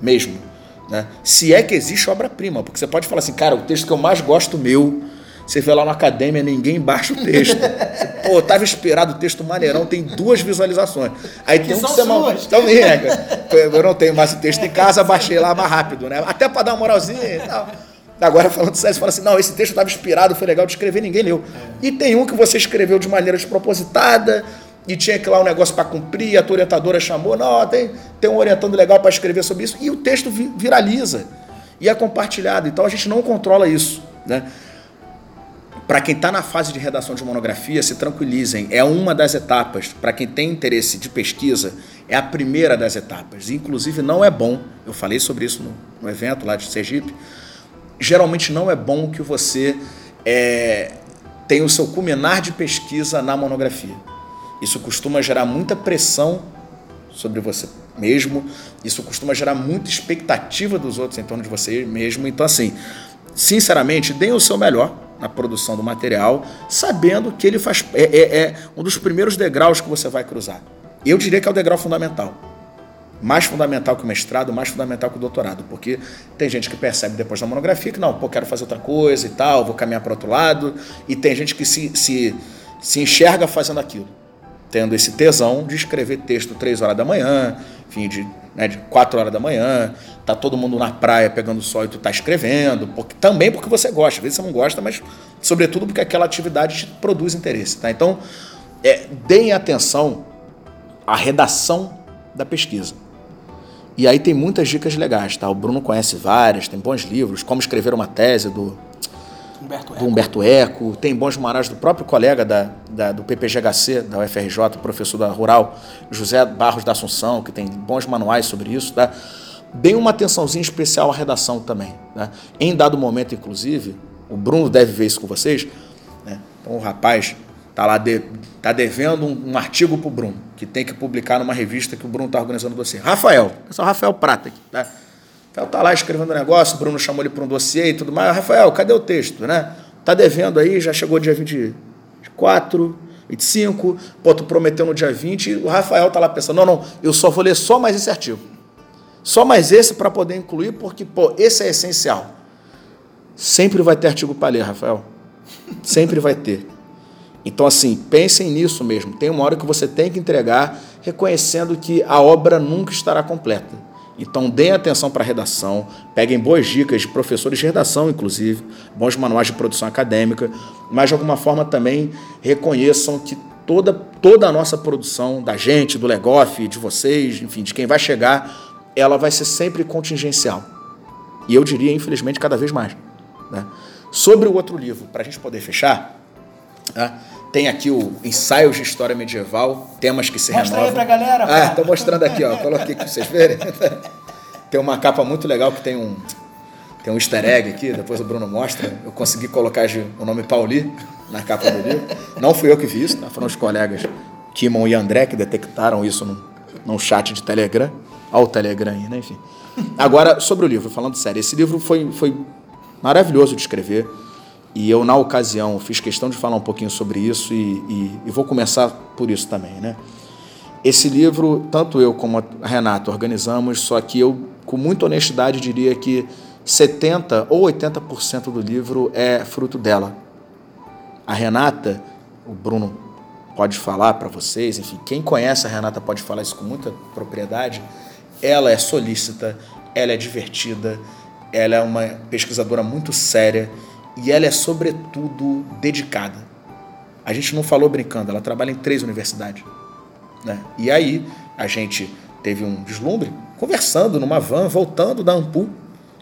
mesmo. Né? Se é que existe obra-prima, porque você pode falar assim, cara, o texto que eu mais gosto meu, você vê lá na academia, ninguém baixa o texto. Pô, eu tava inspirado, o texto maneirão, tem duas visualizações. Aí que tem um que você não. Então, é, eu não tenho mais o texto em casa, baixei lá mais rápido, né? Até para dar uma moralzinha e tal. Agora, falando sério, você fala assim: não, esse texto estava inspirado, foi legal de escrever, ninguém leu. É. E tem um que você escreveu de maneira despropositada, e tinha que lá um negócio para cumprir, a tua orientadora chamou, não, tem, tem um orientando legal para escrever sobre isso, e o texto viraliza e é compartilhado. Então a gente não controla isso. Né? Para quem está na fase de redação de monografia, se tranquilizem, é uma das etapas. Para quem tem interesse de pesquisa, é a primeira das etapas. Inclusive, não é bom, eu falei sobre isso no, no evento lá de Sergipe, geralmente não é bom que você é, tenha o seu culminar de pesquisa na monografia Isso costuma gerar muita pressão sobre você mesmo, isso costuma gerar muita expectativa dos outros em torno de você mesmo. Então, assim, sinceramente, deem o seu melhor na produção do material, sabendo que ele faz é, é, é um dos primeiros degraus que você vai cruzar. Eu diria que é o degrau fundamental mais fundamental que o mestrado, mais fundamental que o doutorado, porque tem gente que percebe depois da monografia que não, pô, quero fazer outra coisa e tal, vou caminhar para outro lado, e tem gente que se, se, se enxerga fazendo aquilo, tendo esse tesão de escrever texto três horas da manhã, enfim, de, né, de quatro horas da manhã, tá todo mundo na praia pegando sol e tu tá escrevendo, porque, também porque você gosta, às vezes você não gosta, mas sobretudo porque aquela atividade te produz interesse, tá? Então, é, deem atenção à redação da pesquisa. E aí tem muitas dicas legais, tá? O Bruno conhece várias, tem bons livros, como escrever uma tese do Humberto Eco, do Humberto Eco tem bons manuais do próprio colega da, da, do PPGHC, da UFRJ, professor da Rural, José Barros da Assunção, que tem bons manuais sobre isso, tá? Deem uma atençãozinha especial à redação também. Né? Em dado momento, inclusive, o Bruno deve ver isso com vocês, né? então o rapaz Tá lá de, tá devendo um, um artigo para o Bruno, que tem que publicar numa revista que o Bruno está organizando dossiê. Rafael, é o Rafael Prata aqui, tá? Rafael tá lá escrevendo um negócio, o Bruno chamou ele para um dossiê e tudo mais. Rafael, cadê o texto, né? Tá devendo aí, já chegou dia 24, 25, pô, tu prometeu no dia 20, e o Rafael tá lá pensando, não, não, eu só vou ler só mais esse artigo. Só mais esse para poder incluir, porque, pô, esse é essencial. Sempre vai ter artigo para ler, Rafael. Sempre vai ter. Então, assim, pensem nisso mesmo. Tem uma hora que você tem que entregar, reconhecendo que a obra nunca estará completa. Então, deem atenção para a redação, peguem boas dicas de professores de redação, inclusive, bons manuais de produção acadêmica, mas de alguma forma também reconheçam que toda, toda a nossa produção, da gente, do Legoff, de vocês, enfim, de quem vai chegar, ela vai ser sempre contingencial. E eu diria, infelizmente, cada vez mais. Né? Sobre o outro livro, para a gente poder fechar, né? Tem aqui o Ensaios de História Medieval, temas que se Mostra renovam. Mostra aí pra galera. Ah, estou mostrando aqui, ó. Coloquei aqui para vocês verem. tem uma capa muito legal que tem um, tem um easter egg aqui, depois o Bruno mostra. Eu consegui colocar o nome Pauli na capa do livro. Não fui eu que vi isso, tá? foram os colegas Kimon e André que detectaram isso num, num chat de Telegram. Olha o Telegram aí, né? Enfim. Agora, sobre o livro, falando sério, esse livro foi, foi maravilhoso de escrever. E eu, na ocasião, fiz questão de falar um pouquinho sobre isso e, e, e, vou começar por isso também. Né? Esse livro, tanto eu como a Renata organizamos, só que eu, com muita honestidade, diria que 70% ou 80% do livro é fruto dela. A Renata, o Bruno pode falar para vocês, enfim, quem conhece a Renata pode falar isso com muita propriedade. Ela é solícita, ela é divertida, ela é uma pesquisadora muito séria e ela é, sobretudo, dedicada. A gente não falou brincando, ela trabalha em três universidades. Né? E aí a gente teve um deslumbre, conversando numa van, voltando da Ampul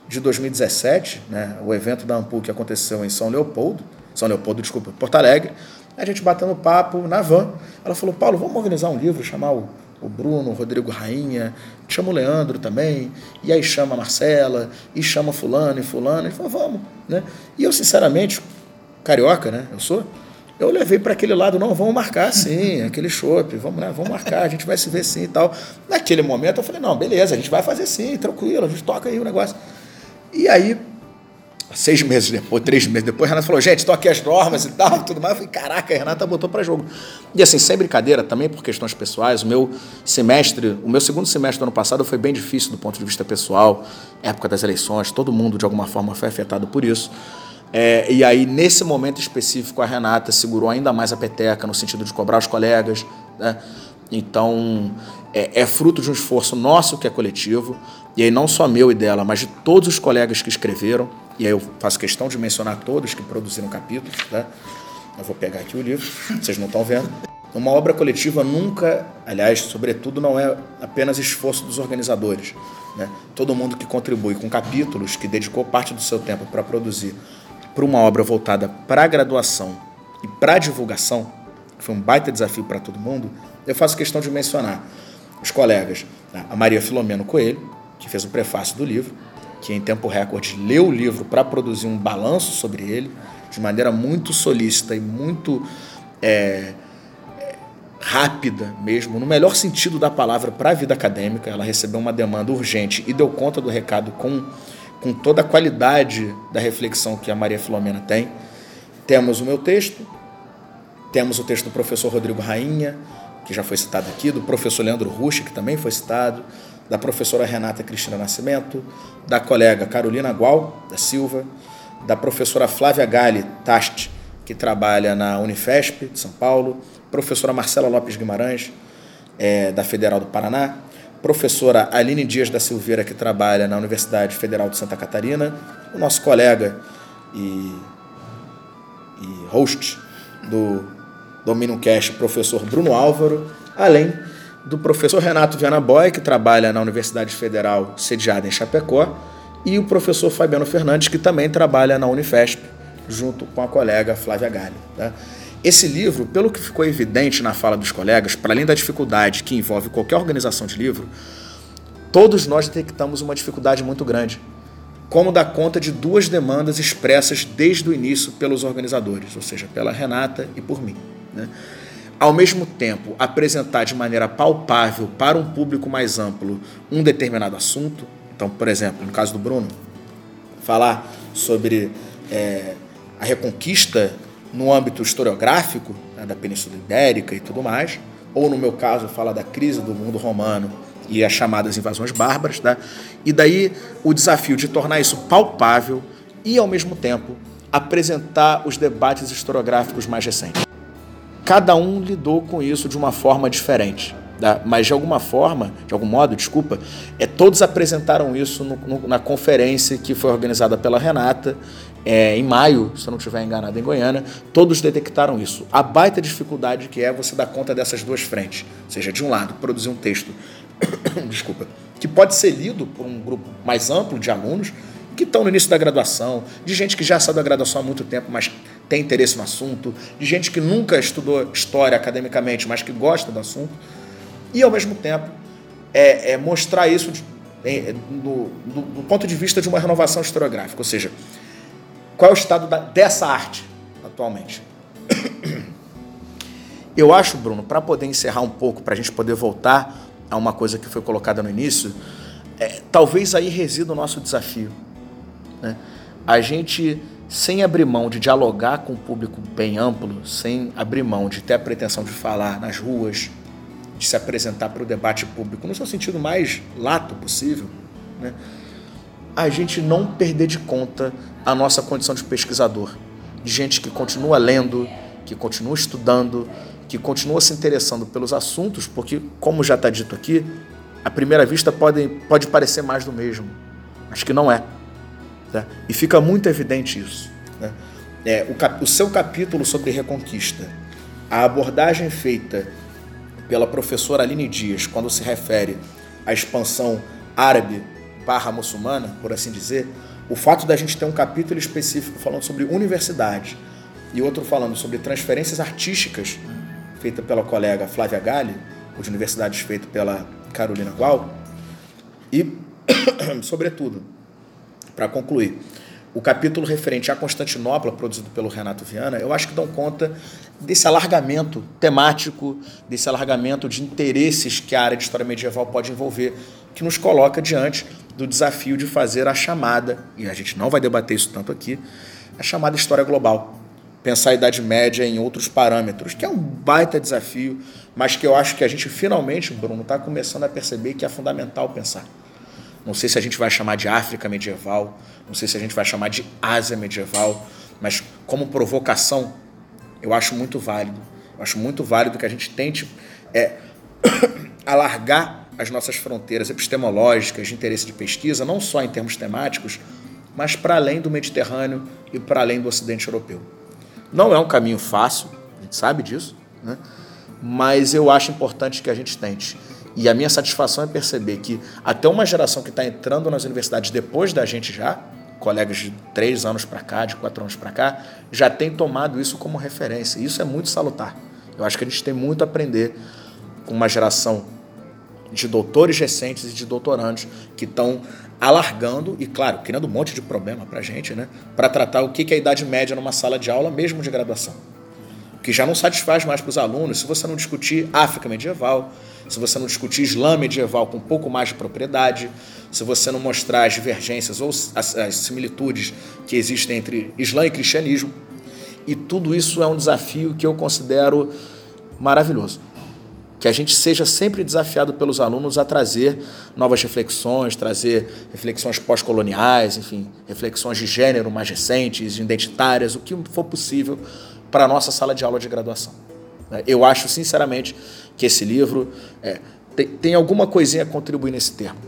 de 2017, né? o evento da Ampul que aconteceu em São Leopoldo, São Leopoldo, desculpa, Porto Alegre, a gente batendo papo na van. Ela falou, Paulo, vamos organizar um livro, chamar o o Bruno, o Rodrigo Rainha, chama o Leandro também, e aí chama a Marcela, e chama fulano e fulano, e falou, vamos, né? E eu, sinceramente, carioca, né, eu sou, eu levei para aquele lado, não, vamos marcar sim, aquele chopp, vamos, né, vamos marcar, a gente vai se ver sim e tal. Naquele momento eu falei, não, beleza, a gente vai fazer sim, tranquilo, a gente toca aí o negócio. E aí Seis meses depois, três meses depois, a Renata falou, gente, estão aqui as normas e tal, tudo mais. Eu falei, caraca, a Renata botou para jogo. E assim, sem brincadeira, também por questões pessoais, o meu semestre, o meu segundo semestre do ano passado foi bem difícil do ponto de vista pessoal, época das eleições, todo mundo de alguma forma foi afetado por isso. É, e aí, nesse momento específico, a Renata segurou ainda mais a peteca no sentido de cobrar os colegas. Né? Então, é, é fruto de um esforço nosso que é coletivo, e aí não só meu e dela, mas de todos os colegas que escreveram e aí eu faço questão de mencionar todos que produziram capítulos, tá? Eu vou pegar aqui o livro, vocês não estão vendo. Uma obra coletiva nunca, aliás, sobretudo, não é apenas esforço dos organizadores. Né? Todo mundo que contribui com capítulos, que dedicou parte do seu tempo para produzir para uma obra voltada para a graduação e para a divulgação, que foi um baita desafio para todo mundo, eu faço questão de mencionar os colegas, né? a Maria Filomeno Coelho, que fez o prefácio do livro, que em tempo recorde leu o livro para produzir um balanço sobre ele, de maneira muito solícita e muito é, rápida mesmo, no melhor sentido da palavra, para a vida acadêmica. Ela recebeu uma demanda urgente e deu conta do recado com, com toda a qualidade da reflexão que a Maria Filomena tem. Temos o meu texto, temos o texto do professor Rodrigo Rainha, que já foi citado aqui, do professor Leandro Rusch, que também foi citado, da professora Renata Cristina Nascimento, da colega Carolina Gual da Silva, da professora Flávia Gali Tast, que trabalha na Unifesp de São Paulo, professora Marcela Lopes Guimarães, é, da Federal do Paraná, professora Aline Dias da Silveira, que trabalha na Universidade Federal de Santa Catarina, o nosso colega e, e host do Dominion Cash, professor Bruno Álvaro, além do professor Renato Viana Boy, que trabalha na Universidade Federal sediada em Chapecó, e o professor Fabiano Fernandes, que também trabalha na Unifesp, junto com a colega Flávia Galli. Tá? Esse livro, pelo que ficou evidente na fala dos colegas, para além da dificuldade que envolve qualquer organização de livro, todos nós detectamos uma dificuldade muito grande. Como dar conta de duas demandas expressas desde o início pelos organizadores, ou seja, pela Renata e por mim. Né? Ao mesmo tempo, apresentar de maneira palpável para um público mais amplo um determinado assunto. Então, por exemplo, no caso do Bruno, falar sobre é, a reconquista no âmbito historiográfico, né, da Península Ibérica e tudo mais, ou no meu caso, fala da crise do mundo romano e as chamadas invasões bárbaras, tá? e daí o desafio de tornar isso palpável e, ao mesmo tempo, apresentar os debates historiográficos mais recentes. Cada um lidou com isso de uma forma diferente. Tá? Mas de alguma forma, de algum modo, desculpa, é, todos apresentaram isso no, no, na conferência que foi organizada pela Renata é, em maio, se eu não estiver enganado, em Goiânia, todos detectaram isso. A baita dificuldade que é você dar conta dessas duas frentes. Ou seja, de um lado, produzir um texto, desculpa, que pode ser lido por um grupo mais amplo de alunos que estão no início da graduação, de gente que já saiu da graduação há muito tempo, mas tem interesse no assunto, de gente que nunca estudou história academicamente, mas que gosta do assunto, e ao mesmo tempo é, é mostrar isso de, é, do, do, do ponto de vista de uma renovação historiográfica, ou seja, qual é o estado da, dessa arte atualmente? Eu acho, Bruno, para poder encerrar um pouco, para a gente poder voltar a uma coisa que foi colocada no início, é, talvez aí resida o nosso desafio. Né? A gente, sem abrir mão de dialogar com o público bem amplo, sem abrir mão de ter a pretensão de falar nas ruas, de se apresentar para o debate público no seu sentido mais lato possível, né? a gente não perder de conta a nossa condição de pesquisador, de gente que continua lendo, que continua estudando, que continua se interessando pelos assuntos, porque, como já está dito aqui, à primeira vista pode, pode parecer mais do mesmo, mas que não é. Tá? E fica muito evidente isso. Né? É, o, cap, o seu capítulo sobre Reconquista, a abordagem feita pela professora Aline Dias, quando se refere à expansão árabe barra muçulmana, por assim dizer, o fato da gente ter um capítulo específico falando sobre universidade e outro falando sobre transferências artísticas, feita pela colega Flávia Galli, ou de universidades feito pela Carolina Gual, e, sobretudo, para concluir, o capítulo referente à Constantinopla, produzido pelo Renato Viana, eu acho que dão conta desse alargamento temático, desse alargamento de interesses que a área de história medieval pode envolver, que nos coloca diante do desafio de fazer a chamada, e a gente não vai debater isso tanto aqui, a chamada história global. Pensar a Idade Média em outros parâmetros, que é um baita desafio, mas que eu acho que a gente finalmente, Bruno, está começando a perceber que é fundamental pensar. Não sei se a gente vai chamar de África medieval, não sei se a gente vai chamar de Ásia medieval, mas como provocação, eu acho muito válido. Eu acho muito válido que a gente tente é, alargar as nossas fronteiras epistemológicas de interesse de pesquisa, não só em termos temáticos, mas para além do Mediterrâneo e para além do Ocidente Europeu. Não é um caminho fácil, a gente sabe disso, né? mas eu acho importante que a gente tente. E a minha satisfação é perceber que até uma geração que está entrando nas universidades depois da gente já, colegas de três anos para cá, de quatro anos para cá, já tem tomado isso como referência. Isso é muito salutar. Eu acho que a gente tem muito a aprender com uma geração de doutores recentes e de doutorandos que estão alargando e, claro, criando um monte de problema para a gente, né? Para tratar o que é a idade média numa sala de aula, mesmo de graduação. Que já não satisfaz mais para os alunos se você não discutir África medieval, se você não discutir Islã medieval com um pouco mais de propriedade, se você não mostrar as divergências ou as, as similitudes que existem entre Islã e cristianismo. E tudo isso é um desafio que eu considero maravilhoso. Que a gente seja sempre desafiado pelos alunos a trazer novas reflexões, trazer reflexões pós-coloniais, enfim, reflexões de gênero mais recentes, identitárias, o que for possível para a nossa sala de aula de graduação. Eu acho, sinceramente, que esse livro é, tem, tem, alguma coisinha a contribuir nesse termo.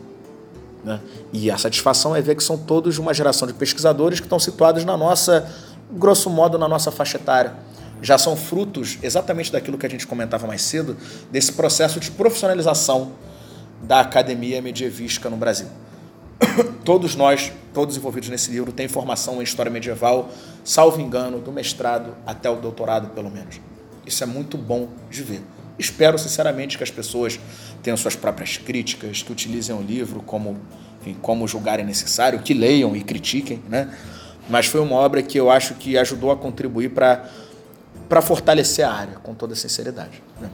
Né? E a satisfação é ver que são todos uma geração de pesquisadores que estão situados na nossa, grosso modo, na nossa faixa etária. Já são frutos exatamente daquilo que a gente comentava mais cedo, desse processo de profissionalização da academia medievística no Brasil. Todos nós, todos envolvidos nesse livro, têm formação em história medieval, salvo engano, do mestrado até o doutorado, pelo menos. Isso é muito bom de ver. Espero sinceramente que as pessoas tenham suas próprias críticas, que utilizem o livro como, enfim, como julgarem necessário, que leiam e critiquem, né? Mas foi uma obra que eu acho que ajudou a contribuir para para fortalecer a área, com toda sinceridade. Né?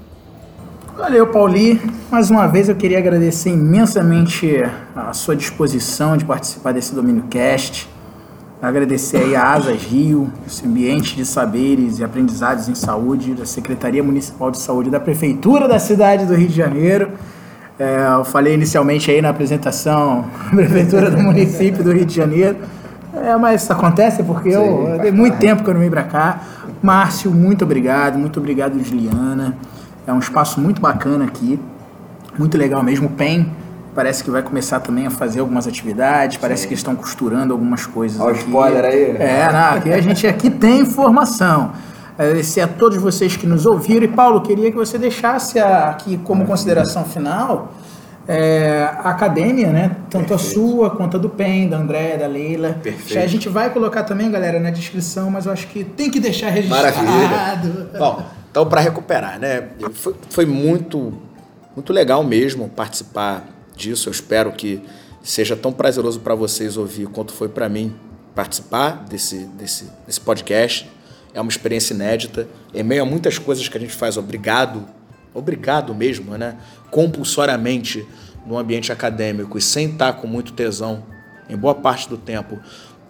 Valeu, Pauli. Mais uma vez eu queria agradecer imensamente a sua disposição de participar desse Domínio Cast. Agradecer aí a Asas Rio, esse ambiente de saberes e aprendizados em saúde da Secretaria Municipal de Saúde da Prefeitura da cidade do Rio de Janeiro. É, eu falei inicialmente aí na apresentação, Prefeitura do município do Rio de Janeiro. É, mas isso acontece porque Sim, eu, eu dei muito tempo que eu não vim para cá. Márcio, muito obrigado, muito obrigado, Juliana. É um espaço muito bacana aqui, muito legal mesmo. O PEN parece que vai começar também a fazer algumas atividades, parece Sim. que estão costurando algumas coisas. Olha o spoiler aí. É, não, aqui a gente aqui tem informação. Agradecer a todos vocês que nos ouviram. E Paulo, queria que você deixasse aqui como consideração final é, a academia, né? Tanto Perfeito. a sua quanto a do PEN, da André, da Leila. Perfeito. A gente vai colocar também, galera, na descrição, mas eu acho que tem que deixar registrado. Maravilha. Bom, então para recuperar, né? Foi, foi muito, muito legal mesmo participar disso. Eu espero que seja tão prazeroso para vocês ouvir quanto foi para mim participar desse, desse, desse podcast. É uma experiência inédita. Em meio a muitas coisas que a gente faz obrigado, obrigado mesmo, né? compulsoriamente no ambiente acadêmico e sem estar com muito tesão, em boa parte do tempo,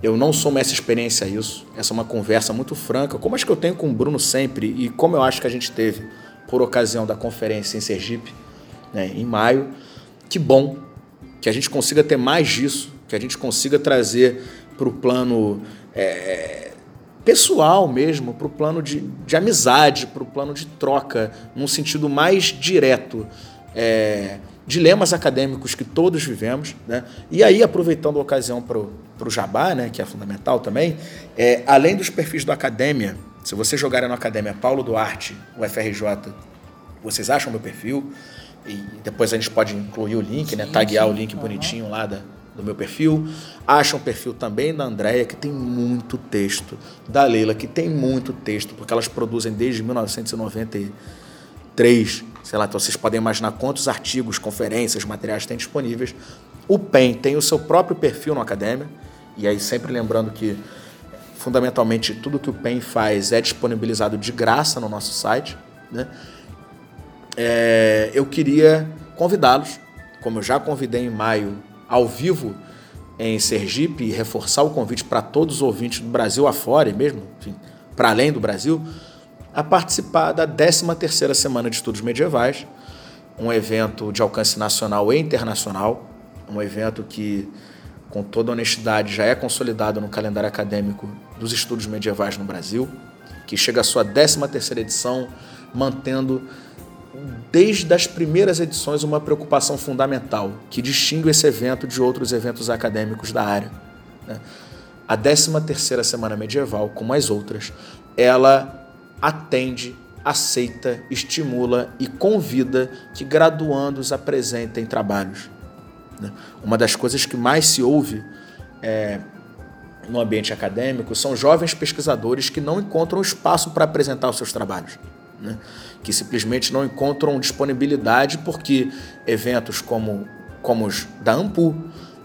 eu não sou essa experiência a isso. Essa é uma conversa muito franca, como acho que eu tenho com o Bruno sempre e como eu acho que a gente teve por ocasião da conferência em Sergipe, né, em maio. Que bom que a gente consiga ter mais disso, que a gente consiga trazer para o plano é, pessoal mesmo, para o plano de, de amizade, para o plano de troca, num sentido mais direto. É, dilemas acadêmicos que todos vivemos, né? E aí, aproveitando a ocasião para o jabá, né, que é fundamental também, é, além dos perfis do Academia, se vocês jogarem no Academia Paulo Duarte, o FRJ, vocês acham meu perfil, e depois a gente pode incluir o link, né? Taguear sim. o link bonitinho lá da, do meu perfil. Acham o perfil também da Andréia, que tem muito texto. Da Leila, que tem muito texto, porque elas produzem desde 1993. Sei lá, então vocês podem imaginar quantos artigos, conferências, materiais tem disponíveis. O PEN tem o seu próprio perfil no Academia. E aí, sempre lembrando que, fundamentalmente, tudo que o PEN faz é disponibilizado de graça no nosso site. Né? é, eu queria convidá-los, como eu já convidei em maio, ao vivo em Sergipe, e reforçar o convite para todos os ouvintes do Brasil afora, e mesmo para além do Brasil, a participar da 13ª Semana de Estudos Medievais, um evento de alcance nacional e internacional, um evento que, com toda honestidade, já é consolidado no calendário acadêmico dos estudos medievais no Brasil, que chega à sua 13ª edição, mantendo desde as primeiras edições, uma preocupação fundamental que distingue esse evento de outros eventos acadêmicos da área. Né? A 13ª Semana Medieval, como as outras, ela atende, aceita, estimula e convida que graduandos apresentem trabalhos. Né? Uma das coisas que mais se ouve é, no ambiente acadêmico são jovens pesquisadores que não encontram espaço para apresentar os seus trabalhos né? que simplesmente não encontram disponibilidade porque eventos como, como os da AMPU,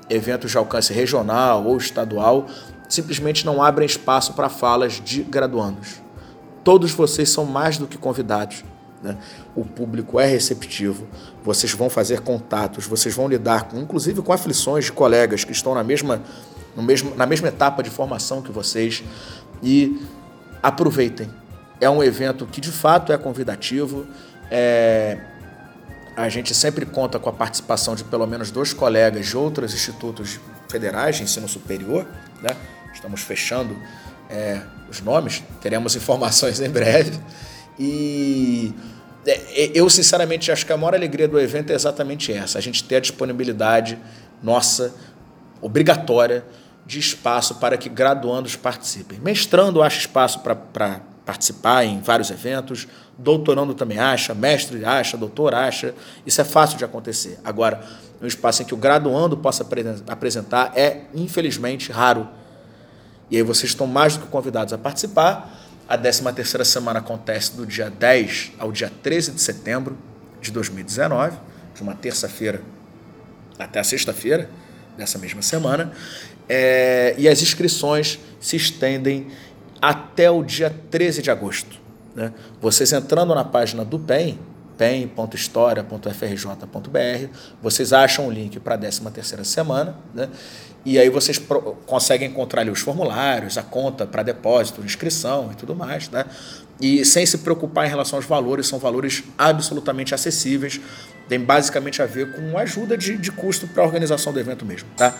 eventos de alcance regional ou estadual, simplesmente não abrem espaço para falas de graduandos. Todos vocês são mais do que convidados. Né? O público é receptivo, vocês vão fazer contatos, vocês vão lidar, com, inclusive com aflições de colegas que estão na mesma, no mesmo, na mesma etapa de formação que vocês. E aproveitem. É um evento que de fato é convidativo. É, a gente sempre conta com a participação de pelo menos dois colegas de outros institutos federais de ensino superior. Né? Estamos fechando é, os nomes, teremos informações em breve. E é, eu, sinceramente, acho que a maior alegria do evento é exatamente essa: a gente ter a disponibilidade nossa, obrigatória, de espaço para que graduandos participem. Mestrando acha espaço para participar em vários eventos, doutorando também acha, mestre acha, doutor acha. Isso é fácil de acontecer. Agora, um espaço em que o graduando possa apresentar é, infelizmente, raro. E aí vocês estão mais do que convidados a participar. A 13ª semana acontece do dia 10 ao dia 13 de setembro de 2019, de uma terça-feira até a sexta-feira dessa mesma semana. É, e as inscrições se estendem até o dia 13 de agosto. Né? Vocês entrando na página do PEN, pen.história.frj.br, vocês acham o link para a 13ª semana, né? E aí vocês conseguem encontrar ali os formulários, a conta para depósito, inscrição e tudo mais. Né? E sem se preocupar em relação aos valores, são valores absolutamente acessíveis, tem basicamente a ver com ajuda de, de custo para a organização do evento mesmo. Tá?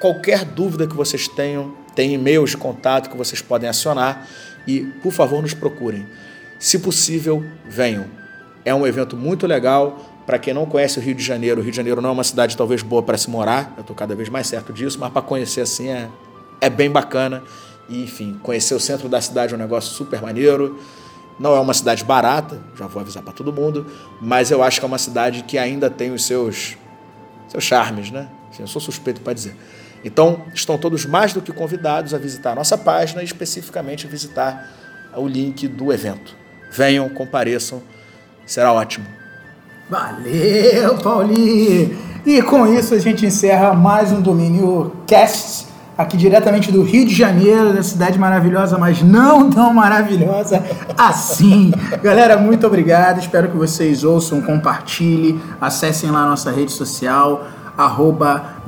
Qualquer dúvida que vocês tenham, tem e-mails de contato que vocês podem acionar e, por favor, nos procurem. Se possível, venham. É um evento muito legal. Para quem não conhece o Rio de Janeiro, o Rio de Janeiro não é uma cidade talvez boa para se morar, eu estou cada vez mais certo disso, mas para conhecer assim é, é bem bacana. E, enfim, conhecer o centro da cidade é um negócio super maneiro. Não é uma cidade barata, já vou avisar para todo mundo, mas eu acho que é uma cidade que ainda tem os seus, seus charmes, né? eu sou suspeito para dizer. Então, estão todos mais do que convidados a visitar a nossa página e especificamente visitar o link do evento. Venham, compareçam, será ótimo. Valeu, Paulinho! E com isso a gente encerra mais um Domínio Cast, aqui diretamente do Rio de Janeiro, da cidade maravilhosa, mas não tão maravilhosa assim. Galera, muito obrigado. Espero que vocês ouçam, compartilhem, acessem lá a nossa rede social arroba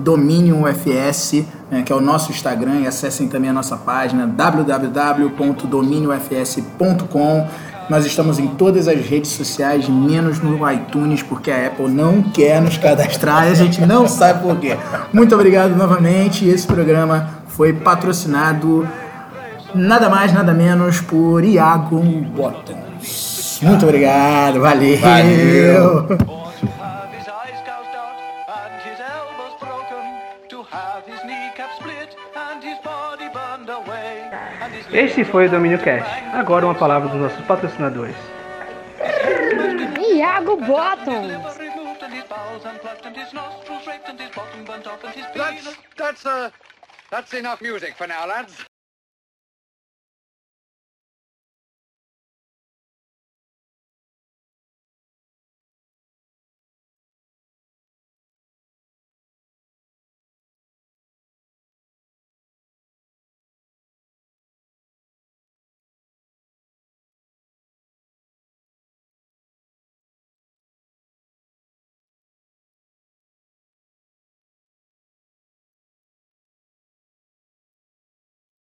né, que é o nosso Instagram, e acessem também a nossa página www.dominiumfs.com. Nós estamos em todas as redes sociais, menos no iTunes, porque a Apple não quer nos cadastrar e a gente não sabe por quê. Muito obrigado novamente. Esse programa foi patrocinado nada mais, nada menos por Iago Bottoms. Muito obrigado, valeu. valeu. Este foi o Domínio Cast. Agora uma palavra dos nossos patrocinadores. Iago Bottom. That's, that's, uh, that's enough music for now, lads.